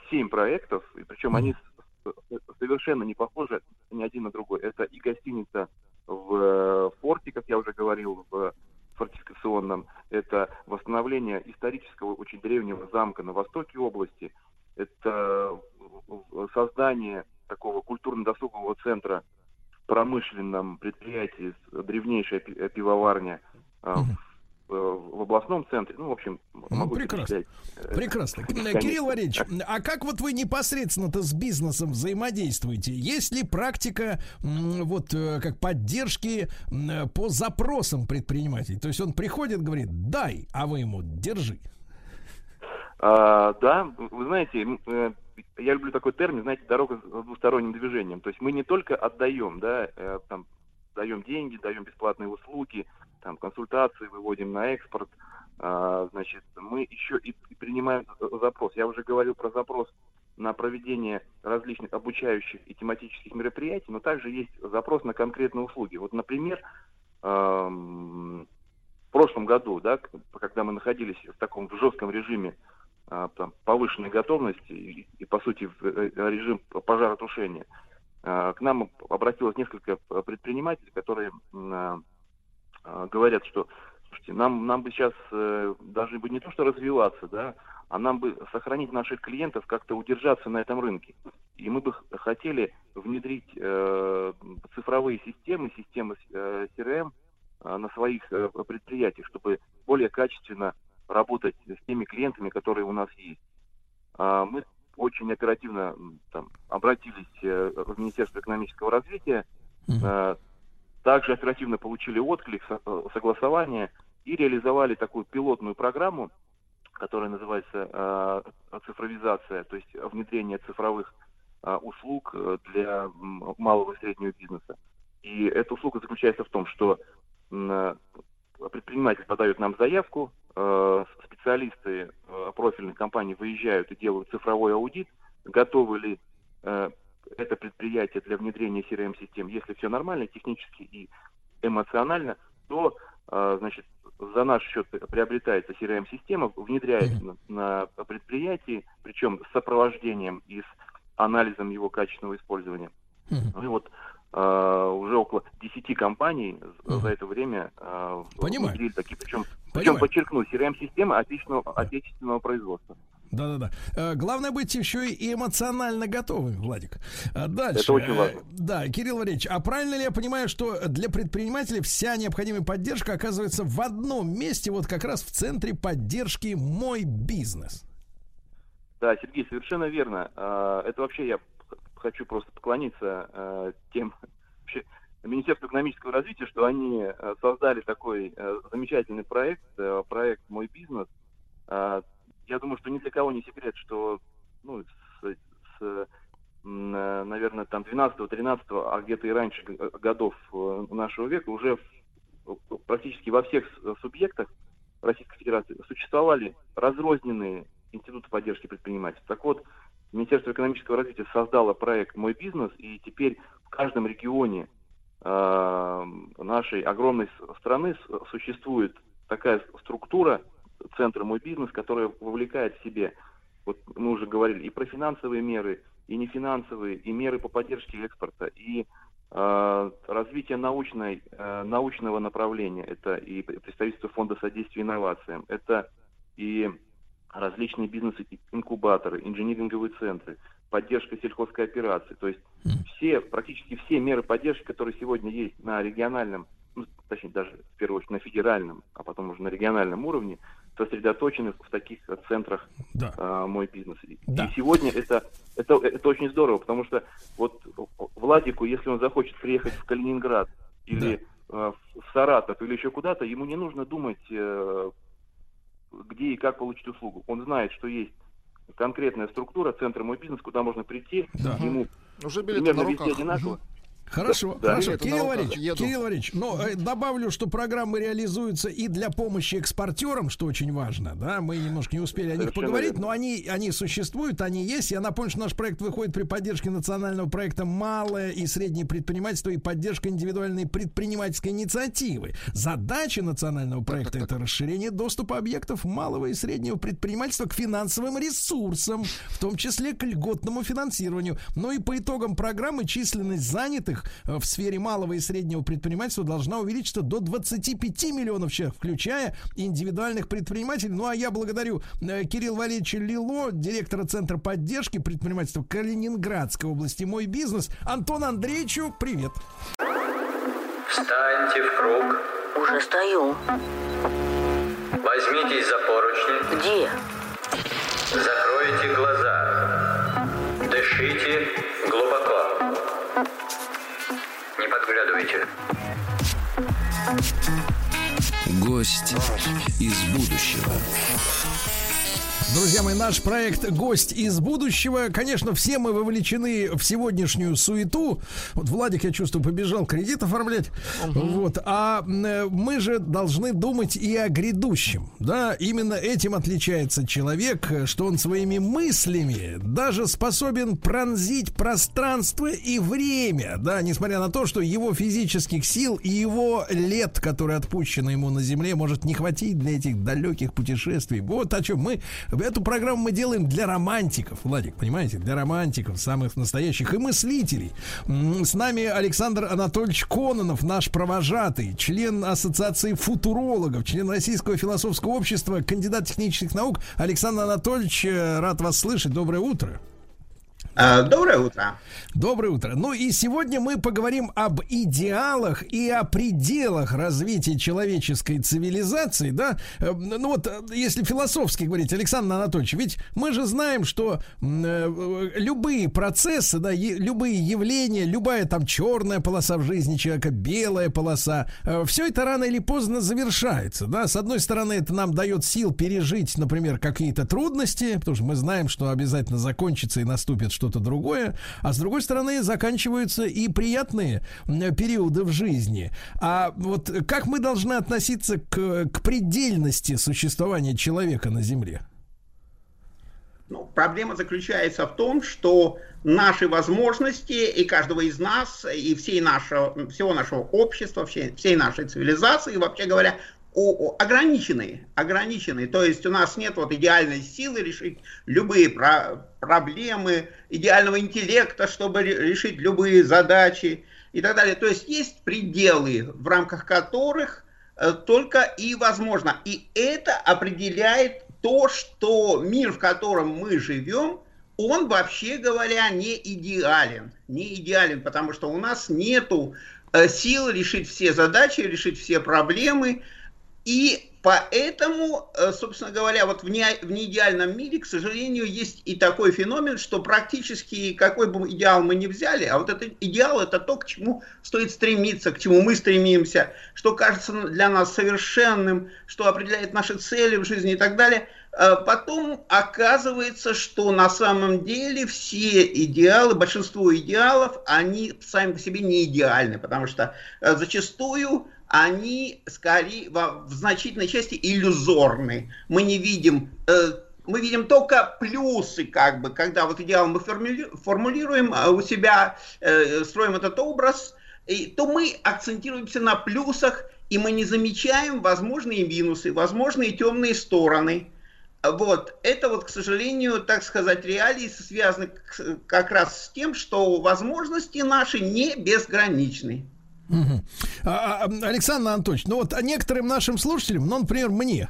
семь проектов, и причем они совершенно не похожи ни один на другой. Это и гостиница в форте, как я уже говорил, в фортификационном. Это восстановление исторического очень древнего замка на востоке области. Это э, создание такого культурно-досугового центра в промышленном предприятии, древнейшая э, пивоварня Мгм. В, э, в областном центре. Ну, в общем, могу прекрасно. перечислять, э, Прекрасно. бесконечно. Кирилл Валерьевич, а как вот вы непосредственно-то с бизнесом взаимодействуете? Есть ли практика вот э, как поддержки э, по запросам предпринимателей? То есть он приходит, говорит, дай, а вы ему держи. А, да, вы знаете, э, я люблю такой термин, знаете, дорога с двусторонним движением. То есть мы не только отдаем, да, э, там, даем деньги, даем бесплатные услуги, там, консультации выводим на экспорт, а, значит, мы еще и, и принимаем за- запрос. Я уже говорил про запрос на проведение различных обучающих и тематических мероприятий, но также есть запрос на конкретные услуги. Вот, например, ам, в прошлом году, да, когда мы находились в таком в жестком режиме а, там, повышенной готовности и, и, по сути, в э, режим пожаротушения, а, к нам обратилось несколько предпринимателей, которые а, говорят, что слушайте, нам, нам бы сейчас э, даже бы не то что развиваться, да, а нам бы сохранить наших клиентов, как-то удержаться на этом рынке. И мы бы хотели внедрить э, цифровые системы, системы э, CRM э, на своих э, предприятиях, чтобы более качественно работать с теми клиентами, которые у нас есть. А, Мы очень оперативно там, обратились э, в Министерство экономического развития, э, также оперативно получили отклик, э, согласование и реализовали такую пилотную программу, которая называется э, цифровизация, то есть внедрение цифровых э, услуг для малого и среднего бизнеса. И эта услуга заключается в том, что предприниматель подает нам заявку, специалисты профильных компаний выезжают и делают цифровой аудит, готовы ли это предприятие для внедрения CRM-систем, если все нормально, технически и эмоционально, то, э, значит, за наш счет приобретается CRM-система, внедряется на, на предприятии, причем с сопровождением и с анализом его качественного использования. Ну и вот э, уже около 10 компаний за- это время Понимаю. внедрили такие, причем, Понимаю. причем подчеркну, CRM-системы отечественного, отечественного производства. Да-да-да. Э, Главное быть еще и эмоционально готовым, Владик. А Дальше. Это очень Э, важно. Да, Кирилл Валерьевич, а правильно ли я понимаю, что для предпринимателей вся необходимая поддержка оказывается в одном месте, вот как раз в центре поддержки «Мой бизнес»? Да, Сергей, совершенно верно. Это вообще я хочу просто поклониться э, тем вообще, Министерству экономического развития, что они э, создали такой э, замечательный проект, э, проект «Мой бизнес». Я думаю, что ни для кого не секрет, что ну, с, с, э, наверное, там 12-13, а где-то и раньше г- годов э, нашего века уже практически во всех субъектах Российской Федерации существовали разрозненные институты поддержки предпринимательств. Так вот, Министерство экономического развития создало проект «Мой бизнес», и теперь в каждом регионе э, нашей огромной страны существует такая структура центра «Мой бизнес», которая вовлекает в себе, вот мы уже говорили, и про финансовые меры, и нефинансовые, и меры по поддержке экспорта, и э, развитие научной, э, научного направления. Это и представительство Фонда содействия инновациям, это и различные бизнес-инкубаторы, инжиниринговые центры, поддержка сельхозкооперации. То есть все, практически все меры поддержки, которые сегодня есть на региональном, ну, точнее даже в первую очередь на федеральном, а потом уже на региональном уровне, сосредоточены в таких э, центрах Да. а, мой бизнес. И Да. и сегодня это, это, это очень здорово, потому что вот Владику, если он захочет приехать в Калининград или в Саратов или еще куда-то, ему не нужно думать, где и как получить услугу. Он знает, что есть конкретная структура, центр мой бизнес, куда можно прийти, Да. ему Уже билеты примерно на везде руках. одинаково. Хорошо, Да, хорошо. на Кирилл. Валерьевич, Еду. Кирилл Валерьевич, ну, э, добавлю, что программы реализуются и для помощи экспортерам, что очень важно, да, мы немножко не успели о них Совершенно поговорить, верно. но они, они существуют, они есть. Я напомню, что наш проект выходит при поддержке национального проекта «Малое и среднее предпринимательство» и поддержка индивидуальной предпринимательской инициативы. Задача национального проекта – это расширение доступа объектов малого и среднего предпринимательства к финансовым ресурсам, в том числе к льготному финансированию. Но и по итогам программы численность занятых э, в сфере малого и среднего предпринимательства должна увеличиться до 25 миллионов человек, включая индивидуальных предпринимателей. Ну а я благодарю э, Кирилла Валерьевича Лило, директора Центра поддержки предпринимательства Калининградской области «Мой бизнес». Антон Андреевичу привет. Встаньте в круг. Уже стою. Возьмитесь за поручни. Где? Закройте глаза. Не подглядывайте. Гость из будущего. Друзья мои, наш проект «Гость из будущего». Конечно, все мы вовлечены в сегодняшнюю суету. Вот Владик, я чувствую, побежал кредит оформлять. Вот. А э, мы же должны думать и о грядущем. Да, именно этим отличается человек, что он своими мыслями даже способен пронзить пространство и время. Да, несмотря на то, что его физических сил и его лет, которые отпущены ему на Земле, может не хватить для этих далеких путешествий. Вот о чем мы Эту программу мы делаем для романтиков, Владик, понимаете? Для романтиков, самых настоящих и мыслителей. С нами Александр Анатольевич Кононов, наш провожатый, член Ассоциации футурологов, член Российского философского общества, кандидат технических наук. Александр Анатольевич, э, рад вас слышать. Доброе утро. А, Доброе утро. Доброе утро. Ну и сегодня мы поговорим об идеалах и о пределах развития человеческой цивилизации, да? Э, Ну вот, э, если философски говорить, Александр Анатольевич, ведь мы же знаем, что э, любые процессы, да, любые явления, любая там черная полоса в жизни человека, белая полоса, все это рано или поздно завершается, да? С одной стороны, это нам дает сил пережить, например, какие-то трудности, потому что мы знаем, что обязательно закончится и наступит что-то другое, а с другой стороны заканчиваются и приятные периоды в жизни. А вот как мы должны относиться к, к предельности существования человека на Земле? Ну, проблема заключается в том, что наши возможности и каждого из нас, и всей нашего, всего нашего общества, всей, всей нашей цивилизации, вообще говоря, ограниченные, ограниченные. То есть у нас нет вот идеальной силы решить любые про- проблемы, идеального интеллекта, чтобы ре- решить любые задачи и так далее. То есть есть пределы, в рамках которых э, только и возможно. И это определяет то, что мир, в котором мы живем, он, вообще говоря, не идеален. Не идеален, потому что у нас нету э, сил решить все задачи, решить все проблемы. И поэтому, э, собственно говоря, вот в, не, в неидеальном мире, к сожалению, есть и такой феномен, что практически какой бы идеал мы ни взяли, а вот этот идеал это то, к чему стоит стремиться, к чему мы стремимся, что кажется для нас совершенным, что определяет наши цели в жизни и так далее. Э, Потом оказывается, что на самом деле все идеалы, большинство идеалов, они сами по себе не идеальны, потому что э, зачастую они скорее во- в значительной части иллюзорны. Мы не видим, э, мы видим только плюсы, как бы, когда вот идеал мы формули- формулируем а у себя, э, строим этот образ, и, то мы акцентируемся на плюсах, и мы не замечаем возможные минусы, возможные темные стороны. Вот, это вот, к сожалению, так сказать, реалии связаны как раз с тем, что возможности наши не безграничны. Мгм. А, а, Александр Анатольевич, ну вот некоторым нашим слушателям, ну, например, мне,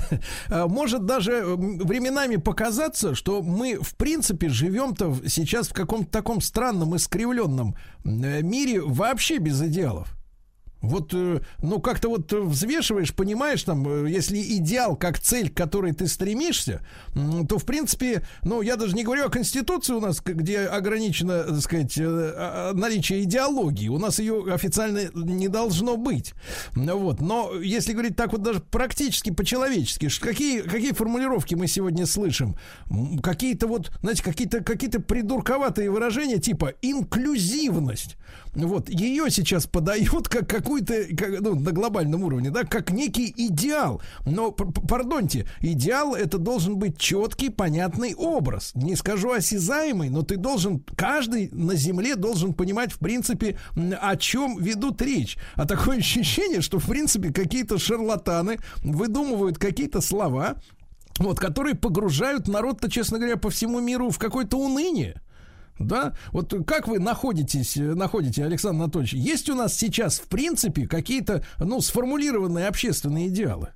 а, может даже временами показаться, что мы, в принципе, живем-то сейчас в каком-то таком странном, искривленном э, мире вообще без идеалов. Вот, э, ну, как-то вот взвешиваешь, понимаешь, там, э, если идеал как цель, к которой ты стремишься, то, в принципе, ну, я даже не говорю о Конституции у нас, где ограничено, так сказать, э, а, а, наличие идеологии. У нас ее официально не должно быть. Вот. Но если говорить так вот даже практически по-человечески, какие, какие формулировки мы сегодня слышим? Какие-то вот, знаете, какие-то какие придурковатые выражения типа инклюзивность. Вот, ее сейчас подают как какую-то, как, ну, на глобальном уровне, да, как некий идеал. Но, пардоньте, идеал это должен быть четкий, понятный образ. Не скажу осязаемый, но ты должен, каждый на земле должен понимать, в принципе, о чем ведут речь. А такое ощущение, что, в принципе, какие-то шарлатаны выдумывают какие-то слова, вот, которые погружают народ-то, честно говоря, по всему миру в какое-то уныние. Да? Вот как вы находитесь, находите, Александр Анатольевич, есть у нас сейчас, в принципе, какие-то, ну, сформулированные общественные идеалы?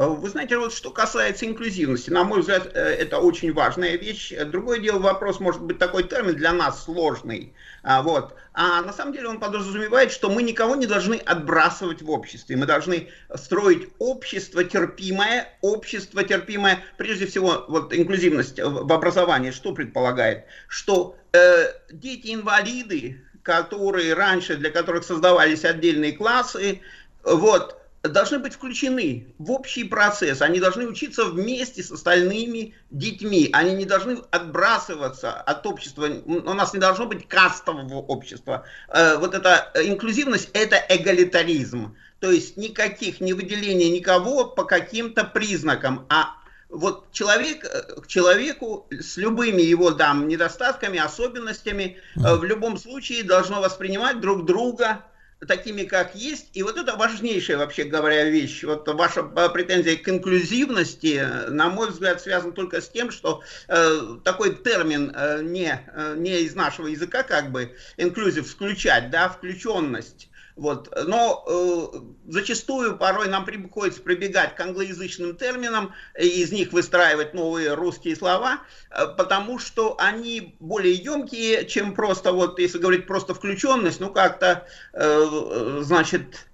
Э, вы знаете, вот что касается инклюзивности, на мой взгляд, э, это очень важная вещь. Другое дело, вопрос может быть такой термин для нас сложный. А, вот. а на самом деле он подразумевает, что мы никого не должны отбрасывать в обществе. Мы должны строить общество терпимое, общество терпимое. Прежде всего, вот инклюзивность в образовании что предполагает? Что э, дети-инвалиды, которые раньше, для которых создавались отдельные классы, вот, должны быть включены в общий процесс. Они должны учиться вместе с остальными детьми. Они не должны отбрасываться от общества. У нас не должно быть кастового общества. Э, вот эта инклюзивность – это эгалитаризм. То есть никаких, не выделения никого по каким-то признакам, а вот человек э, к человеку с любыми его там недостатками, особенностями э, в любом случае должно воспринимать друг друга такими, как есть. И вот это важнейшая, вообще говоря, вещь. Вот ваша э, претензия к инклюзивности, на мой взгляд, связана только с тем, что э, такой термин э, не, э, не из нашего языка, как бы, инклюзив, включать, да, включенность. Вот. Но э, зачастую порой нам приходится прибегать к англоязычным терминам и из них выстраивать новые русские слова, э, потому что они более емкие, чем просто, вот если говорить просто включенность, ну как-то, э, значит...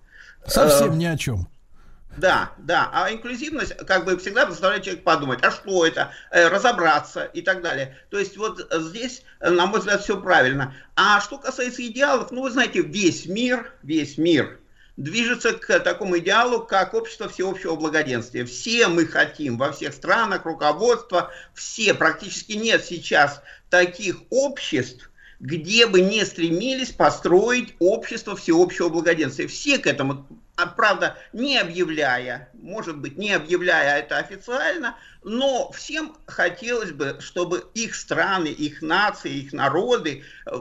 Совсем э, ни о чем. Да, да. А инклюзивность, как бы всегда заставляет человека подумать, а что это, э, разобраться и так далее. То есть вот здесь, на мой взгляд, все правильно. А что касается идеалов, ну вы знаете, весь мир, весь мир движется к такому идеалу, как общество всеобщего благоденствия. Все мы хотим во всех странах, руководство, все, практически нет сейчас таких обществ, где бы не стремились построить общество всеобщего благоденствия. Все к этому а, правда, не объявляя, может быть, не объявляя это официально, но всем хотелось бы, чтобы их страны, их нации, их народы э,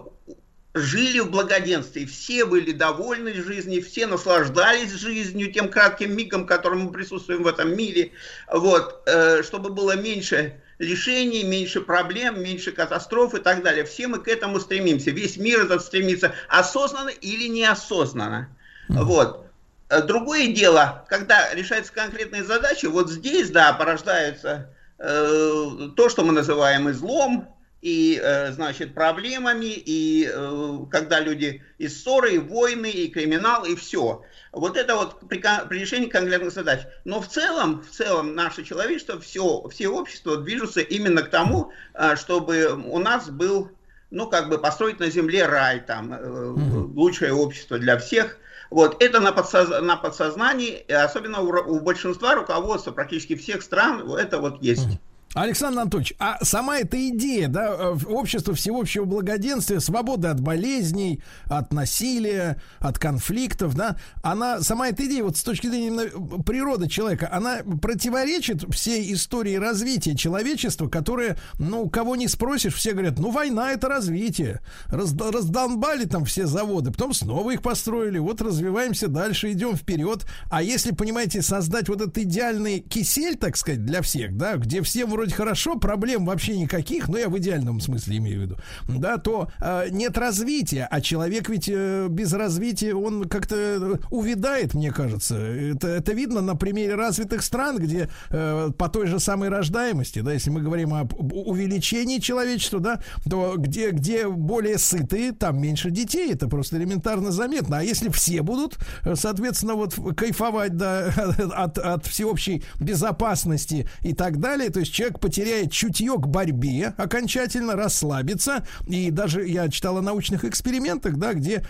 жили в благоденствии, все были довольны жизнью, все наслаждались жизнью, тем кратким мигом, которым мы присутствуем в этом мире, вот, э, чтобы было меньше лишений, меньше проблем, меньше катастроф и так далее. Все мы к этому стремимся, весь мир этот стремится, осознанно или неосознанно. Вот. Э, другое дело, когда решаются конкретные задачи, вот здесь, да, порождается э, то, что мы называем излом, и, э, значит, проблемами, и э, когда люди и ссоры, и войны, и криминал, и все. Вот это вот при, при решении конкретных задач. Но в целом, в целом наше человечество, все, все общество движутся именно к тому, э, чтобы у нас был, ну, как бы построить на земле рай, там, э, лучшее общество для всех – вот, это на, подсоз... на подсознании, особенно у, у большинства руководства практически всех стран, это вот есть. Александр Анатольевич, а сама эта идея, да, э, общества всеобщего благоденствия, свободы от болезней, от насилия, от конфликтов, да, она, сама эта идея, вот с точки зрения именно природы человека, она противоречит всей истории развития человечества, которое, ну, кого не спросишь, все говорят, ну, война это развитие. Раз, раздолбали там все заводы, потом снова их построили, вот развиваемся дальше, идем вперед. А если, понимаете, создать вот этот идеальный кисель, так сказать, для всех, да, где все вроде вроде хорошо, проблем вообще никаких, но я в идеальном смысле имею в виду, да, то э, нет развития, а человек ведь э, без развития, он как-то увядает, мне кажется. Это, это видно на примере развитых стран, где э, по той же самой рождаемости, да, если мы говорим об увеличении человечества, да, то где, где более сытые, там меньше детей, это просто элементарно заметно. А если все будут, э, соответственно, вот кайфовать, да, от, от всеобщей безопасности и так далее, то есть человек потеряет чутье к борьбе, окончательно расслабится, и даже я читал о научных экспериментах, да, где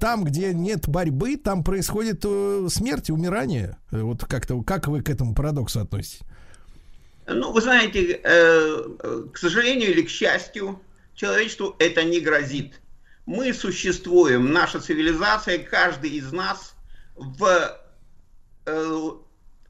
там, где нет борьбы, там происходит э, смерть, умирание. Э, вот как-то, как вы к этому парадоксу относитесь? Ну, вы знаете, э, к сожалению или к счастью, человечеству это не грозит. Мы существуем, наша цивилизация, каждый из нас в, в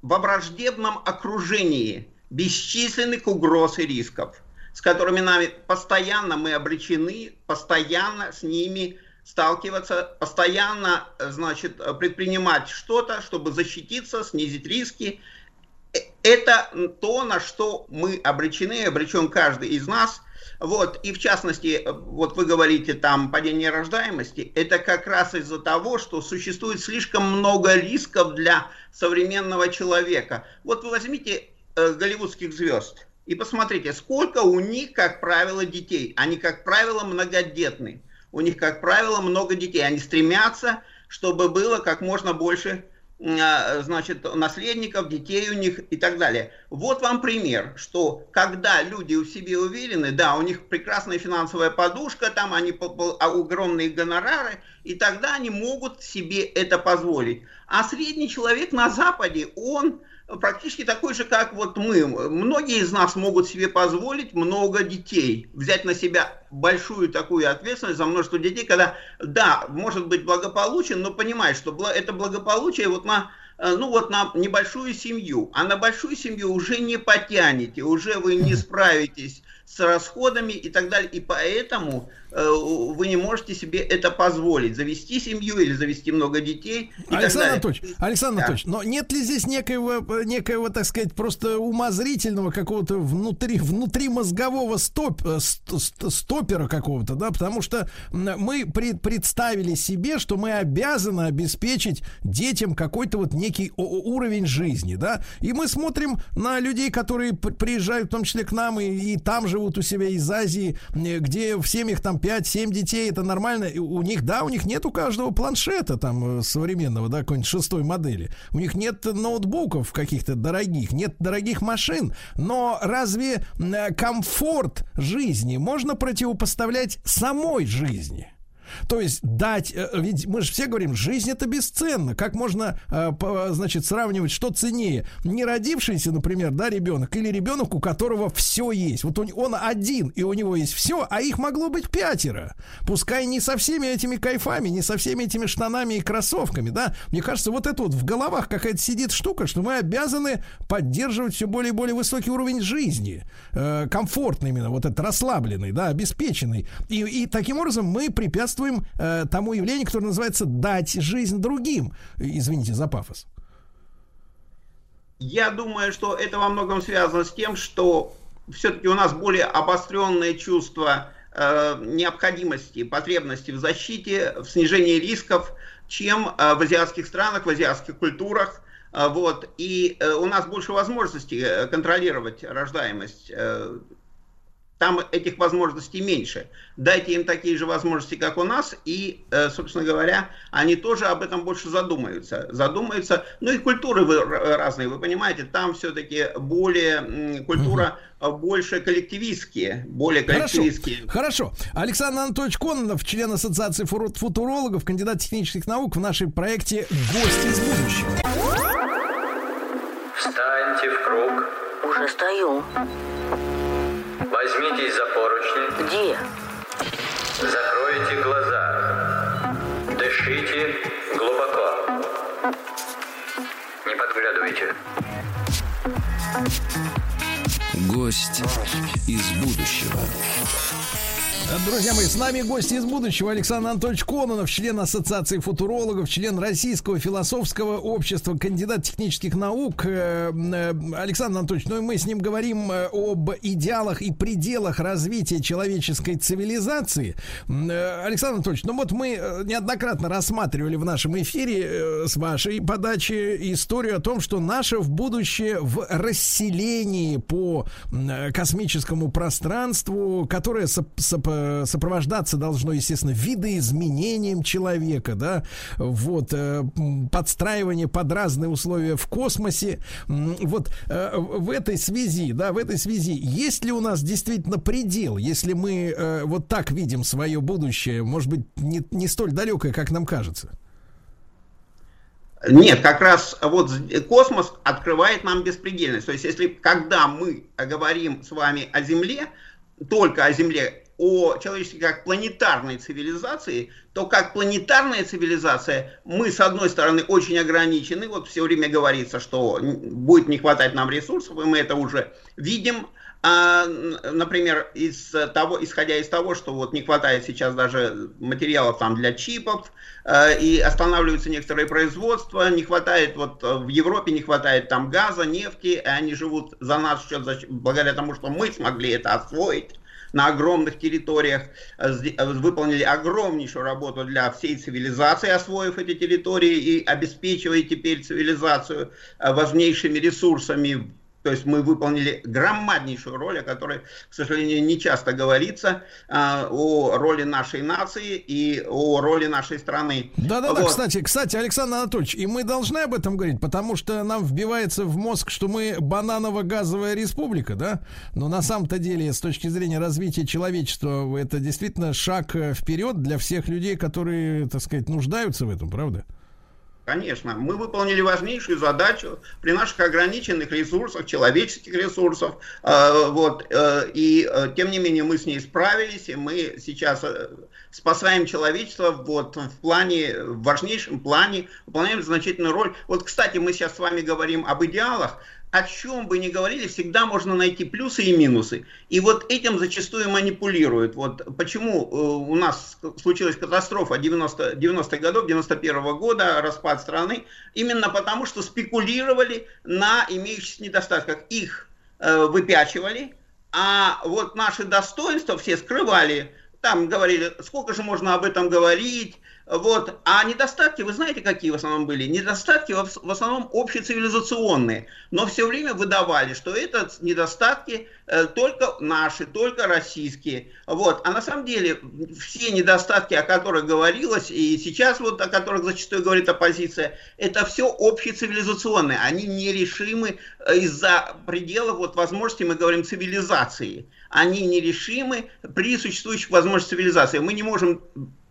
враждебном окружении бесчисленных угроз и рисков, с которыми нами постоянно мы обречены, постоянно с ними сталкиваться, постоянно, значит, предпринимать что-то, чтобы защититься, снизить риски. Э, это то, на что мы обречены, обречен каждый из нас. Вот, и в частности, вот вы говорите там падение рождаемости, это как раз из-за того, что существует слишком много рисков для современного человека. Вот вы возьмите э, голливудских звезд и посмотрите, сколько у них, как правило, детей. Они, как правило, многодетны у них, как правило, много детей. Они стремятся, чтобы было как можно больше а, значит, наследников, детей у них и так далее. Вот вам пример, что когда люди у себе уверены, да, у них прекрасная финансовая подушка, там они а, огромные гонорары, и тогда они могут себе это позволить. А средний человек на Западе, он практически такой же, как вот мы. Многие из нас могут себе позволить много детей, взять на себя большую такую ответственность за множество детей, когда, да, может быть благополучен, но понимает, что это благополучие вот на Э, ну вот на небольшую семью, а на большую семью уже не потянете, уже вы не справитесь с расходами и так далее, и поэтому вы не можете себе это позволить, завести семью или завести много детей. Александр Анатольевич, Александр да. Анатольевич, но нет ли здесь некоего, некоего, так сказать, просто умозрительного какого-то внутри, внутри мозгового стоп, э, стопера какого-то, да, потому что мы пред, представили себе, что мы обязаны обеспечить детям какой-то вот некий уровень жизни, да, и мы смотрим на людей, которые приезжают в том числе к нам и, и там живут у себя из Азии, где в семьях там 5-7 детей, это нормально, у них, да, у них нет у каждого планшета там э, современного, да, какой-нибудь шестой модели, у них нет ноутбуков каких-то дорогих, нет дорогих машин, но разве комфорт жизни можно противопоставлять самой жизни? То есть дать, э, ведь мы же все говорим, жизнь это бесценно. Как можно, э, значит, сравнивать, что ценнее? Не родившийся, например, да, ребенок или ребенок, у которого все есть. Вот он, один, и у него есть все, а их могло быть пятеро. Пускай не со всеми этими кайфами, не со всеми этими штанами и кроссовками, да. Мне кажется, вот это вот в головах какая-то сидит штука, что мы обязаны поддерживать все более и более высокий уровень жизни. Э, комфортный именно, вот этот расслабленный, да, обеспеченный. И, и таким образом мы препятствуем препятствуем э, тому явлению, которое называется дать жизнь другим. Извините за пафос. Я думаю, что это во многом связано с тем, что все-таки у нас более обостренное чувство э, необходимости, потребности в защите, в снижении рисков, чем э, в азиатских странах, в азиатских культурах. Э, вот. И э, у нас больше возможностей э, контролировать рождаемость. Э, там этих возможностей меньше. Дайте им такие же возможности, как у нас, и, э, собственно говоря, они тоже об этом больше задумаются. Задумаются, ну и культуры вы, разные, вы понимаете, там все-таки более, культура угу. больше коллективистские, более коллективистские. Хорошо. Хорошо. Александр Анатольевич Кононов, член Ассоциации футурологов, кандидат технических наук в нашем проекте «Гости из будущего». Встаньте в круг. Уже стою. Возьмитесь за поручни. Где? Закройте глаза. Дышите глубоко. Не подглядывайте. Гость из будущего. Друзья мои, с нами гости из будущего Александр Анатольевич Кононов, член Ассоциации футурологов, член Российского философского общества, кандидат технических наук. Э, э, Александр Анатольевич, ну и мы с ним говорим э, об идеалах и пределах развития человеческой цивилизации. Александр Анатольевич, ну вот мы неоднократно рассматривали в нашем эфире с вашей подачи историю о том, что наше в будущее в расселении по космическому пространству, которое соп Э, сопровождаться должно, естественно, видоизменением человека, да, вот, э, подстраивание под разные условия в космосе. Вот э, в этой связи, да, в этой связи, есть ли у нас действительно предел, если мы вот так видим свое будущее, может быть, не, не столь далекое, как нам кажется? Нет, как раз вот космос открывает нам беспредельность. То есть, если когда мы говорим с вами о Земле, только о Земле, о человечестве как планетарной цивилизации, то как планетарная цивилизация мы, с одной стороны, очень ограничены. Вот все время говорится, что будет не хватать нам ресурсов, и мы это уже видим. А, например, из того, исходя из того, что вот не хватает сейчас даже материалов там для чипов, э, и останавливаются некоторые производства, не хватает, вот в Европе не хватает там газа, нефти, и они живут за наш счет, благодаря тому, что мы смогли это освоить на огромных территориях, э, э, выполнили огромнейшую работу для всей цивилизации, освоив эти территории и обеспечивая теперь цивилизацию э, важнейшими ресурсами то есть мы выполнили громаднейшую роль, о которой, к сожалению, не часто говорится, э, о роли нашей нации и о роли нашей страны. Да-да-да, вот. кстати, кстати, Александр Анатольевич, и мы должны об этом говорить, потому что нам вбивается в мозг, что мы бананово-газовая республика, да? Но на самом-то деле, с точки зрения развития человечества, это действительно шаг вперед для всех людей, которые, так сказать, нуждаются в этом, правда? Конечно, мы выполнили важнейшую задачу при наших ограниченных ресурсах, человеческих ресурсов, э, вот, э, и э, тем не менее мы с ней справились, и мы сейчас спасаем человечество вот в плане, в важнейшем плане, выполняем значительную роль. Вот, кстати, мы сейчас с вами говорим об идеалах, о чем бы ни говорили, всегда можно найти плюсы и минусы. И вот этим зачастую манипулируют. Вот почему э, у нас случилась катастрофа 90, 90-х годов, 91 -го года, распад страны, именно потому, что спекулировали на имеющихся недостатках. Их э, выпячивали, а вот наши достоинства все скрывали. Там говорили, сколько же можно об этом говорить, вот. А недостатки, вы знаете, какие в основном были? Недостатки в основном общецивилизационные. Но все время выдавали, что это недостатки э, только наши, только российские. Вот. А на самом деле все недостатки, о которых говорилось, и сейчас вот о которых зачастую говорит оппозиция, это все общецивилизационные. Они нерешимы э, из-за пределов вот, возможности, мы говорим, цивилизации. Они нерешимы при существующих возможностях цивилизации. Мы не можем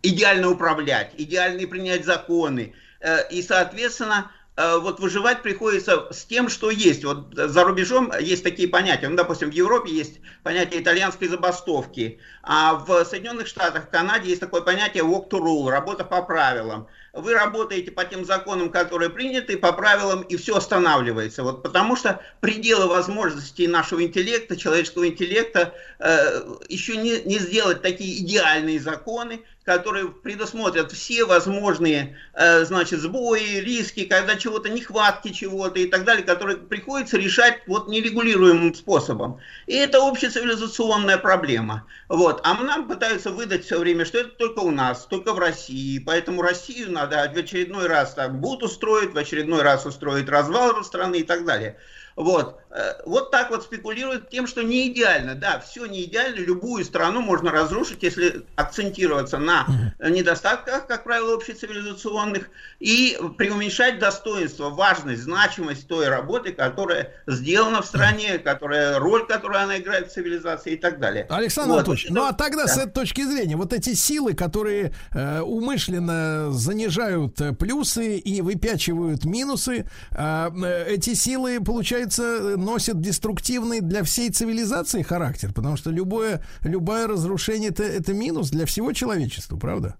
идеально управлять, идеально принять законы. Э, и, соответственно, вот выживать приходится с тем, что есть. Вот за рубежом есть такие понятия. Ну, допустим, в Европе есть понятие итальянской забастовки, а в Соединенных Штатах, в Канаде есть такое понятие walk to rule, работа по правилам вы работаете по тем законам, которые приняты, по правилам, и все останавливается. Вот потому что пределы возможностей нашего интеллекта, человеческого интеллекта, э, еще не, не сделать такие идеальные законы, которые предусмотрят все возможные, э, значит, сбои, риски, когда чего-то, нехватки чего-то и так далее, которые приходится решать вот нерегулируемым способом. И это общецивилизационная проблема. Вот. А нам пытаются выдать все время, что это только у нас, только в России. Поэтому Россию надо в очередной раз там будут устроить, в очередной раз устроить развал страны и так далее. Вот. Э, вот так вот спекулируют тем, что не идеально. Да, все не идеально. Любую страну можно разрушить, если акцентироваться на недостатках, как правило, общецивилизационных, и преуменьшать достоинство, важность, значимость той работы, которая сделана в стране, которая, роль, которую она играет в цивилизации и так далее. Александр вот. Анатольевич, ну а тогда да. с этой точки зрения, вот эти силы, которые э, умышленно занижают э, плюсы и выпячивают минусы, э, э эти силы, получается, получается, носит деструктивный для всей цивилизации характер, потому что любое, любое разрушение это, это минус для всего человечества, правда?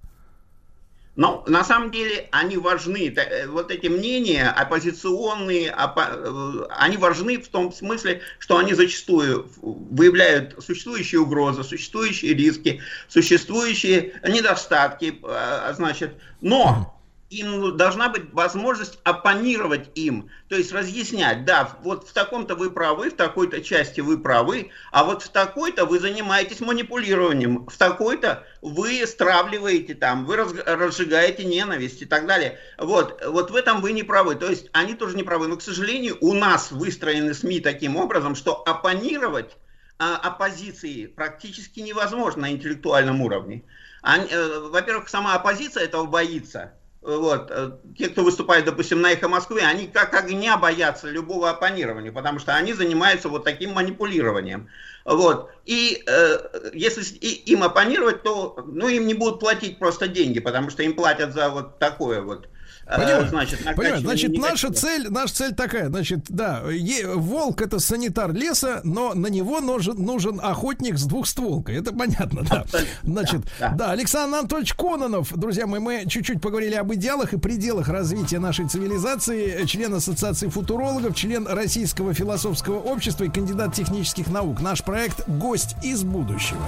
Но на самом деле они важны. Э, вот эти мнения оппозиционные, оппо, э, они важны в том смысле, что они зачастую выявляют существующие угрозы, существующие риски, существующие недостатки. Э, значит, но им должна быть возможность оппонировать им, то есть разъяснять, да, вот в таком-то вы правы, в такой-то части вы правы, а вот в такой-то вы занимаетесь манипулированием, в такой-то вы стравливаете там, вы разжигаете ненависть и так далее. Вот, вот в этом вы не правы, то есть они тоже не правы, но, к сожалению, у нас выстроены СМИ таким образом, что оппонировать а, оппозиции практически невозможно на интеллектуальном уровне. Э, во-первых, сама оппозиция этого боится, вот, э, те, кто выступает, допустим, на «Эхо Москвы», они как огня боятся любого оппонирования, потому что они занимаются вот таким манипулированием. Вот. И э, если им оппонировать, то ну, им не будут платить просто деньги, потому что им платят за вот такое вот Понимаете, значит, Понимаете, значит наша цель, наша цель такая, значит, да, е, волк это санитар леса, но на него нужен, нужен охотник с двухстволкой, это понятно, да. Значит, да, да. да, Александр Анатольевич Кононов, друзья мои, мы чуть-чуть поговорили об идеалах и пределах развития нашей цивилизации, член Ассоциации футурологов, член Российского философского общества и кандидат технических наук. Наш проект «Гость из будущего».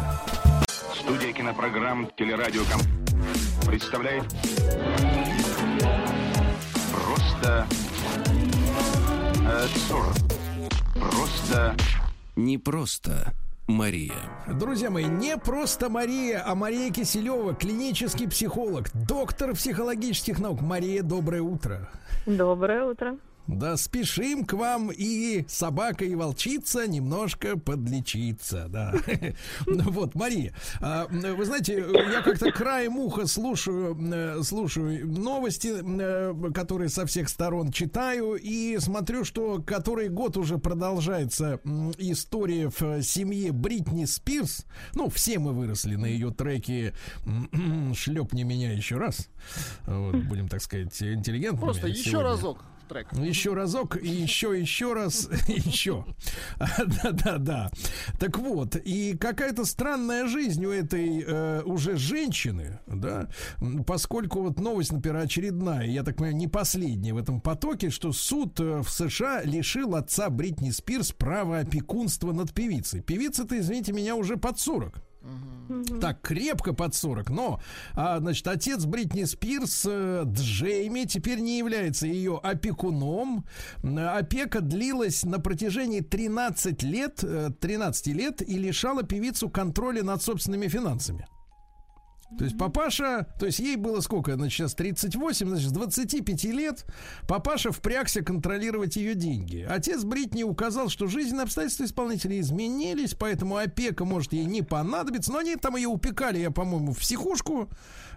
Студия кинопрограмм «Телерадиоком» представляет Просто... Э, просто... Не просто Мария. Друзья мои, не просто Мария, а Мария Киселева, клинический психолог, доктор психологических наук. Мария, доброе утро. Доброе утро. Да, спешим к вам и собака, и волчица немножко подлечиться, да. Вот, Мария, а, вы знаете, я как-то краем уха слушаю, э, слушаю новости, э, которые со всех сторон читаю, и смотрю, что который год уже продолжается история в семье Бритни Спирс. Ну, все мы выросли на ее треке «Шлепни меня еще раз». Вот, будем, так сказать, интеллигентными. Просто еще разок трек. Ну, еще разок, и еще, еще раз, еще. Да-да-да. Так вот, и какая-то странная жизнь у этой э, уже женщины, да, поскольку вот новость, например, очередная, я так понимаю, не последняя в этом потоке, что суд э, в США лишил отца Бритни Спирс права опекунства над певицей. Певица-то, извините меня, уже под 40. Угу. Так, крепко под 40. Но, а, значит, отец Бритни Спирс, э, Джейми, теперь не является ее опекуном. Опека длилась на протяжении 13 лет, 13 э, лет и лишала певицу контроля над собственными финансами. То есть папаша, то есть ей было сколько, значит, сейчас 38, значит, с 25 лет папаша впрягся контролировать ее деньги. Отец Бритни указал, что жизненные обстоятельства исполнителя изменились, поэтому опека может ей не понадобиться, но они там ее упекали, я, по-моему, в психушку,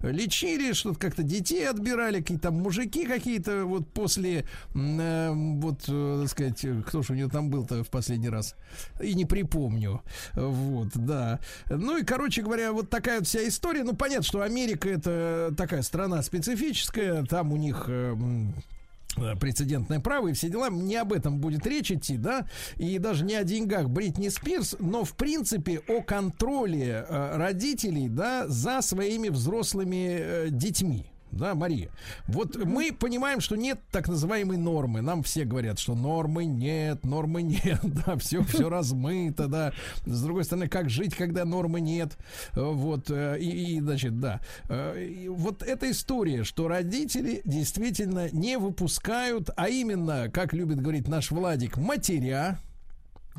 лечили, что-то как-то детей отбирали, какие-то там мужики какие-то вот после, э, вот, так сказать, кто же у нее там был-то в последний раз, и не припомню, вот, да. Ну и, короче говоря, вот такая вот вся история, ну, понятно, что Америка это такая страна специфическая, там у них э, прецедентное право и все дела. Не об этом будет речь идти, да, и даже не о деньгах Бритни Спирс, но в принципе о контроле э, родителей, да, за своими взрослыми э, детьми да, Мария. Вот мы понимаем, что нет так называемой нормы. Нам все говорят, что нормы нет, нормы нет, да, все, все размыто, да. С другой стороны, как жить, когда нормы нет? Вот, э, и, и значит, да. Э, и вот эта история, что родители действительно не выпускают, а именно, как любит говорить наш Владик, матеря,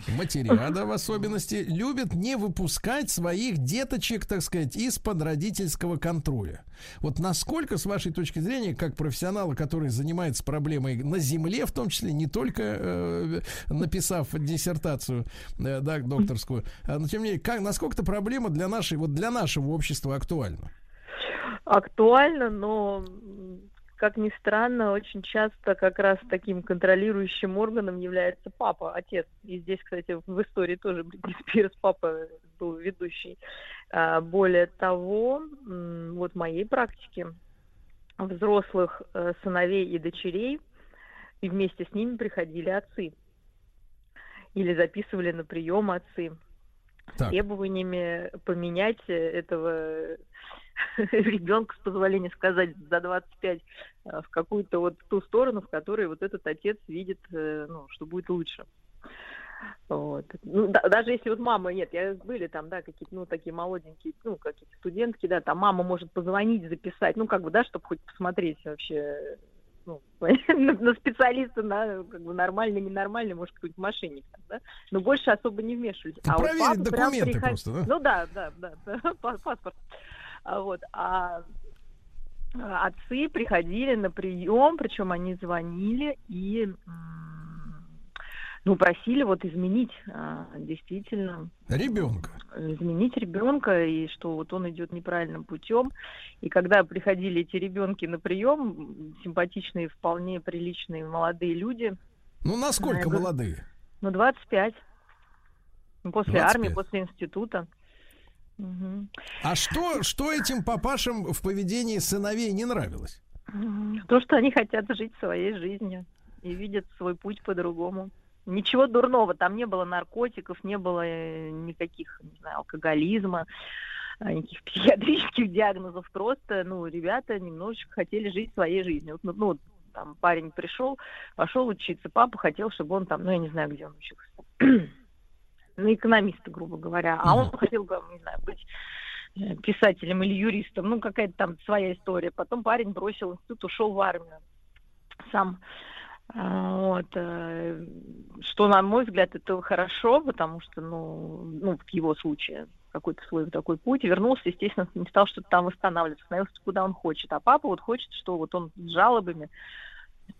материада в особенности, любят не выпускать своих деточек, так сказать, из-под родительского контроля. Вот насколько, с вашей точки зрения, как профессионала, который занимается проблемой на Земле, в том числе, не только э, написав диссертацию э, да, докторскую, а, но тем не менее, как, насколько эта проблема для нашей, вот для нашего общества актуальна? Актуально, но как ни странно, очень часто как раз таким контролирующим органом является папа, отец. И здесь, кстати, в истории тоже Бритни Спирс папа был ведущий. А, более того, вот в моей практике взрослых э, сыновей и дочерей и вместе с ними приходили отцы или записывали на прием отцы так. с требованиями поменять этого ребенка, с позволения сказать, за 25 э, в какую-то вот ту сторону, в которой вот этот отец видит, э, ну, что будет лучше. Вот. Ну, да, даже если вот мама нет, я были там, да, какие-то, ну, такие молоденькие, ну, какие-то студентки, да, там мама может позвонить, записать, ну, как бы, да, чтобы хоть посмотреть вообще, ну, на, на специалиста, на, как бы, нормальный, ненормальный, может, какой-нибудь мошенник, да, но больше особо не вмешивались. А проверить документы приход... просто, да? Ну, да, да, да, паспорт. А, вот, а отцы приходили на прием, причем они звонили и ну, просили вот изменить а, действительно... Ребенка. Изменить ребенка, и что вот он идет неправильным путем. И когда приходили эти ребенки на прием, симпатичные, вполне приличные молодые люди... Ну, насколько говорю, молодые? Ну, 25. Ну, после 25. армии, после института. Угу. А что, что этим папашам в поведении сыновей не нравилось? То, что они хотят жить своей жизнью и видят свой путь по-другому. Ничего дурного, там не было наркотиков, не было э, никаких, не знаю, алкоголизма, а, никаких психиатрических диагнозов. Просто, ну, ребята немножечко хотели жить своей жизнью. Вот, ну, там парень пришел, пошел учиться, папа хотел, чтобы он там, ну, я не знаю, где он учился, на экономиста, грубо говоря, а он хотел бы, не знаю, быть э, писателем или юристом, ну, какая-то там своя история. Потом парень бросил институт, ушел в армию сам. А, вот. Э, что, на мой взгляд, это хорошо, потому что, ну, ну в его случае, какой-то свой такой путь, вернулся, естественно, не стал что-то там восстанавливать, остановился куда он хочет. А папа вот хочет, что вот он с жалобами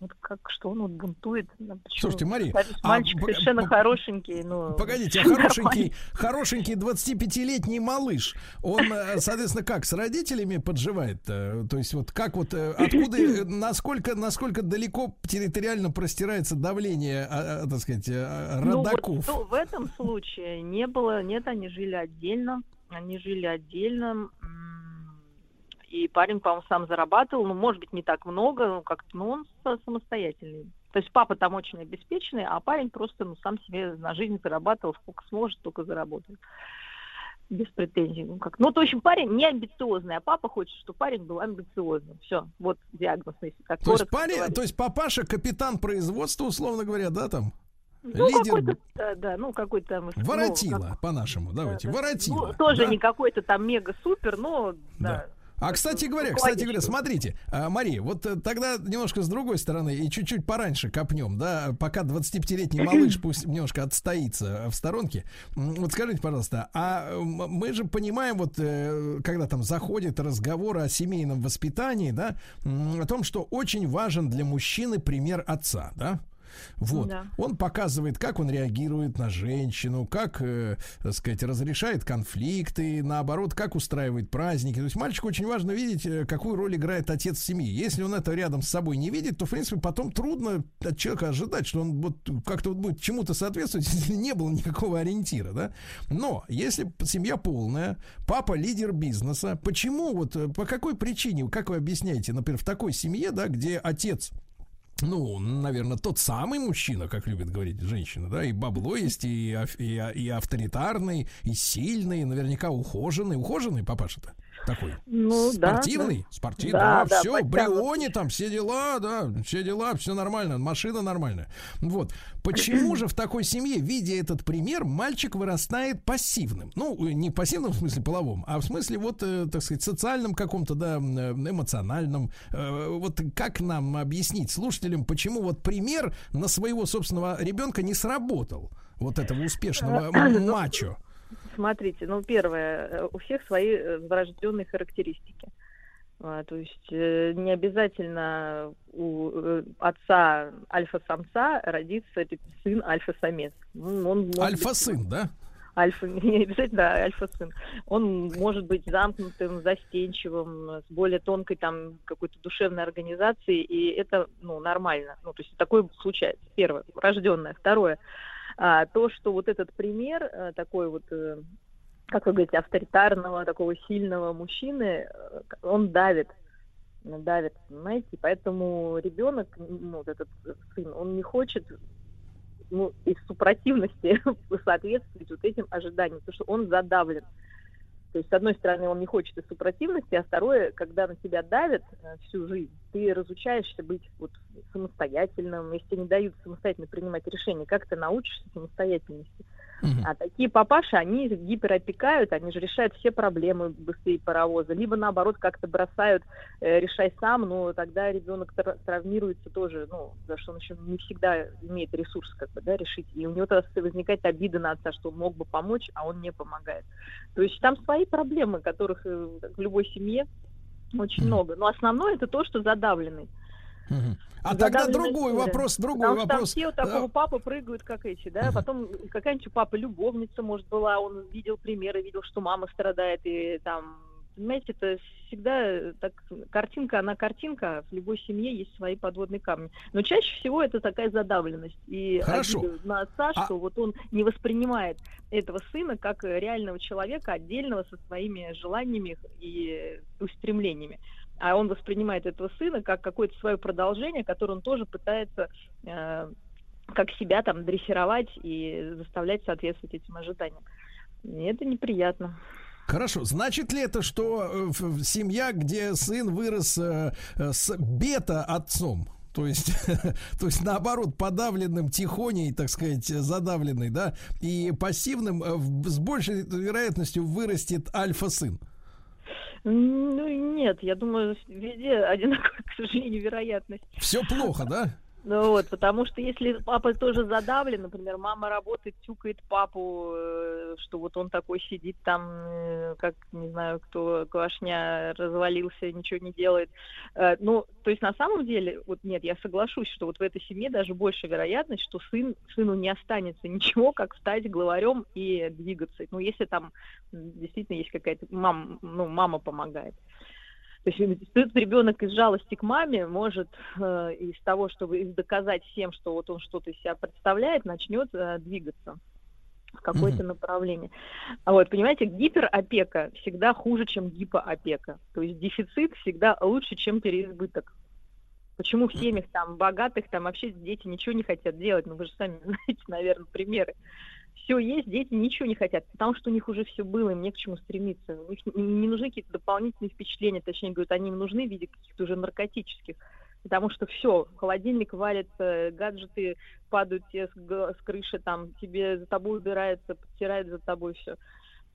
вот как, что он вот бунтует. Ну, Слушайте, Мария, мальчик а, совершенно хорошенький. Ну, погодите, а хорошенький, хорошенький 25-летний малыш, он, э, соответственно, как, с родителями подживает? То есть вот как вот, э, откуда, э, насколько, насколько далеко территориально простирается давление, а, а, так сказать, родаков? Ну, вот, в этом случае не было, нет, они жили отдельно, они жили отдельно, и парень, по-моему, сам зарабатывал, ну, может быть, не так много, ну, как-то, но он самостоятельный. То есть папа там очень обеспеченный, а парень просто, ну, сам себе на жизнь зарабатывал, сколько сможет, только заработает. Без претензий. Ну, как. ну, то, в общем, парень не амбициозный, а папа хочет, чтобы парень был амбициозным. Все, вот диагноз, если так то есть, парень, то есть папаша капитан производства, условно говоря, да, там? Ну, Лидер... Да, да, ну, какой-то... Ну, воротила, ну, как... по-нашему, давайте, да, воротила. Ну, тоже да? не какой-то там мега-супер, но, да. да а, кстати говоря, кстати говоря, смотрите, а, Мария, вот э, тогда немножко с другой стороны и чуть-чуть пораньше копнем, да, пока 25-летний малыш пусть немножко отстоится в сторонке. Вот скажите, пожалуйста, а мы же понимаем, вот э, когда там заходит разговор о семейном воспитании, да, о том, что очень важен для мужчины пример отца, да? Вот. Да. Он показывает, как он реагирует на женщину, как, э, так сказать, разрешает конфликты, наоборот, как устраивает праздники. То есть мальчику очень важно видеть, э, какую роль играет отец в семье. Если он это рядом с собой не видит, то, в принципе, потом трудно от человека ожидать, что он вот как-то вот будет чему-то соответствовать, если не было никакого ориентира, да. Но если семья полная, папа лидер бизнеса, почему вот, э, по какой причине, как вы объясняете, например, в такой семье, да, где отец ну, наверное, тот самый мужчина, как любит говорить женщина, да, и бабло есть, и, и, и авторитарный, и сильный, наверняка ухоженный. Ухоженный папаша-то? Такой? Ну, спортивный? Да, Спортивный, да, да, все, Бриони там, все дела, да, все дела, все нормально, машина нормальная. Вот. Почему же в такой семье, видя этот пример, мальчик вырастает пассивным? Ну, не пассивным в смысле половом, а в смысле вот, э, так сказать, социальном каком-то, да, эмоциональном. Э, вот как нам объяснить слушателям, почему вот пример на своего собственного ребенка не сработал? Вот этого успешного мачо. Смотрите, ну, первое, э, у всех свои э, врожденные характеристики. А, то есть э, не обязательно у отца альфа-самца родится сын альфа-самец. Он Альфа-сын, да? Альфа, не обязательно да, альфа-сын. Он может быть замкнутым, застенчивым, с более тонкой там какой-то душевной организацией, и это ну, нормально. Ну, то есть такое случается. Первое, рожденное. Второе, то, что вот этот пример э, такой вот э, как вы говорите, авторитарного, такого сильного мужчины, э, он давит, давит, понимаете, поэтому ребенок, ну, вот этот сын, он не хочет ну, из супротивности соответствовать вот этим ожиданиям, потому что он задавлен. То есть, с одной стороны, он не хочет и супротивности, а второе, когда на тебя давят э, всю жизнь, ты разучаешься быть вот самостоятельным, если тебе не дают самостоятельно принимать решения, как ты научишься самостоятельности? А такие папаши, они гиперопекают, они же решают все проблемы быстрее паровоза. Либо наоборот как-то бросают, э, решай сам, но тогда ребенок тр- травмируется тоже, ну, за что он еще не всегда имеет ресурс как бы, да, решить. И у него тогда возникает обида на отца, что он мог бы помочь, а он не помогает. То есть там свои проблемы, которых э, в любой семье очень много. Но основное это то, что задавленный. А тогда другой вопрос, другой Потому вопрос. Что там все у такого папы прыгают, как эти, да, потом какая-нибудь у папы любовница, может, была, он видел примеры, видел, что мама страдает, и там, понимаете, это всегда так, картинка, она картинка, в любой семье есть свои подводные камни. Но чаще всего это такая задавленность и Хорошо. на отца, А- что вот он не воспринимает этого сына как реального человека, отдельного со своими желаниями и устремлениями а он воспринимает этого сына как какое-то свое продолжение, которое он тоже пытается э, как себя там дрессировать и заставлять соответствовать этим ожиданиям. И это неприятно. Хорошо, значит ли это, что э, семья, где сын вырос э, э, с бета-отцом, то есть, то есть наоборот, подавленным, тихоней, так сказать, задавленный, да, и пассивным, э, с большей вероятностью вырастет альфа-сын. Ну нет, я думаю, везде одинаковая, к сожалению, вероятность. Все плохо, да? Ну вот, потому что если папа тоже задавлен, например, мама работает, тюкает папу, э, что вот он такой сидит там, э, как, не знаю, кто, квашня развалился, ничего не делает. Э, Ну, то есть на самом деле, вот нет, я соглашусь, что вот в этой семье даже больше вероятность, что сын, сыну не останется ничего, как стать главарем и двигаться. Ну, если там действительно есть какая-то мам, ну, мама помогает. То есть тут ребенок из жалости к маме может э, из того, чтобы доказать всем, что вот он что-то из себя представляет, начнет э, двигаться в какое-то направление. А вот, понимаете, гиперопека всегда хуже, чем гипоопека. То есть дефицит всегда лучше, чем переизбыток. Почему в семьях там богатых там вообще дети ничего не хотят делать? Ну вы же сами знаете, наверное, примеры. Все есть, дети ничего не хотят, потому что у них уже все было, им не к чему стремиться. У них не, нужны какие-то дополнительные впечатления, точнее говорят, они им нужны в виде каких-то уже наркотических. Потому что все, холодильник валится, гаджеты падают тебе с, с крыши, там тебе за тобой убирается, подтирает за тобой все.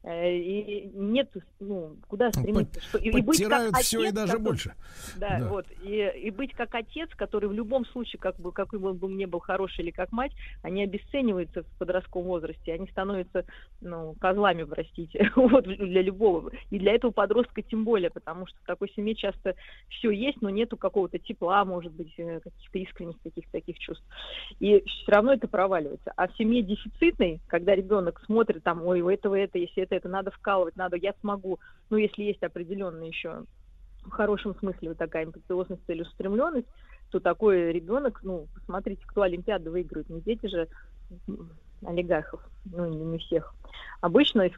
И нет, ну, куда стремиться? Что- и- и быть как Подтирают все и отец, даже который- больше. да, Да. вот. И, и быть как отец, который в любом случае, как бы, какой бы он бы не был хороший или как мать, они обесцениваются в подростковом возрасте, они становятся, ну, козлами, простите, вот, для любого. И для этого подростка тем более, потому что в такой семье часто все есть, но нету какого-то тепла, может быть, э, каких-то искренних таких таких чувств. И все равно это проваливается. А в семье дефицитной, когда ребенок смотрит там, ой, у этого это, если это, это надо вкалывать, надо, я смогу. Ну, если есть определенная еще в хорошем смысле вот такая амбициозность, целеустремленность, то такой ребенок, ну, посмотрите, кто Олимпиаду выигрывает, не дети же олигархов, ну, не, не всех. Обычно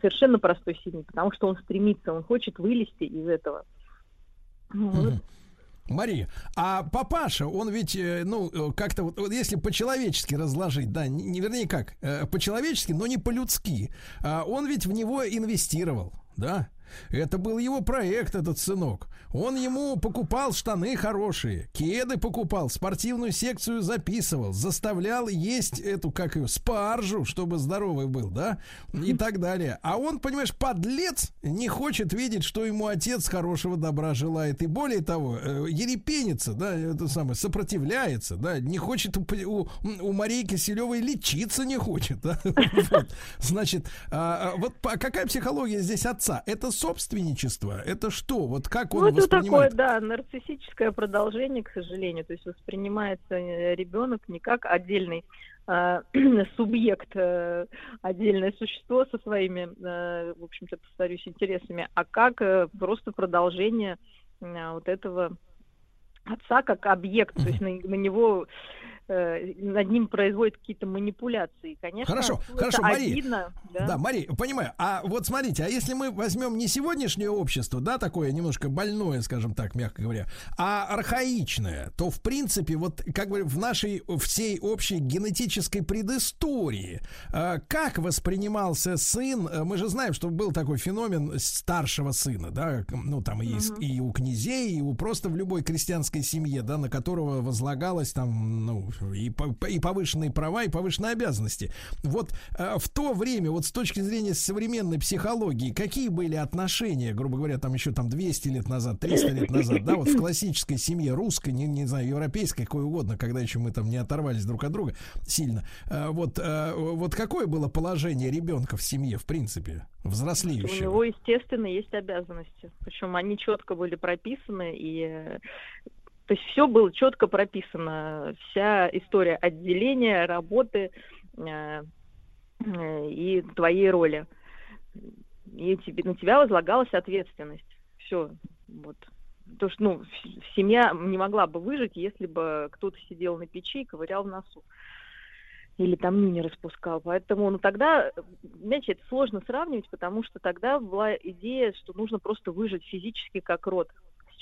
совершенно простой семьи, потому что он стремится, он хочет вылезти из этого. Ну, вот. Мария, а папаша, он ведь, э, ну, э, как-то вот, вот если по-человечески разложить, да, не, не- вернее как, э, по-человечески, но не по-людски, а он ведь в него инвестировал, да? Это был его проект, этот сынок. Он ему покупал штаны хорошие, кеды покупал, спортивную секцию записывал, заставлял есть эту, как ее, спаржу, чтобы здоровый был, да, и так далее. А он, понимаешь, подлец, не хочет видеть, что ему отец хорошего добра желает. И более того, э, ерепенится, да, это самое, сопротивляется, да, не хочет у, у, у Марии Киселевой лечиться не хочет, да. Значит, а, а, вот по- какая психология здесь отца? Это собственничество? Это что? Вот как он Ну, это такое, воспринимает? да, нарциссическое продолжение, к сожалению. То есть воспринимается э, ребенок не как отдельный а, субъект, э, отдельное существо со своими, э, в общем-то, повторюсь, интересами, а как э, просто продолжение э, вот этого отца как объект, то есть на, на него над ним производят какие-то манипуляции. Конечно, Хорошо, хорошо, Мария. обидно. Да. Да. Мария, понимаю. А вот смотрите, а если мы возьмем не сегодняшнее общество, да, такое немножко больное, скажем так, мягко говоря, а архаичное, то в принципе вот как бы в нашей всей общей генетической предыстории, э, как воспринимался сын? Э, Мы же знаем, что был такой феномен старшего сына, да, ну там и, из- и у князей, и у просто в любой крестьянской семье, да, на которого возлагалось там, ну, и, и повышенные права, и повышенные обязанности. Вот э, в то время, вот с точки зрения современной психологии, какие были отношения, грубо говоря, там еще там 200 лет назад, 300 лет назад, да, вот в классической семье, русской, не, не знаю, европейской, какой угодно, когда еще мы там не оторвались друг от друга сильно. Э, вот, э, вот какое было положение ребенка в семье, в принципе, У взрослеющего? него, естественно, есть обязанности. Причем они четко были прописаны, и то есть все было четко прописано. Вся история отделения, работы э, э, и твоей роли. И тебе, на тебя возлагалась ответственность. Все. Вот. То, что, ну, семья не могла бы выжить, если бы кто-то сидел на печи и ковырял в носу. Или там нюни распускал. Поэтому, ну тогда, знаете, это сложно сравнивать, потому что тогда была идея, что нужно просто выжить физически как род.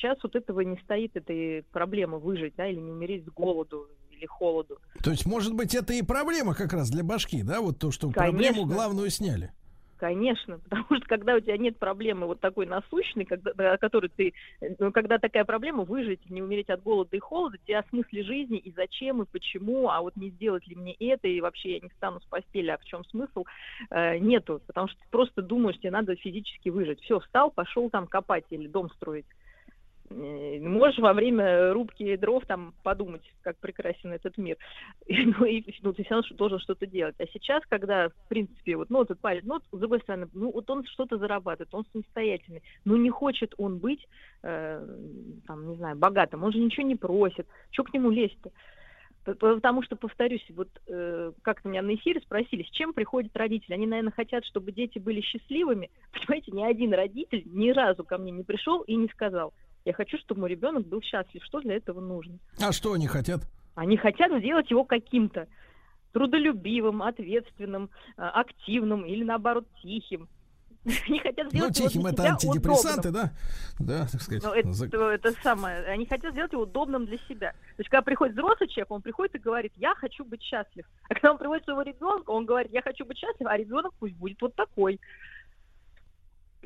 Сейчас вот этого не стоит, этой проблемы выжить, да, или не умереть с голоду или холоду. То есть, может быть, это и проблема как раз для башки, да, вот то, что Конечно. проблему главную сняли. Конечно, потому что когда у тебя нет проблемы вот такой насущной, когда, о которой ты, ну, когда такая проблема выжить, не умереть от голода и холода, тебе о смысле жизни и зачем и почему, а вот не сделать ли мне это и вообще я не встану с постели, а в чем смысл, э, нету, потому что ты просто думаешь, тебе надо физически выжить. Все, встал, пошел там копать или дом строить. Можешь во время рубки дров там подумать, как прекрасен этот мир. И, Ну, и, ну, ты все равно должен что-то делать. А сейчас, когда, в принципе, вот, ну, этот парень, ну, с другой стороны, ну, вот он что-то зарабатывает, он самостоятельный, ну, не хочет он быть, э, там, не знаю, богатым, он же ничего не просит, что к нему лезть-то? Потому что, повторюсь, вот э, как меня на эфире спросили, с чем приходят родители? Они, наверное, хотят, чтобы дети были счастливыми. Понимаете, ни один родитель ни разу ко мне не пришел и не сказал, я хочу, чтобы мой ребенок был счастлив. Что для этого нужно? А что они хотят? Они хотят сделать его каким-то трудолюбивым, ответственным, э, активным или, наоборот, тихим. Они хотят Ну, сделать его тихим это антидепрессанты, удобным. да? Да, так сказать. Ну, это, за- это самое. Они хотят сделать его удобным для себя. То есть, когда приходит взрослый человек, он приходит и говорит, я хочу быть счастлив. А когда он приводит своего ребенка, он говорит, я хочу быть счастлив, а ребенок пусть будет вот такой.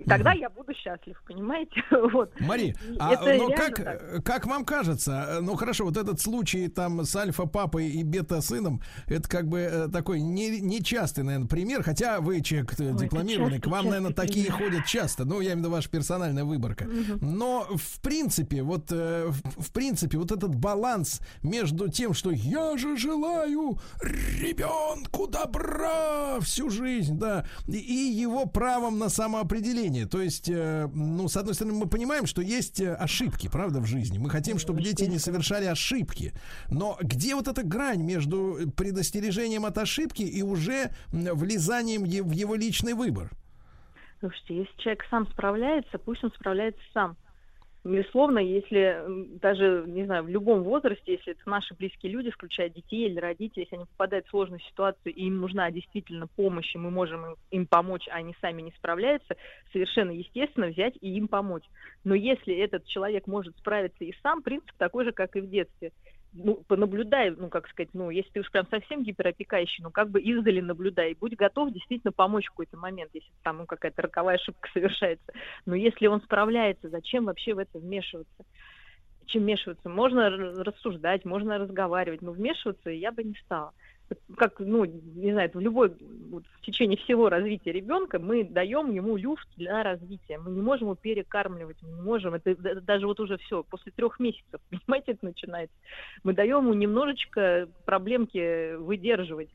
Тогда я буду счастлив, понимаете? Вот. Мари, И а ну, реально как, так. как вам кажется, э, ну хорошо, вот этот случай там с альфа-папой и бета-сыном, это как бы э, такой не, нечастый, наверное, пример, хотя вы человек э, это дипломированный, частый, к вам, наверное, частый такие пример. ходят часто, ну, я имею в виду ваша персональная выборка. Но, в принципе, вот, э, в, принципе, вот этот баланс между тем, что я же желаю ребенку добра всю жизнь, да, и его правом на самоопределение. То есть, э, ну, с одной стороны, мы понимаем, что есть э, ошибки, правда, в жизни. Мы хотим, чтобы дети не совершали ошибки. Но где вот эта грань между предостережением от ошибки и уже влезанием в его личный выбор? Слушайте, если человек сам справляется, пусть он справляется сам. Безусловно, если даже, не знаю, в любом возрасте, если это наши близкие люди, включая детей или родителей, если они попадают в сложную ситуацию, и им нужна действительно помощь, и мы можем им, им помочь, а они сами не справляются, совершенно естественно взять и им помочь. Но если этот человек может справиться и сам, принцип такой же, как и в детстве. Ну, понаблюдай, ну, как сказать, ну, если ты уж прям совсем гиперопекающий, ну, как бы издали наблюдай, и будь готов действительно помочь в какой-то момент, если там, ну, какая-то роковая ошибка совершается. Но если он справляется, зачем вообще в это вмешиваться? Чем вмешиваться? Можно рассуждать, можно разговаривать, но вмешиваться я бы не стала. Как, ну, не знаю, в любой, вот в течение всего развития ребенка мы даем ему люфт для развития. Мы не можем его перекармливать, мы не можем. Это даже вот уже все, после трех месяцев, понимаете, это начинается. Мы даем ему немножечко проблемки выдерживать.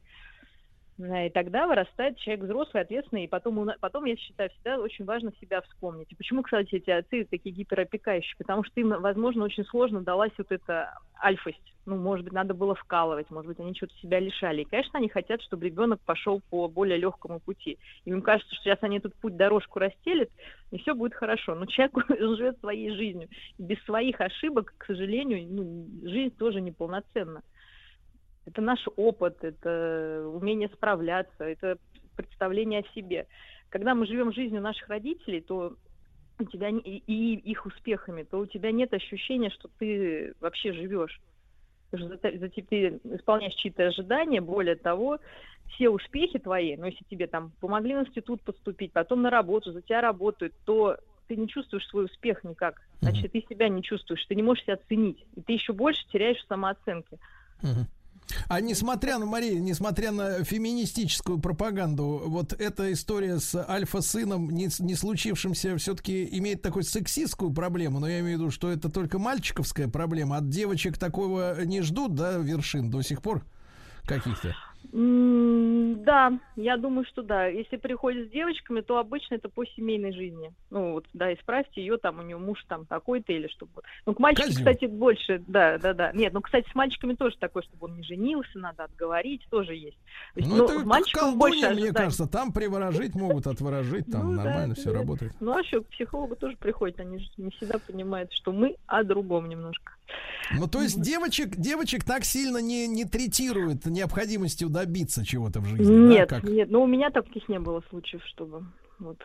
Да, И тогда вырастает человек взрослый, ответственный, и потом, потом, я считаю, всегда очень важно себя вспомнить. И почему, кстати, эти отцы такие гиперопекающие? Потому что им, возможно, очень сложно далась вот эта альфость. Ну, может быть, надо было вкалывать, может быть, они что-то себя лишали. И, конечно, они хотят, чтобы ребенок пошел по более легкому пути. Им кажется, что сейчас они этот путь, дорожку расстелят, и все будет хорошо. Но человек он живет своей жизнью. И без своих ошибок, к сожалению, ну, жизнь тоже неполноценна. Это наш опыт, это умение справляться, это представление о себе. Когда мы живем жизнью наших родителей, то у тебя не- и, их успехами, то у тебя нет ощущения, что ты вообще живешь. Потому что за, ты исполняешь чьи-то ожидания, более того, все успехи твои, ну, если тебе там помогли в институт поступить, потом на работу, за тебя работают, то ты не чувствуешь свой успех никак. Значит, ты себя не чувствуешь, ты не можешь себя оценить. И ты еще больше теряешь в самооценке. А несмотря на, Мария, несмотря на феминистическую пропаганду, вот эта история с альфа-сыном, не, не случившимся, все-таки имеет такую сексистскую проблему, но я имею в виду, что это только мальчиковская проблема. От девочек такого не ждут, да, вершин до сих пор каких-то. Да, я думаю, что да. Если приходит с девочками, то обычно это по семейной жизни. Ну вот, да, исправьте ее, там у нее муж там такой-то или чтобы. Ну, к мальчикам, кстати, больше, да, да, да. Нет, ну, кстати, с мальчиками тоже такое, чтобы он не женился, надо отговорить, тоже есть. То есть, Ну, ну, это мальчиком больше колдунья, мне кажется, там приворожить могут, отворожить, там Ну, да, нормально все да. работает. Ну, а еще к психологу тоже приходят, они же не всегда понимают, что мы о другом немножко. Ну, то есть девочек, девочек так сильно не, не третируют необходимостью добиться чего-то в жизни, Нет, да, как? нет, но у меня таких не было случаев, чтобы вот.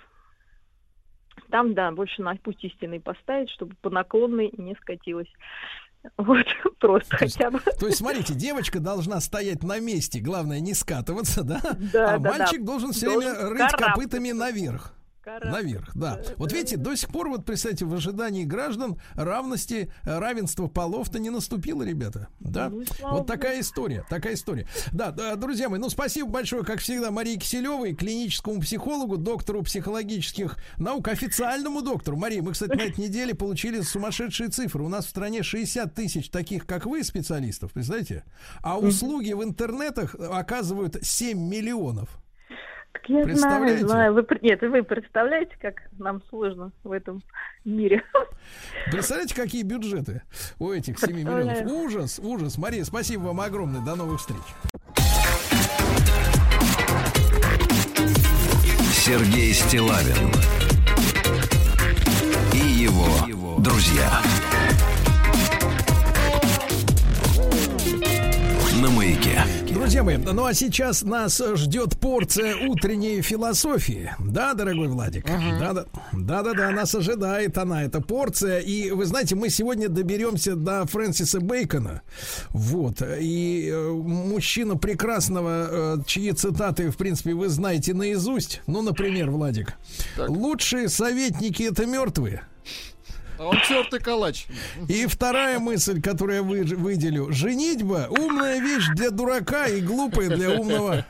Там, да, больше на путь истинный поставить, чтобы по наклонной не скатилась. Вот, просто То есть- хотя бы. То есть, смотрите, девочка должна стоять на месте, главное не скатываться, да? Да, а да, да. мальчик должен все Должен время рыть копытами наверх. Наверх, да. Вот видите, до сих пор, вот представьте, в ожидании граждан равности, э, равенства полов-то не наступило, ребята. Да? Ну вот такая история, такая история. Да, да, друзья мои, ну спасибо большое, как всегда, Марии Киселевой, клиническому психологу, доктору психологических наук, официальному доктору. Мария, мы, кстати, на этой неделе получили сумасшедшие цифры. У нас в стране 60 тысяч таких, как вы, специалистов, представляете? А услуги в интернетах оказывают 7 миллионов. Так я знаю, Представляете? знаю. Вы, пр- нет, вы представляете, как нам сложно в этом мире. Представляете, какие бюджеты у этих 7 миллионов? Ужас, ужас. Мария, спасибо вам огромное. До новых встреч. Сергей Стилавин и его друзья. На маяке. Друзья мои, ну а сейчас нас ждет порция утренней философии. Да, дорогой Владик? Да, да, да, да, да, нас ожидает она, эта порция. И вы знаете, мы сегодня доберемся до Фрэнсиса Бейкона. Вот. И э, мужчина прекрасного, э, чьи цитаты, в принципе, вы знаете наизусть. Ну, например, Владик. Лучшие советники это мертвые. А он чертый калач. И вторая мысль, которую я вы- выделю. Женитьба – умная вещь для дурака и глупая для умного.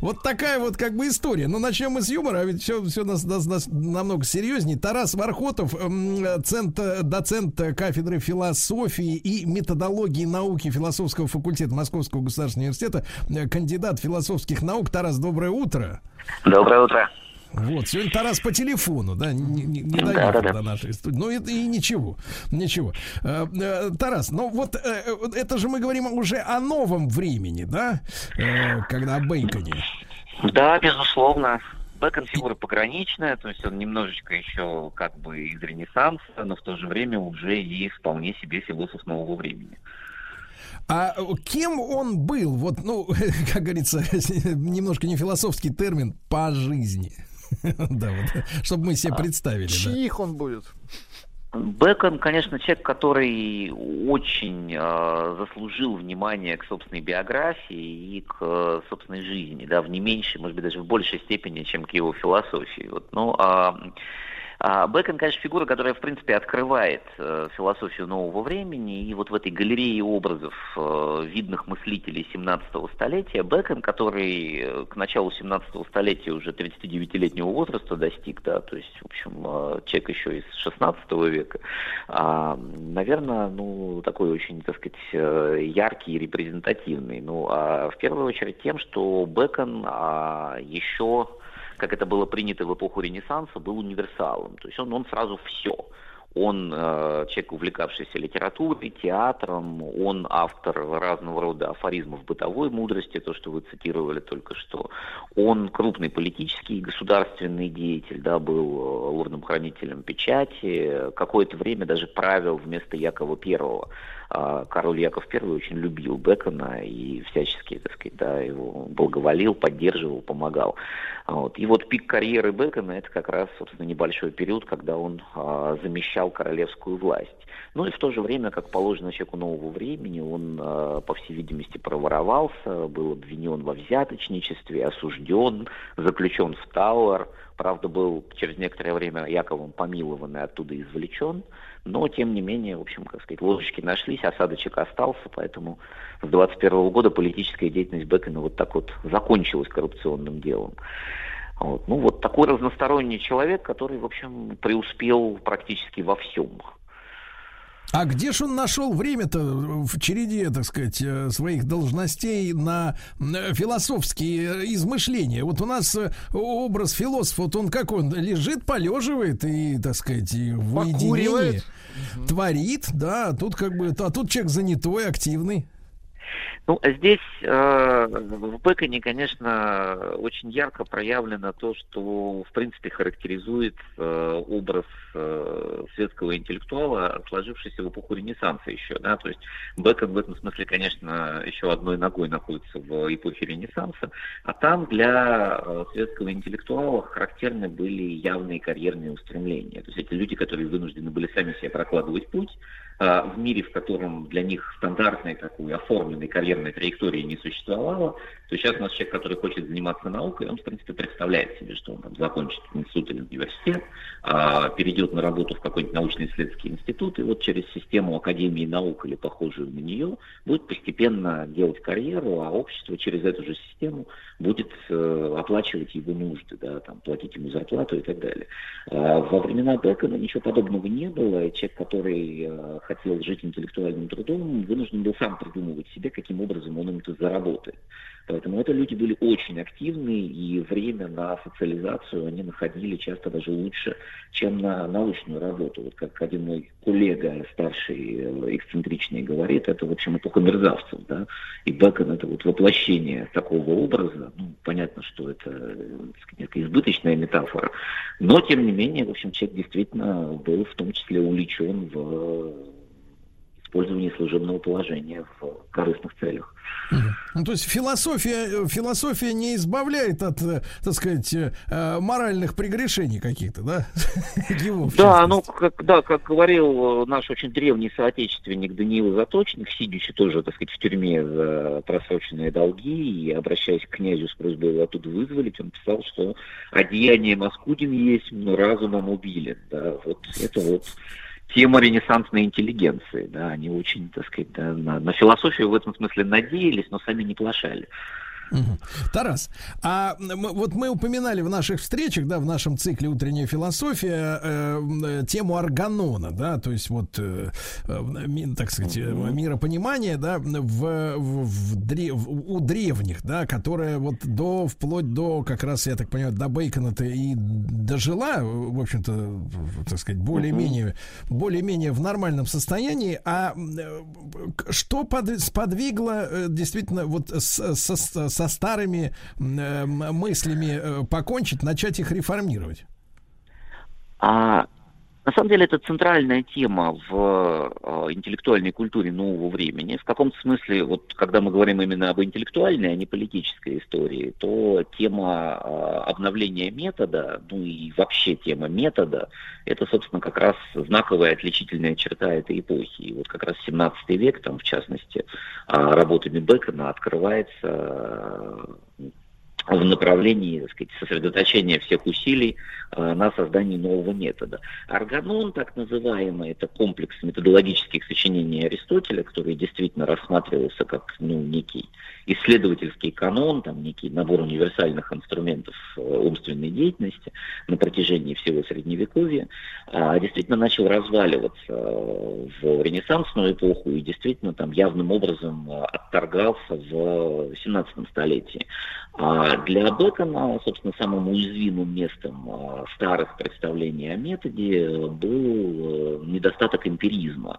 Вот такая вот как бы история. Но начнем мы с юмора, а ведь все, все нас, нас- нас намного серьезнее. Тарас Вархотов, м, цент- доцент кафедры философии и методологии науки философского факультета Московского государственного университета, кандидат философских наук. Тарас, доброе утро. Доброе утро. Вот, сегодня Тарас по телефону, да, не, не, не Да, доехал да, да. до нашей студии. Ну, это и ничего, ничего. Э, э, Тарас, ну вот э, вот это же мы говорим уже о новом времени, да, когда о Бейконе. Да, безусловно. Бэкон фигура пограничная, то есть он немножечко еще как бы из Ренессанса, но в то же время уже и вполне себе философ нового времени. А кем он был, вот, ну, как говорится, немножко не философский термин, по жизни. Да, вот, чтобы мы себе представили. да. Чьих он будет? Бэкон, конечно, человек, который очень э, заслужил внимание к собственной биографии и к э, собственной жизни, да, в не меньшей, может быть, даже в большей степени, чем к его философии. Вот, ну, а, а Бэкон, конечно, фигура, которая, в принципе, открывает э, философию нового времени, и вот в этой галерее образов э, видных мыслителей 17-го столетия Бэкон, который э, к началу 17-го столетия уже 39-летнего возраста достиг, да, то есть, в общем, человек еще из 16 века, а, наверное, ну, такой очень, так сказать, яркий и репрезентативный. Ну, а в первую очередь тем, что Бэкон а, еще как это было принято в эпоху Ренессанса, был универсалом. То есть он, он сразу все. Он э, человек, увлекавшийся литературой, театром, он автор разного рода афоризмов бытовой мудрости, то, что вы цитировали только что. Он крупный политический и государственный деятель, да, был э, лордом-хранителем печати, какое-то время даже правил вместо Якова Первого а, король Яков I очень любил Бекона и всячески, так сказать, да, его благоволил, поддерживал, помогал. Вот. И вот пик карьеры Бекона это как раз, собственно, небольшой период, когда он а, замещал королевскую власть. Ну и в то же время, как положено человеку нового времени, он, а, по всей видимости, проворовался, был обвинен во взяточничестве, осужден, заключен в Тауэр, правда, был через некоторое время Яковом помилован и оттуда извлечен, но, тем не менее, в общем, как сказать, ложечки нашлись, осадочек остался, поэтому с 21 года политическая деятельность Бекона вот так вот закончилась коррупционным делом. Вот. Ну, вот такой разносторонний человек, который, в общем, преуспел практически во всем. А где же он нашел время-то в череде, так сказать, э, своих должностей на э, философские измышления? Вот у нас э, образ философа, вот он как он, лежит, полеживает и, так сказать, в уединении творит, да, а тут как бы, а тут человек занятой, активный. Ну, здесь э, в Беконе, конечно, очень ярко проявлено то, что, в принципе, характеризует э, образ э, светского интеллектуала, сложившийся в эпоху Ренессанса еще. Да? То есть Бекон в этом смысле, конечно, еще одной ногой находится в эпохе Ренессанса, а там для э, светского интеллектуала характерны были явные карьерные устремления. То есть эти люди, которые вынуждены были сами себе прокладывать путь, в мире, в котором для них стандартной такой оформленной карьерной траектории не существовало, то сейчас у нас человек, который хочет заниматься наукой, он, в принципе, представляет себе, что он там закончит институт или университет, а, перейдет на работу в какой-нибудь научно-исследовательский институт, и вот через систему Академии наук или похожую на нее будет постепенно делать карьеру, а общество через эту же систему будет э, оплачивать его нужды, да, там, платить ему зарплату и так далее. А, во времена Бекона ничего подобного не было, и человек, который э, хотел жить интеллектуальным трудом, вынужден был сам придумывать себе, каким образом он это заработает. Поэтому это люди были очень активны, и время на социализацию они находили часто даже лучше, чем на научную работу. Вот как один мой коллега, старший, э, эксцентричный, говорит, это, в общем, эпоха мерзавцев, да, и Бекон это вот воплощение такого образа, ну, понятно, что это некая избыточная метафора, но, тем не менее, в общем, человек действительно был в том числе увлечен в использование служебного положения в корыстных целях. Ну, то есть философия, философия не избавляет от, э, так сказать, э, моральных прегрешений каких-то, да? Его, да, ну, как, да, как говорил наш очень древний соотечественник Даниил Заточник, сидящий тоже, так сказать, в тюрьме за просроченные долги и обращаясь к князю с просьбой его оттуда вызволить, он писал, что одеяние маскудин есть, но разумом убили. Да, вот это вот тема ренессансной интеллигенции. Да, они очень, так сказать, да, на, на философию в этом смысле надеялись, но сами не плашали. Угу. Тарас, а вот мы упоминали в наших встречах, да, в нашем цикле «Утренняя философия» э, э, тему органона, да, то есть вот, э, э, так сказать, угу. миропонимание, да, в, в, в, древ, у древних, да, которая вот до, вплоть до, как раз, я так понимаю, до Бейкона-то и дожила, в общем-то, так сказать, более-менее, более-менее в нормальном состоянии, а что под, сподвигло действительно вот с, с, с со старыми э, мыслями э, покончить, начать их реформировать? А на самом деле это центральная тема в э, интеллектуальной культуре нового времени. В каком-то смысле, вот когда мы говорим именно об интеллектуальной, а не политической истории, то тема э, обновления метода, ну и вообще тема метода, это, собственно, как раз знаковая отличительная черта этой эпохи. И вот как раз 17 век, там, в частности, э, работами Бекона открывается в направлении так сказать, сосредоточения всех усилий э, на создании нового метода. Органон, так называемый, это комплекс методологических сочинений Аристотеля, который действительно рассматривался как ну, некий исследовательский канон, там некий набор универсальных инструментов э, умственной деятельности на протяжении всего Средневековья, а действительно начал разваливаться э, в ренессансную эпоху и действительно там явным образом э, отторгался в 17 столетии. А для Бекона, собственно, самым уязвимым местом старых представлений о методе был недостаток эмпиризма.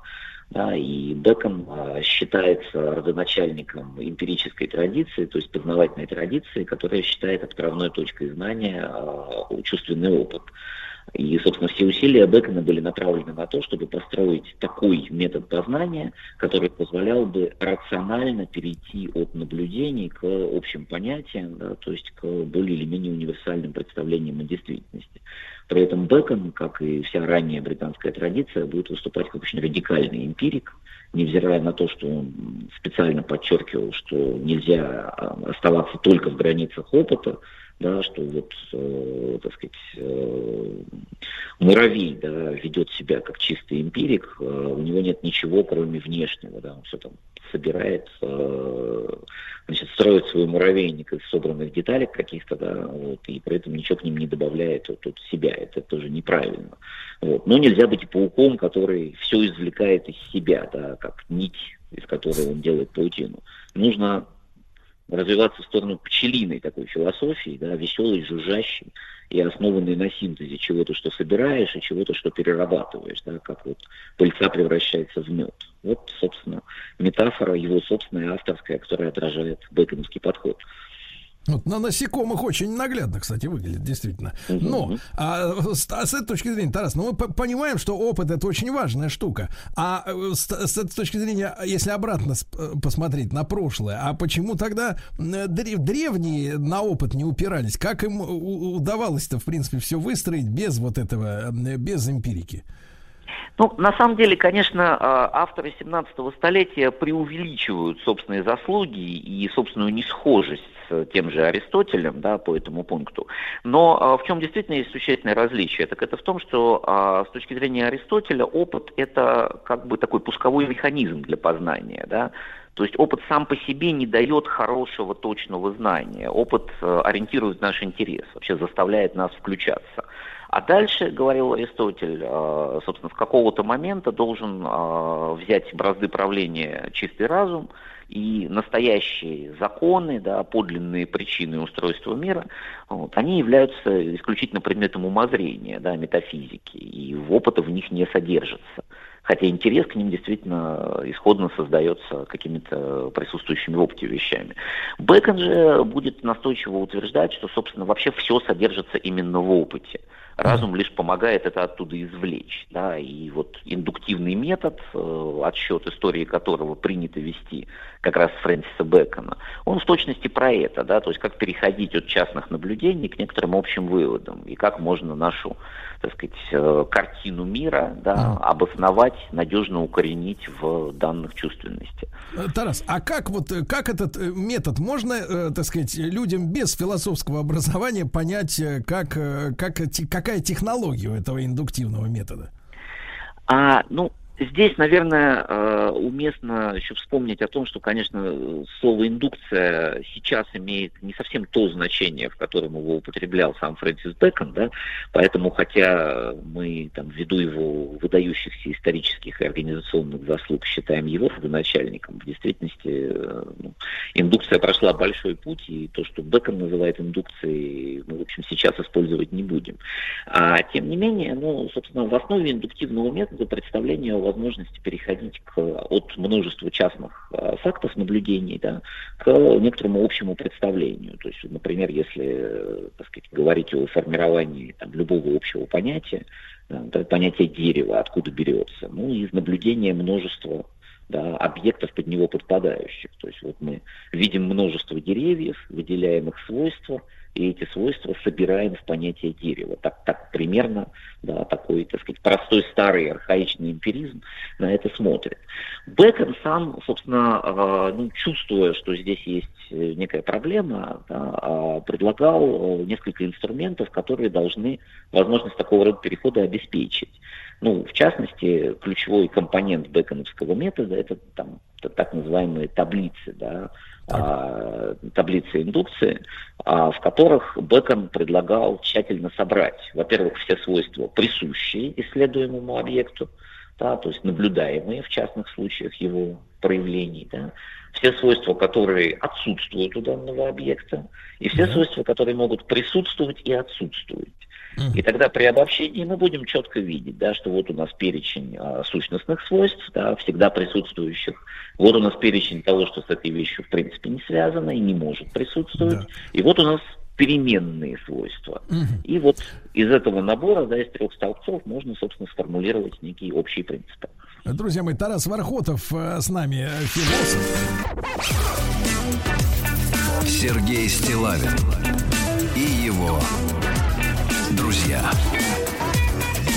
Да, и Бекон а, считается родоначальником эмпирической традиции, то есть познавательной традиции, которая считает отправной точкой знания а, чувственный опыт. И, собственно, все усилия Бекона были направлены на то, чтобы построить такой метод познания, который позволял бы рационально перейти от наблюдений к общим понятиям, да, то есть к более или менее универсальным представлениям о действительности. При этом Бекон, как и вся ранняя британская традиция, будет выступать как очень радикальный эмпирик, невзирая на то, что он специально подчеркивал, что нельзя а, оставаться только в границах опыта, да, что вот, э, так сказать, э, муравей да, ведет себя как чистый эмпирик, э, у него нет ничего, кроме внешнего, да, он все там собирает, э, значит, строит свой муравейник из собранных деталек каких-то, да, вот, и при этом ничего к ним не добавляет вот, от себя, это тоже неправильно. Вот. Но нельзя быть пауком, который все извлекает из себя, да, как нить, из которой он делает паутину. Нужно развиваться в сторону пчелиной такой философии, да, веселой, жужжащей и основанной на синтезе чего-то, что собираешь, и чего-то, что перерабатываешь, да, как вот пыльца превращается в мед. Вот, собственно, метафора его собственная авторская, которая отражает бэконовский подход. Вот на насекомых очень наглядно, кстати, выглядит, действительно. Но а, с, а с этой точки зрения, Тарас, ну мы понимаем, что опыт это очень важная штука. А э, с, с этой точки зрения, если обратно э, посмотреть на прошлое, а почему тогда древ, древние на опыт не упирались? Как им удавалось-то, в принципе, все выстроить без вот этого, без эмпирики? Ну, на самом деле, конечно, а, авторы 17-го столетия преувеличивают собственные заслуги и собственную несхожесть с тем же Аристотелем да, по этому пункту. Но а, в чем действительно есть существенное различие? Так это в том, что а, с точки зрения Аристотеля опыт – это как бы такой пусковой механизм для познания. Да? То есть опыт сам по себе не дает хорошего, точного знания. Опыт э, ориентирует наш интерес, вообще заставляет нас включаться. А дальше, говорил Аристотель, э, собственно, с какого-то момента должен э, взять бразды правления чистый разум, и настоящие законы, да, подлинные причины устройства мира, вот, они являются исключительно предметом умозрения, да, метафизики, и опыта в них не содержится. Хотя интерес к ним действительно исходно создается какими-то присутствующими в опыте вещами. Бэкон же будет настойчиво утверждать, что, собственно, вообще все содержится именно в опыте. Разум лишь помогает это оттуда извлечь. Да? И вот индуктивный метод, э, отсчет истории которого принято вести как раз Фрэнсиса Бэкона, он в точности про это, да? то есть как переходить от частных наблюдений к некоторым общим выводам, и как можно нашу так сказать, э, картину мира да, обосновать, надежно укоренить в данных чувственности. Э, Тарас, а как вот как этот метод можно, так сказать, людям без философского образования понять, как, как какая технология у этого индуктивного метода? А, ну, Здесь, наверное, э, уместно еще вспомнить о том, что, конечно, слово индукция сейчас имеет не совсем то значение, в котором его употреблял сам Фрэнсис Бэкон, да, поэтому, хотя мы там, ввиду его выдающихся исторических и организационных заслуг считаем его родоначальником, в действительности э, ну, индукция прошла большой путь, и то, что Бэкон называет индукцией, мы, в общем, сейчас использовать не будем. А, тем не менее, ну, собственно, в основе индуктивного метода представления о возможности переходить к, от множества частных э, фактов наблюдений да, к некоторому общему представлению. То есть, например, если э, так сказать, говорить о формировании там, любого общего понятия, да, понятие дерева, откуда берется, ну, из наблюдения множества да, объектов под него подпадающих. То есть вот мы видим множество деревьев, выделяем их свойства, и эти свойства собираем в понятие дерева. Так, так примерно, да, такой, так сказать, простой старый архаичный эмпиризм на это смотрит. Бекон сам, собственно, э, ну, чувствуя, что здесь есть э, некая проблема, да, э, предлагал несколько инструментов, которые должны возможность такого рода перехода обеспечить. Ну, в частности, ключевой компонент беконовского метода это там так называемые таблицы, да, а, таблицы индукции, а, в которых Бекон предлагал тщательно собрать, во-первых, все свойства, присущие исследуемому объекту, да, то есть наблюдаемые в частных случаях его проявлений, да, все свойства, которые отсутствуют у данного объекта, и все свойства, которые могут присутствовать и отсутствовать. И тогда при обобщении мы будем четко видеть, да, что вот у нас перечень а, сущностных свойств, да, всегда присутствующих. Вот у нас перечень того, что с этой вещью в принципе не связано и не может присутствовать. Да. И вот у нас переменные свойства. И вот из этого набора, да, из трех столбцов можно, собственно, сформулировать некие общие принципы. Друзья мои, Тарас Вархотов э, с нами, э, философ. Сергей Стилавин и его друзья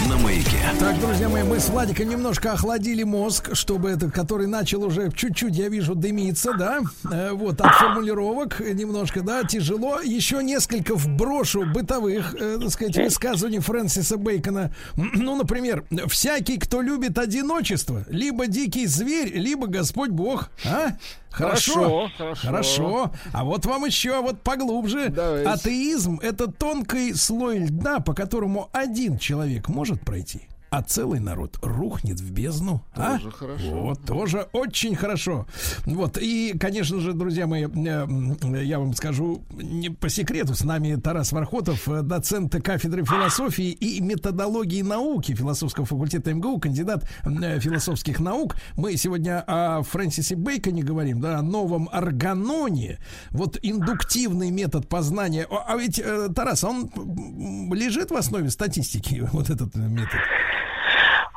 на маяке. Так, друзья мои, мы с Владиком немножко охладили мозг, чтобы этот, который начал уже чуть-чуть, я вижу, дымиться, да, Э, вот, от формулировок немножко, да, тяжело. Еще несколько вброшу бытовых, э, так сказать, высказываний Фрэнсиса Бейкона. Ну, например, всякий, кто любит одиночество, либо дикий зверь, либо Господь Бог, а? Хорошо, Хорошо, хорошо. А вот вам еще, вот поглубже. Давайте. Атеизм это тонкий слой льда, по которому один человек может пройти. А целый народ рухнет в бездну. а? Тоже хорошо. Вот, тоже очень хорошо. Вот, и, конечно же, друзья мои, э, я вам скажу не по секрету, с нами Тарас Вархотов, э, доцент кафедры философии и методологии науки философского факультета МГУ, кандидат э, философских наук. Мы сегодня о Фрэнсисе Бейконе говорим, да, о новом органоне. Вот индуктивный метод познания. О, А ведь, Тарас, он лежит в основе статистики, вот этот метод?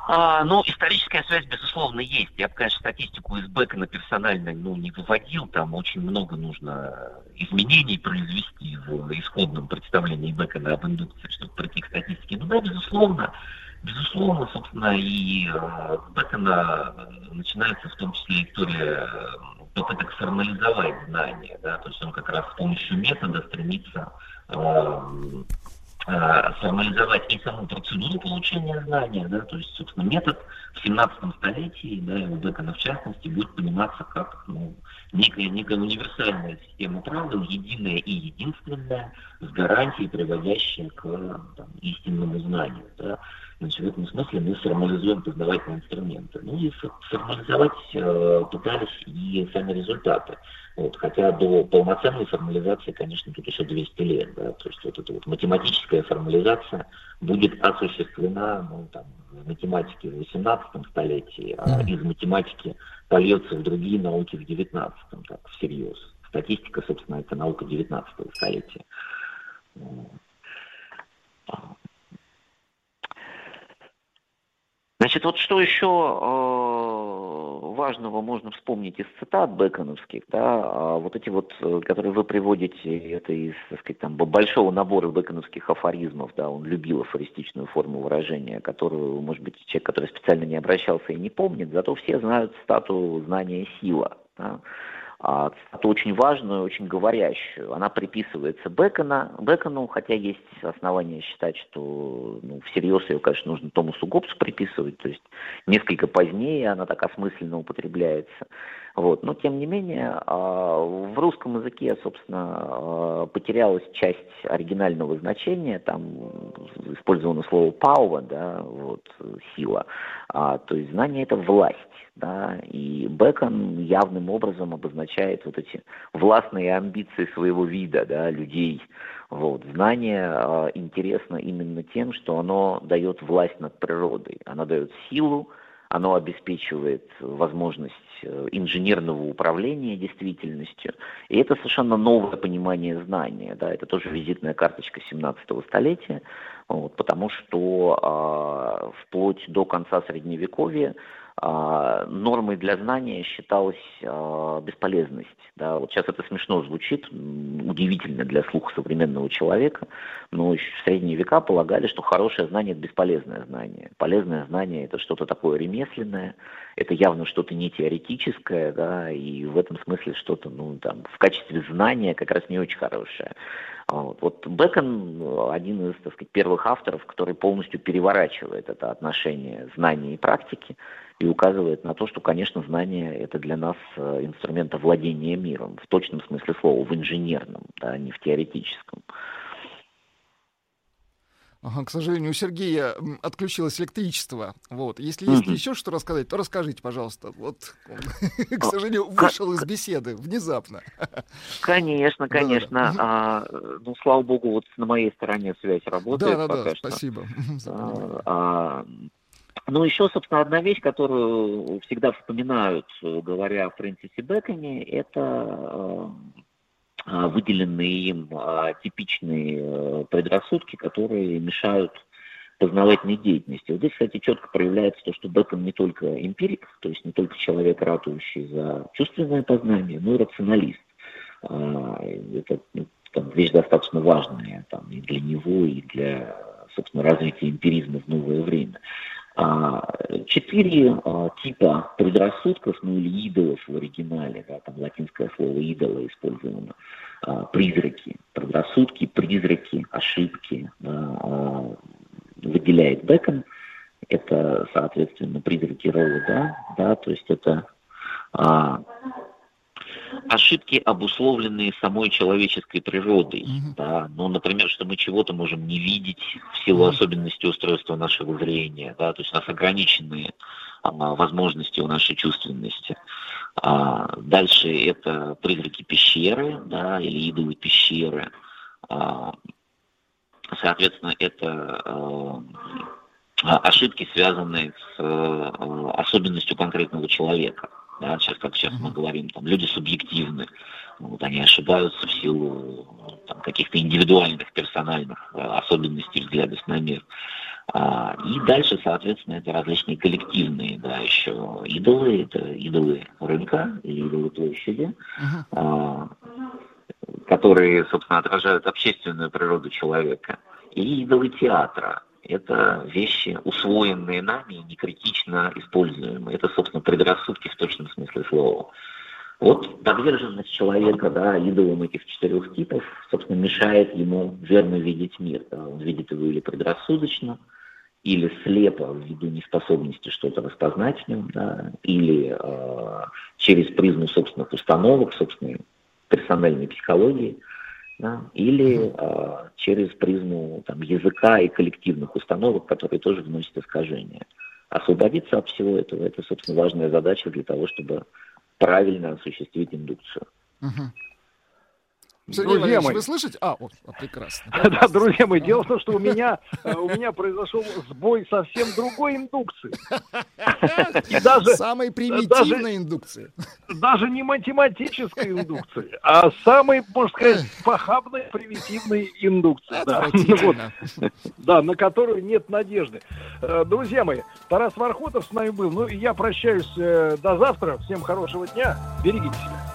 А, ну, историческая связь, безусловно, есть. Я бы, конечно, статистику из Бекона персонально ну, не выводил. Там очень много нужно изменений произвести в исходном представлении Бекона об индукции, чтобы прийти к статистике. Ну да, безусловно, безусловно, собственно, и э, с Бекона э, начинается в том числе история э, попыток формализовать знания, да, то есть он как раз с помощью метода стремится э, э, формализовать и саму процедуру получения знания, да, то есть, собственно, метод в 17 столетии, да, и у Бекона в частности, будет пониматься как ну, некая, некая универсальная система правил, единая и единственная, с гарантией, приводящая к там, истинному знанию. Да. Значит, в этом смысле мы формализуем познавательные инструменты. Ну и фо- формализовать э, пытались и сами результаты. Вот, хотя до полноценной формализации, конечно, тут еще 200 лет. Да, то есть вот эта вот математическая формализация будет осуществлена ну, там, в математике в 18 столетии, а из математики польется в другие науки в 19 так, всерьез. Статистика, собственно, это наука 19 столетия. Значит, вот что еще э, важного можно вспомнить из цитат беконовских, да, а вот эти вот, э, которые вы приводите, это из, так сказать, там, большого набора беконовских афоризмов, да, он любил афористичную форму выражения, которую, может быть, человек, который специально не обращался и не помнит, зато все знают стату знания сила, да. А цитату очень важную, очень говорящую. Она приписывается Бекона, Бекону, хотя есть основания считать, что ну, всерьез ее, конечно, нужно Томасу Гоббсу приписывать, то есть несколько позднее она так осмысленно употребляется. Вот. Но, тем не менее, а, в русском языке, собственно, а, потерялась часть оригинального значения, там использовано слово «power», да, вот, сила, А, то есть знание – это власть. Да, и Бекон явным образом обозначает вот эти властные амбиции своего вида, да, людей. Вот. Знание э, интересно именно тем, что оно дает власть над природой, оно дает силу, оно обеспечивает возможность э, инженерного управления действительностью. И это совершенно новое понимание знания. Да? Это тоже визитная карточка 17-го столетия, вот, потому что э, вплоть до конца Средневековья нормой для знания считалась а, бесполезность. Да, вот сейчас это смешно звучит, удивительно для слуха современного человека, но в средние века полагали, что хорошее знание – это бесполезное знание. Полезное знание – это что-то такое ремесленное, это явно что-то не теоретическое, да, и в этом смысле что-то, ну, там, в качестве знания как раз не очень хорошее. А Вот, вот Бекон один из, так сказать, первых авторов, который полностью переворачивает это отношение знания и практики и указывает на то, что, конечно, знание – это для нас э, инструмент овладения миром, в точном смысле слова, в инженерном, да, а не в теоретическом. К сожалению, у Сергея отключилось электричество. Вот. Если есть еще что рассказать, то расскажите, пожалуйста. Вот к А, сожалению, вышел из беседы внезапно. Конечно, конечно. А, ну, слава богу, вот на моей стороне связь работает Да, да, да, что. спасибо понимание. А, ну, еще, собственно, одна вещь, которую всегда вспоминают, э, говоря о Фрэнсисе Бэконе, это э, а, выделенные им а, типичные э, предрассудки, которые мешают познавательной деятельности. Вот здесь, кстати, четко проявляется то, что Бекон не только эмпирик, то есть не только человек, ратующий за чувственное познание, но и рационалист. А, это ну, там, вещь достаточно важная там, и для него, и для, собственно, развития эмпиризма в новое время. А, четыре а, типа предрассудков, ну или идолов в оригинале, да, там латинское слово идола использовано, а, призраки, предрассудки, призраки, ошибки да, выделяет Бекон. Это, соответственно, призраки рода, да, то есть это ошибки, обусловленные самой человеческой природой. Mm-hmm. Да? Ну, например, что мы чего-то можем не видеть в силу mm-hmm. особенностей устройства нашего зрения. Да? То есть у нас ограниченные а, возможности у нашей чувственности. А, дальше это призраки пещеры да, или идолы пещеры. А, соответственно, это а, ошибки, связанные с а, особенностью конкретного человека. Да, сейчас, как сейчас мы говорим, там люди субъективны, вот они ошибаются в силу там, каких-то индивидуальных, персональных э, особенностей взглядов на мир. А, и дальше, соответственно, это различные коллективные, да, еще идолы, это идолы рынка или идолы площади, uh-huh. а, которые, собственно, отражают общественную природу человека, и идолы театра, это вещи, усвоенные нами и некритично используемые. Это, собственно, предрассудки в точном смысле слова. Вот подверженность человека, да, идолам этих четырех типов, собственно, мешает ему верно видеть мир. Да. Он видит его или предрассудочно, или слепо ввиду неспособности что-то распознать в нем, да, или э, через призму собственных установок, собственной персональной психологии – да, или э, через призму там, языка и коллективных установок, которые тоже вносят искажения. Освободиться от всего этого – это, собственно, важная задача для того, чтобы правильно осуществить индукцию. Угу. Сергей друзья мои, вы слышите? А, вот, прекрасно. Да, друзья мои, дело в том, что у меня, э, у меня произошел сбой совсем другой индукции. И даже, самой примитивной даже, индукции. Даже не математической индукции, а самой, можно сказать, похабной, примитивной индукции. Да. Вот. да, на которую нет надежды. Э, друзья мои, Тарас Вархотов с нами был. Ну, и я прощаюсь э, до завтра. Всем хорошего дня. Берегите себя.